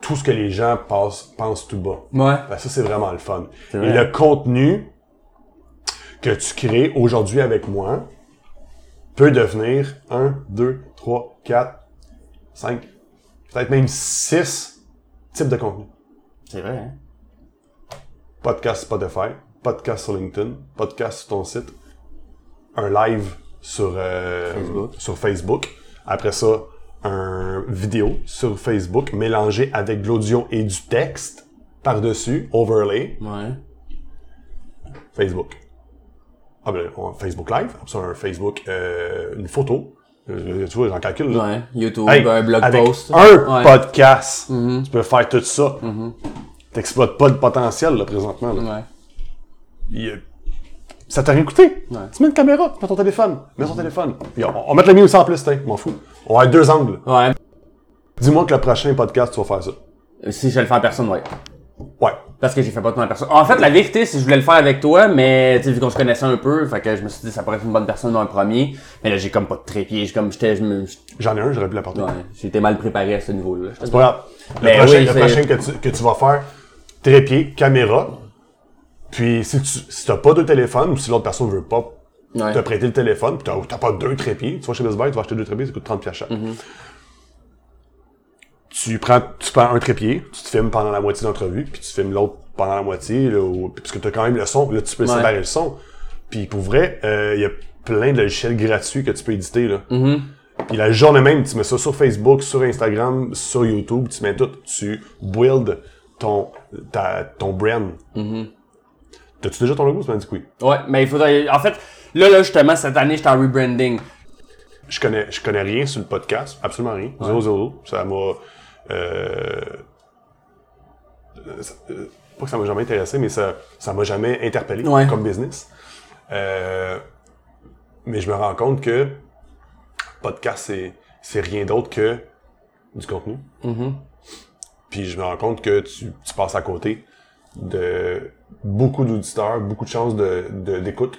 tout ce que les gens passent, pensent tout bas. Ouais. Ben, ça, c'est vraiment le fun. Et le contenu que tu crées aujourd'hui avec moi peut devenir 1, 2, 3, 4, 5, peut-être même 6 types de contenu. C'est vrai, hein? Podcast Spotify, podcast sur LinkedIn, podcast sur ton site, un live sur, euh, Facebook. sur Facebook. Après ça, un vidéo sur Facebook mélangé avec de l'audio et du texte par-dessus, overlay, Ouais. Facebook. Ah ben, on- Facebook Live, après ça, un Facebook, euh, une photo. Euh, tu vois, j'en calcule, là. Ouais. YouTube, Hey, un blog avec post. un Ouais. Mm-hmm. podcast, tu peux faire tout ça. T'exploites pas le potentiel, là, présentement. Là. Ouais. Il, ça t'a rien coûté. Ouais. Tu mets une caméra, tu mets ton téléphone, mets ton téléphone. Puis on, on va mettre le mien aussi en plus, t'sais, m'en fous. On va avoir deux angles. Ouais. Dis-moi que le prochain podcast, tu vas faire ça. Si je le fais en personne, ouais. Ouais. Parce que j'ai fait pas de en personne. En fait, la vérité, c'est que je voulais le faire avec toi, mais tu vu qu'on se connaissait un peu, fait que je me suis dit ça pourrait être une bonne personne dans un premier. Mais là, j'ai comme pas de trépied. J'ai comme j'étais, je me, je- J'en ai un, j'aurais pu l'apporter. ouais, été mal préparé à ce niveau-là. C'est pas grave. Le Mais prochain, oui, le c'est- prochain que, tu, que tu vas faire, trépied, caméra. Puis si tu si t'as pas deux téléphones ou si l'autre personne veut pas Ouais. te prêter le téléphone, puis t'as t'as pas deux trépieds, tu vas chez Best Buy, tu vas acheter deux trépieds, ça coûte 30 pièces chaque. Mm-hmm. Tu prends, tu prends un trépied, tu te filmes pendant la moitié d'entrevue, puis tu filmes l'autre pendant la moitié, là, ou- parce que t'as quand même le son, là tu peux Ouais. séparer le son. Puis pour vrai, il y a plein de logiciels gratuits que tu peux éditer là. Mm-hmm. Puis la journée même, tu mets ça sur Facebook, sur Instagram, sur YouTube, tu mets tout, tu build ton, ta, ton brand. Mm-hmm. T'as-tu déjà ton logo? Tu m'as dit que oui. Ouais, mais il faudrait. En fait, là, là, justement, cette année, j'étais en rebranding. Je connais, je connais rien sur le podcast, absolument rien. Zéro, zéro. Ça m'a, euh, euh, pas que ça m'a jamais intéressé, mais ça, ça m'a jamais interpellé Ouais. comme business. Euh, mais je me rends compte que podcast, c'est, rien d'autre que du contenu. Puis je me rends compte que tu, tu passes à côté de beaucoup d'auditeurs, beaucoup de chances de, de- d'écoute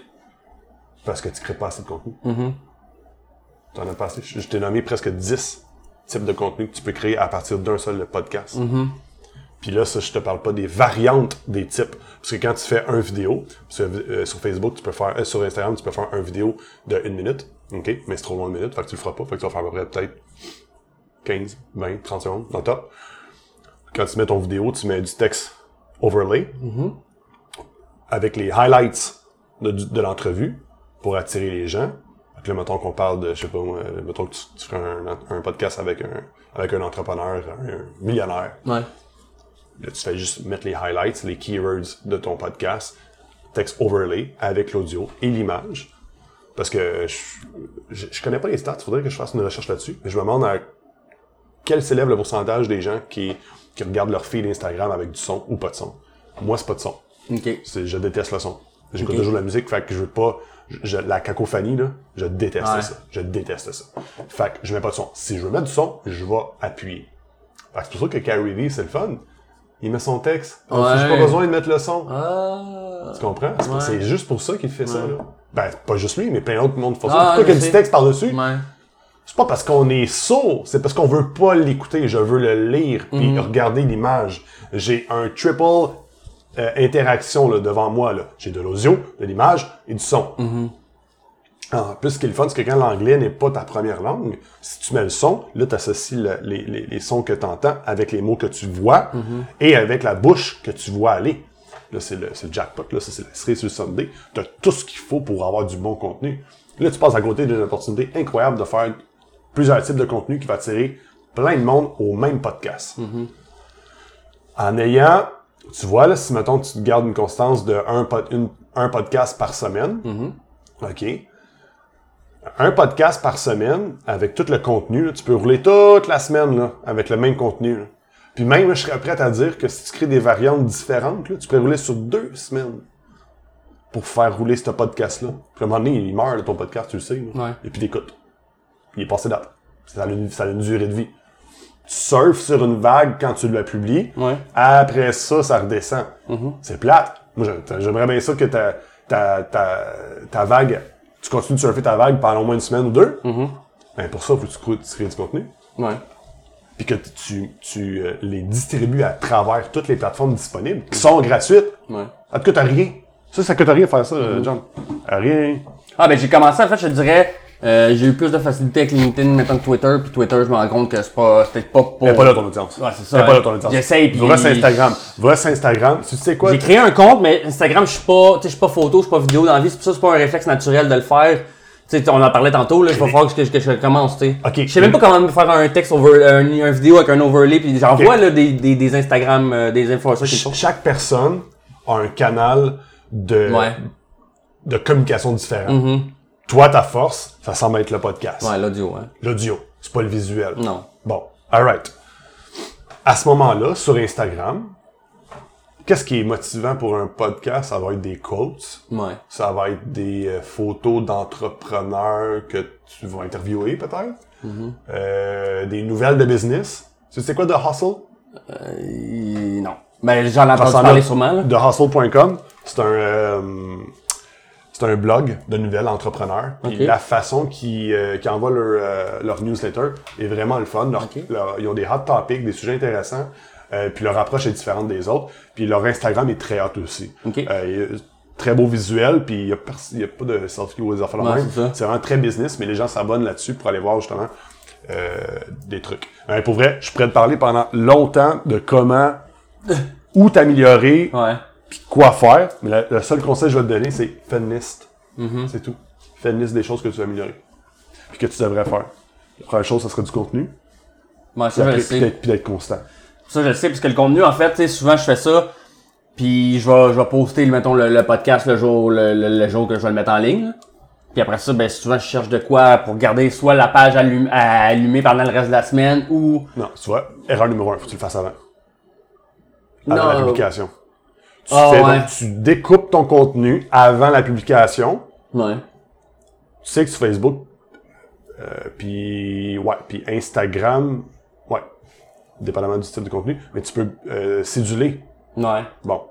parce que tu crées pas assez de contenu. T'en as pas assez. Je, je t'ai nommé presque 10 types de contenu que tu peux créer à partir d'un seul podcast. Puis là, ça, je te parle pas des variantes des types. Parce que quand tu fais un vidéo, sur, euh, sur Facebook, tu peux faire, euh, sur Instagram, tu peux faire un vidéo de une minute. OK? Mais c'est trop loin de minute, fait que tu le feras pas. Fait que tu vas faire à peu près peut-être 15, 20, 30 secondes dans le top. Quand tu mets ton vidéo, tu mets du texte overlay avec les highlights de, de l'entrevue pour attirer les gens. Que là, mettons qu'on parle de, je sais pas moi, mettons que tu, tu un, un podcast avec un, avec un entrepreneur, un millionnaire. Ouais. Là, tu fais juste mettre les highlights, les keywords de ton podcast, texte overlay avec l'audio et l'image. Parce que je, je, connais pas les stats, faudrait que je fasse une recherche là-dessus. Mais je me demande à quel s'élève le pourcentage des gens qui, qui regardent leur feed Instagram avec du son ou pas de son. Moi, c'est pas de son. Ok. C'est, je déteste le son. J'écoute toujours de la musique, fait que je veux pas, je- je- la cacophonie, là, je déteste Ouais. ça. Je déteste ça. Fait que je mets pas de son. Si je veux mettre du son, je vais appuyer. Fait que c'est pour ça que Carrie V, c'est le fun. Il met son texte. Ouais. J'ai pas besoin de mettre le son. Ah. Tu comprends? C'est, Ouais. juste pour ça qu'il fait ça, là. Ben, pas juste lui, mais plein d'autres monde font ça. Ah, Pourquoi qu'il y a du texte par-dessus? C'est pas parce qu'on est sourd, c'est parce qu'on veut pas l'écouter. Je veux le lire puis Mhm. regarder l'image. J'ai un triple euh, interaction là, devant moi. là. J'ai de l'audio, de l'image et du son. Mhm. En plus, ce qui est le fun, c'est que quand l'anglais n'est pas ta première langue, si tu mets le son, là, tu associes le- les, les, les sons que tu entends avec les mots que tu vois Mhm. et avec la bouche que tu vois aller. Là, c'est le, c'est le jackpot, là, ça, c'est la cerise sur le Sunday. Tu as tout ce qu'il faut pour avoir du bon contenu. Là, tu passes à côté d'une opportunité incroyable de faire plusieurs types de contenu qui va attirer plein de monde au même podcast. En ayant, tu vois, là, si mettons tu te gardes une constance de un, pod- une- un podcast par semaine, OK? Un podcast par semaine, avec tout le contenu, là, tu peux rouler toute la semaine là, avec le même contenu. là. Puis même, je serais prêt à dire que si tu crées des variantes différentes, là, tu peux rouler sur deux semaines pour faire rouler ce podcast-là. Puis à un moment donné, il meurt, ton podcast, tu le sais. Ouais. Et puis t'écoutes. Il est passé date. Ça a une durée de vie. Tu surfes sur une vague quand tu la publies. Ouais. Après ça, ça redescend. C'est plate. Moi, j'ai- j'aimerais bien ça que ta, ta, ta, ta vague, tu continues de surfer ta vague pendant au moins une semaine ou deux. Ben, pour ça, il faut que tu crées, du contenu. Ouais. Puis que tu, tu euh, les distribues à travers toutes les plateformes disponibles, qui sont gratuites. Ouais. Ça te coûte rien. Ça, ça coûte rien faire ça, euh, John. Rien. Ah ben j'ai commencé en fait je dirais euh, j'ai eu plus de facilité avec LinkedIn maintenant que Twitter puis Twitter je me rends compte que c'est pas c'était pas pour est pas là ton audience. Ouais, c'est ça, est pas là ton audience. J'essaye, puis- Va sur Instagram. Sur Instagram. Tu sais quoi? J'ai créé un compte mais Instagram je suis pas tu sais je suis pas photo, je suis pas vidéo dans la vie, c'est pour ça que c'est pas un réflexe naturel de le faire. Tu sais, on en parlait tantôt, là, il va falloir que, je- que je commence, tu sais. Ok. Je sais même pas comment me faire un texte over, un, un vidéo avec un overlay, puis j'en vois, là, des, des, des Instagram, euh, des influenceurs. Ch- Chaque personne a un canal de, Ouais. de communication différent. Mhm. Toi, ta force, ça semble être le podcast. Ouais, l'audio, hein. L'audio, c'est pas le visuel. Non. Bon, alright. À ce moment-là, sur Instagram, qu'est-ce qui est motivant pour un podcast? Ça va être des quotes, Ouais. ça va être des euh, photos d'entrepreneurs que tu vas interviewer peut-être, Mm-hmm. Euh, des nouvelles de business. Tu sais quoi de Hustle? Euh, non. Ben, j'en ai entendu parler sûrement, là. De hustle.com, c'est un euh, c'est un blog de nouvelles entrepreneurs. Puis Ok. la façon qu'ils euh, envoient leur, euh, leur newsletter est vraiment le fun. Leur- Ok. leur- ils ont des hot topics, des sujets intéressants. euh, puis leur approche est différente des autres. Puis leur Instagram est très hot aussi. Ok. Euh, très beau visuel, puis il y a, a pas de selfie ou des affaires même. c'est vraiment très business, mais les gens s'abonnent là-dessus pour aller voir justement euh, des trucs. Pour vrai, je pourrais te parler pendant longtemps de comment où t'améliorer, Ouais. Puis quoi faire. Mais la- le seul conseil que je vais te donner, c'est fais une liste. Mm-hmm. C'est tout. Fais une liste des choses que tu veux améliorer. Puis que tu devrais faire. La première chose, ça serait du contenu. Puis ça, après, sais. puis d'être- constant. Ça, je le sais, parce que le contenu, en fait, tu sais, souvent, je fais ça, puis je vais, je vais poster, mettons, le, le podcast le jour, le, le- le jour que je vais le mettre en ligne. Puis après ça, ben, souvent, je cherche de quoi pour garder soit la page allum- allumée pendant le reste de la semaine, ou... Non, tu vois, erreur numéro un, faut que tu le fasses avant. Avant Non. la publication. Tu, Ah, fais- ouais. donc, tu découpes ton contenu avant la publication. Ouais. Tu sais que sur Facebook, euh, puis ouais, puis Instagram, ouais, dépendamment du type de contenu, mais tu peux euh, céduler. Ouais. Bon.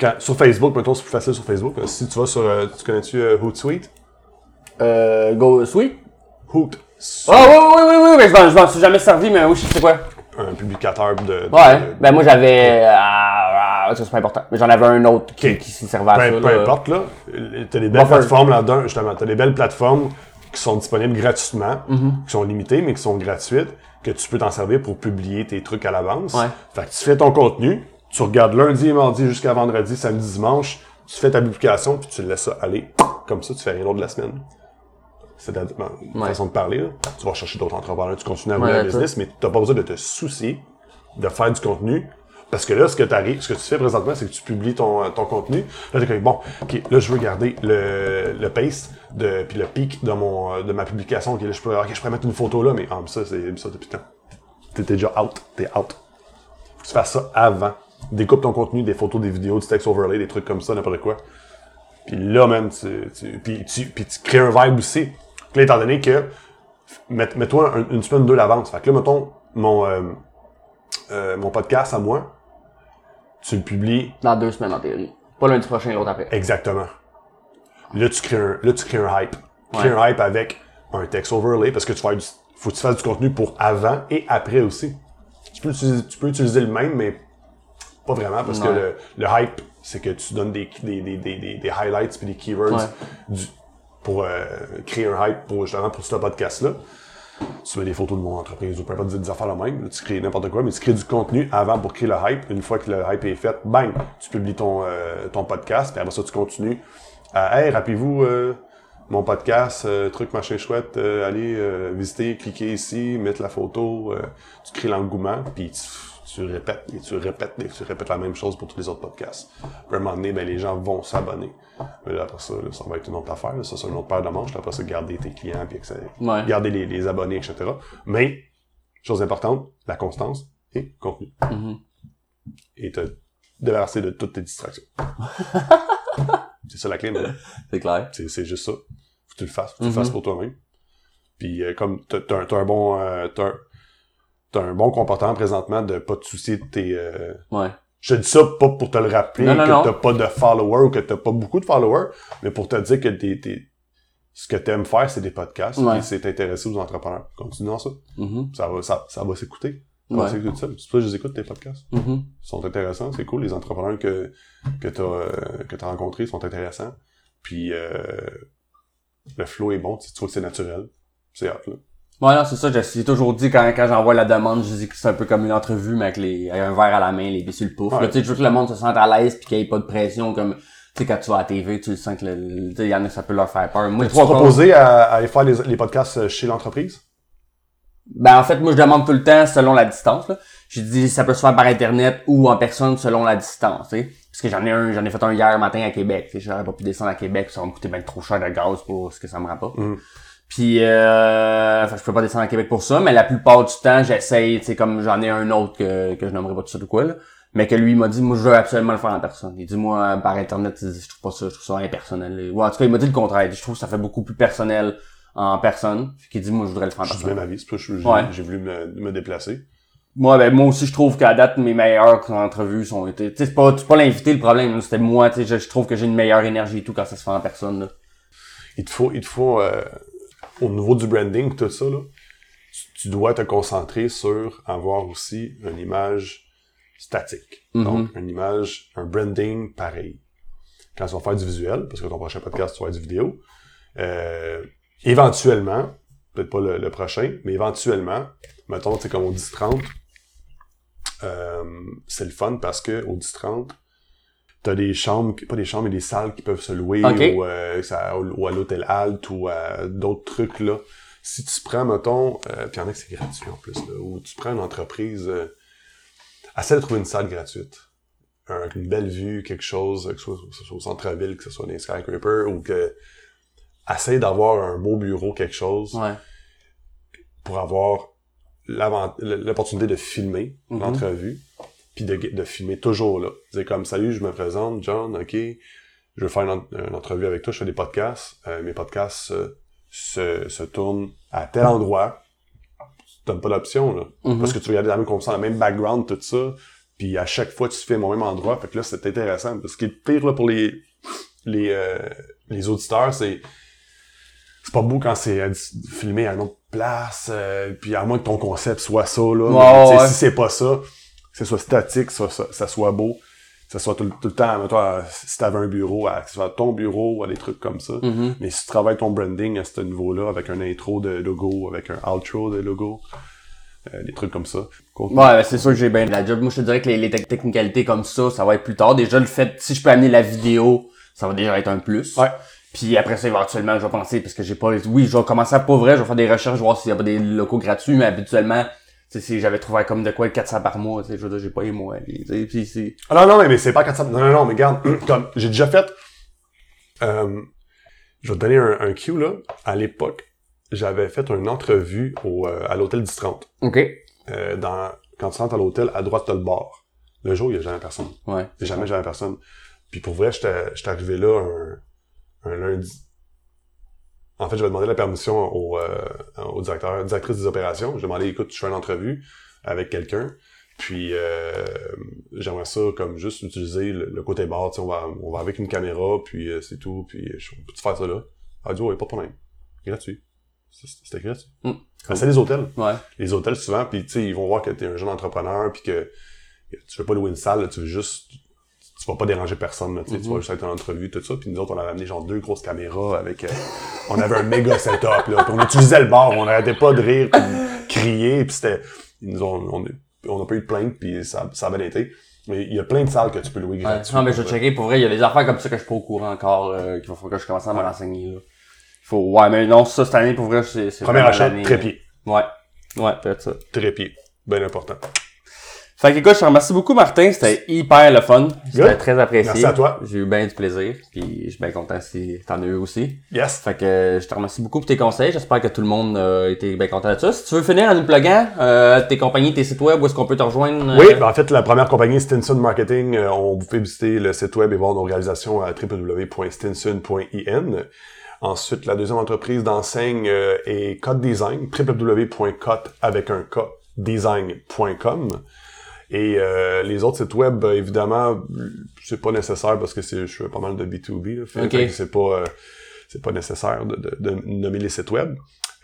Quand, sur Facebook, mettons, c'est plus facile sur Facebook. Euh, Si tu vas sur, euh, tu connais-tu euh, Hootsuite? Euh, Go Sweet? Hoot. Oh, oui, oui, oui, oui, oui, je m'en, suis jamais servi, mais oui, je sais quoi. Un publicateur de... de- Ouais. de- Ben, moi, j'avais... Ah, ah, c'est pas important. Mais j'en avais un autre qui, s'y servait à ça, peu, peu là. importe, là. T'as des belles Buffer. plateformes là-dedans, justement. T'as des belles plateformes qui sont disponibles gratuitement, Mm-hmm. qui sont limitées, mais qui sont gratuites, que tu peux t'en servir pour publier tes trucs à l'avance. Ouais. Fait que tu fais ton contenu, tu regardes lundi et mardi jusqu'à vendredi, samedi, dimanche, tu fais ta publication, puis tu laisses ça aller. Comme ça, tu fais rien d'autre de la semaine. C'est ben, une Ouais. façon de parler. Là. Tu vas chercher d'autres entrepreneurs, tu continues à rouler Ouais, la business, mais tu pas besoin de te soucier de faire du contenu. Parce que là, ce que, tu fais présentement, c'est que tu publies ton, euh, contenu. Là, comme, bon, OK, là, je veux garder le, le pace, de, puis le pic de, mon, euh, de ma publication. OK, je peux, je pourrais mettre une photo là, mais ah, ça, c'est ça depuis le. T'es déjà out. T'es out. Faut que tu fasses ça avant. Découpe ton contenu, des photos, des vidéos, du text overlay, des trucs comme ça, n'importe quoi. Puis là même, tu, tu, puis tu, puis tu crées un vibe aussi. Là, étant donné que, mets- mets-toi un- une semaine deux d'avance. Fait que là, mettons, mon, euh, mon podcast à moi, tu le publies Dans deux semaines, en théorie. Pas lundi prochain, l'autre après. exactement. Là, tu crées un, là, tu crées un hype. Tu crées Ouais. un hype avec un text overlay parce que tu fais du, faut que tu fasses du contenu pour avant et après aussi. Tu peux utiliser, tu peux utiliser le même, mais pas vraiment parce que le, le hype, c'est que tu donnes des, des, des, des, des, des highlights puis des keywords Ouais. du- pour euh, créer un hype pour justement pour ce podcast-là. Tu mets des photos de mon entreprise ou peu importe des affaires la même, tu crées n'importe quoi, mais tu crées du contenu avant pour créer le hype. Une fois que le hype est fait, bang, tu publies ton, euh, ton podcast, puis après ça, tu continues à Hey, rappelez-vous euh, mon podcast, euh, truc machin chouette, euh, allez euh, visiter, cliquer ici, mettre la photo, tu crées l'engouement, puis tu, tu répètes et tu répètes et tu répètes la même chose pour tous les autres podcasts. Puis à un moment donné, ben, les gens vont s'abonner. Mais là, après ça, là, ça va être une autre affaire. là. Ça, c'est une autre paire de manches. Après ça, garder tes clients, puis. Ouais. garder les, les abonnés, etc. Mais, chose importante, la constance et contenu. Mhm. Et te débarrasser de toutes tes distractions. c'est ça la clé, mais C'est clair. c'est, juste ça. Faut que tu le fasses. Faut que tu le fasses pour toi-même. Puis euh, comme t'as, t'as un, bon euh, un, t'as un bon comportement présentement de pas te soucier de tes euh, Ouais. je te dis ça pas pour te le rappeler Non, non, que t'as pas de followers ou que t'as pas beaucoup de followers, mais pour te dire que t'es, t'es- ce que t'aimes faire, c'est des podcasts, Ouais. et c'est t'intéresser aux entrepreneurs. Continue dans ça. Mhm. Ça va, ça, ça va s'écouter. Ouais. C'est pour ça que je les écoute, tes podcasts. Mhm. Ils sont intéressants, c'est cool. Les entrepreneurs que, que t'as, euh, que t'as rencontrés sont intéressants. Puis, euh, le flow est bon, tu vois que c'est naturel. C'est hot, là. Ouais, non, c'est ça. J'ai j'ai toujours dit quand, quand j'envoie la demande, je dis que c'est un peu comme une entrevue, mais avec, les, avec un verre à la main, les pieds sur le pouf. Ouais. Tu sais, je veux que le monde se sente à l'aise puis qu'il n'y ait pas de pression. Comme, sais, quand tu vas à la TV, tu le sens que le- tu il y en a, ça peut leur faire peur. Moi, Tu proposé à, à aller faire les, les podcasts chez l'entreprise? Ben, en fait, moi, je demande tout le temps selon la distance, là. Je dis, ça peut se faire par Internet ou en personne selon la distance, tu sais. Parce que j'en ai un, j'en ai fait un hier matin à Québec, tu sais. J'aurais pas pu descendre à Québec, ça va me coûter bien trop cher de gaz pour ce que ça me rapporte. Mm. Puis, euh, enfin, je peux pas descendre à Québec pour ça, mais la plupart du temps, j'essaye, tu sais, comme j'en ai un autre que, que je nommerai pas tout ça de quoi, là. Mais que lui il m'a dit, moi, je veux absolument le faire en personne. Il dit, moi, par Internet, je trouve pas ça, je trouve ça impersonnel. Ou en tout cas, il m'a dit le contraire. Je trouve que ça fait beaucoup plus personnel en personne. Puis il dit, moi, je voudrais le faire en Je suis personne. même avis, c'est pour j'ai voulu me, me déplacer. Moi, ben, moi aussi, je trouve qu'à date, mes meilleures entrevues sont été, tu sais, c'est pas, c'est pas l'invité le problème, c'était moi, tu sais, je, je trouve que j'ai une meilleure énergie et tout quand ça se fait en personne, là. Il te faut, il te faut euh, au niveau du branding, tout ça, là, tu, tu dois te concentrer sur avoir aussi une image statique. Mhm. Donc, une image, un branding pareil. Quand tu vas faire du visuel, parce que ton prochain podcast, tu vas faire du vidéo, euh, éventuellement, peut-être pas le, le prochain, mais éventuellement, mettons, c'est comme au 10-30, euh, c'est le fun parce que au 10-30, t'as des chambres, pas des chambres, mais des salles qui peuvent se louer ou, euh, ça- ou à l'hôtel Alt ou à d'autres trucs là. Si tu prends, mettons, euh, puis il y en a que c'est gratuit en plus, là, ou tu prends une entreprise, euh, essaie de trouver une salle gratuite. Un- une belle vue, quelque chose, que ce soit, que ce soit au centre-ville, que ce soit dans les skyscrapers, ou que essaie d'avoir un beau bureau, quelque chose, Ouais. pour avoir l'opportunité de filmer Mhm. l'entrevue, puis de, de filmer toujours là. C'est comme, salut, je me présente, John, ok, je veux faire une, en- une entrevue avec toi, je fais des podcasts, Euh, mes podcasts euh, se, se tournent à tel endroit, tu donnes pas d'option, là. Mhm. Parce que tu regardes la même conversation, le même background, tout ça, puis à chaque fois, tu filmes au même endroit, fait que là, c'est intéressant. Ce qui est pire, là, pour les, les, euh, les auditeurs, c'est c'est pas beau quand c'est euh, filmé à une autre place, euh, puis à moins que ton concept soit ça, là. Mais, ouais. Si c'est pas ça, que ce soit statique, ça, ça, ça soit beau, que ce soit tout, le- tout le temps, toi, si t'avais un bureau, à, que ce soit ton bureau ou à des trucs comme ça. Mhm. Mais si tu travailles ton branding à ce niveau-là, avec un intro de logo, avec un outro de logo, euh, des trucs comme ça. Ouais, ben, c'est sûr que j'ai bien de la job. Moi, je te dirais que les, les tec- technicalités comme ça, ça va être plus tard. Déjà, le fait, si je peux amener la vidéo, ça va déjà être un plus. Ouais. Puis après ça, éventuellement, je vais penser, parce que j'ai pas, oui, je vais commencer à pas vrai, je vais faire des recherches, voir s'il y a pas des locaux gratuits, mais habituellement, si j'avais trouvé comme de quoi 400 par mois, tu sais, je veux dire, j'ai pas puis c'est, Ah non, non, mais, mais c'est pas 400. Non, non, non, mais regarde, comme j'ai déjà fait. Euh, je vais te donner un, un cue, là. À l'époque, j'avais fait une entrevue au, euh, à l'hôtel 1030. ok. Euh, dans, quand tu rentres à l'hôtel, à droite, t'as le bar. Le jour, il y a jamais personne. Ouais. Il a jamais, jamais personne. Puis pour vrai, j'étais arrivé là un, un lundi. En fait, j'avais demandé la permission au, euh, au directeur, directrice des opérations. J'ai demandé, écoute, je fais une entrevue avec quelqu'un. Puis euh, j'aimerais ça comme juste utiliser le, le côté bar. On va, on va avec une caméra, puis euh, c'est tout. Puis je peux faire ça là? Elle a dit, ouais, pas de problème. Gratuit. C'était gratuit. Mm. Ben, c'est les hôtels Ouais. les hôtels souvent, puis tu sais, ils vont voir que t'es un jeune entrepreneur, puis que tu veux pas louer une salle, là, tu veux juste, tu vas pas déranger personne, là, tu sais, tu vas juste être en entrevue, tout ça, puis nous autres, on avait amené genre deux grosses caméras avec, euh, on avait un méga setup, là, puis on utilisait le bar, on arrêtait pas de rire, puis de crier, puis c'était, ils nous ont, on, on a pas eu de plainte, puis ça, ça a bien été, mais il y a plein de salles que tu peux louer Ouais. gratuitement. Non, mais je vais checker pour vrai, il y a des affaires comme ça que je suis pas au courant encore, euh, qu'il va falloir que je commence à me renseigner, là. Faut, ouais, mais non, ça, cette année, pour vrai, c'est, Première l'année, trépied, Ouais. Ouais, peut-être ça. trépied, bien important. Fait que écoute, je te remercie beaucoup Martin, c'était hyper le fun. C'était très apprécié. Merci à toi. J'ai eu bien du plaisir, puis je suis bien content si t'en as eu aussi. Yes! Fait que euh, je te remercie beaucoup pour tes conseils. J'espère que tout le monde euh, a été bien content de ça. Si tu veux finir en nous pluguant, euh, tes compagnies, tes sites web, où est-ce qu'on peut te rejoindre? euh? Oui, ben, en fait, la première compagnie, Stinson Marketing, euh, on vous fait visiter le site web et voir nos réalisations à www.stinson.in. Ensuite, la deuxième entreprise d'enseigne euh, est Code Design, www.code avec un K, design.com. Et euh, les autres sites web, euh, évidemment, c'est pas nécessaire parce que c'est, je fais pas mal de B2B. Là, fait, Ok. fait que c'est pas, euh, c'est pas nécessaire de, de- de nommer les sites web.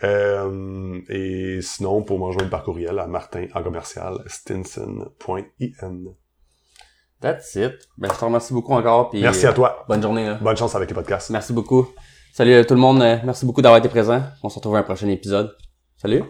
Euh, et sinon, pour me par courriel à martin en commercial stinson.in. That's it. Ben, je te remercie beaucoup encore. Puis, Merci à toi. Bonne journée. Là. Bonne chance avec les podcasts. Merci beaucoup. Salut à tout le monde. euh, Merci beaucoup d'avoir été présent. On se retrouve à un prochain épisode. Salut.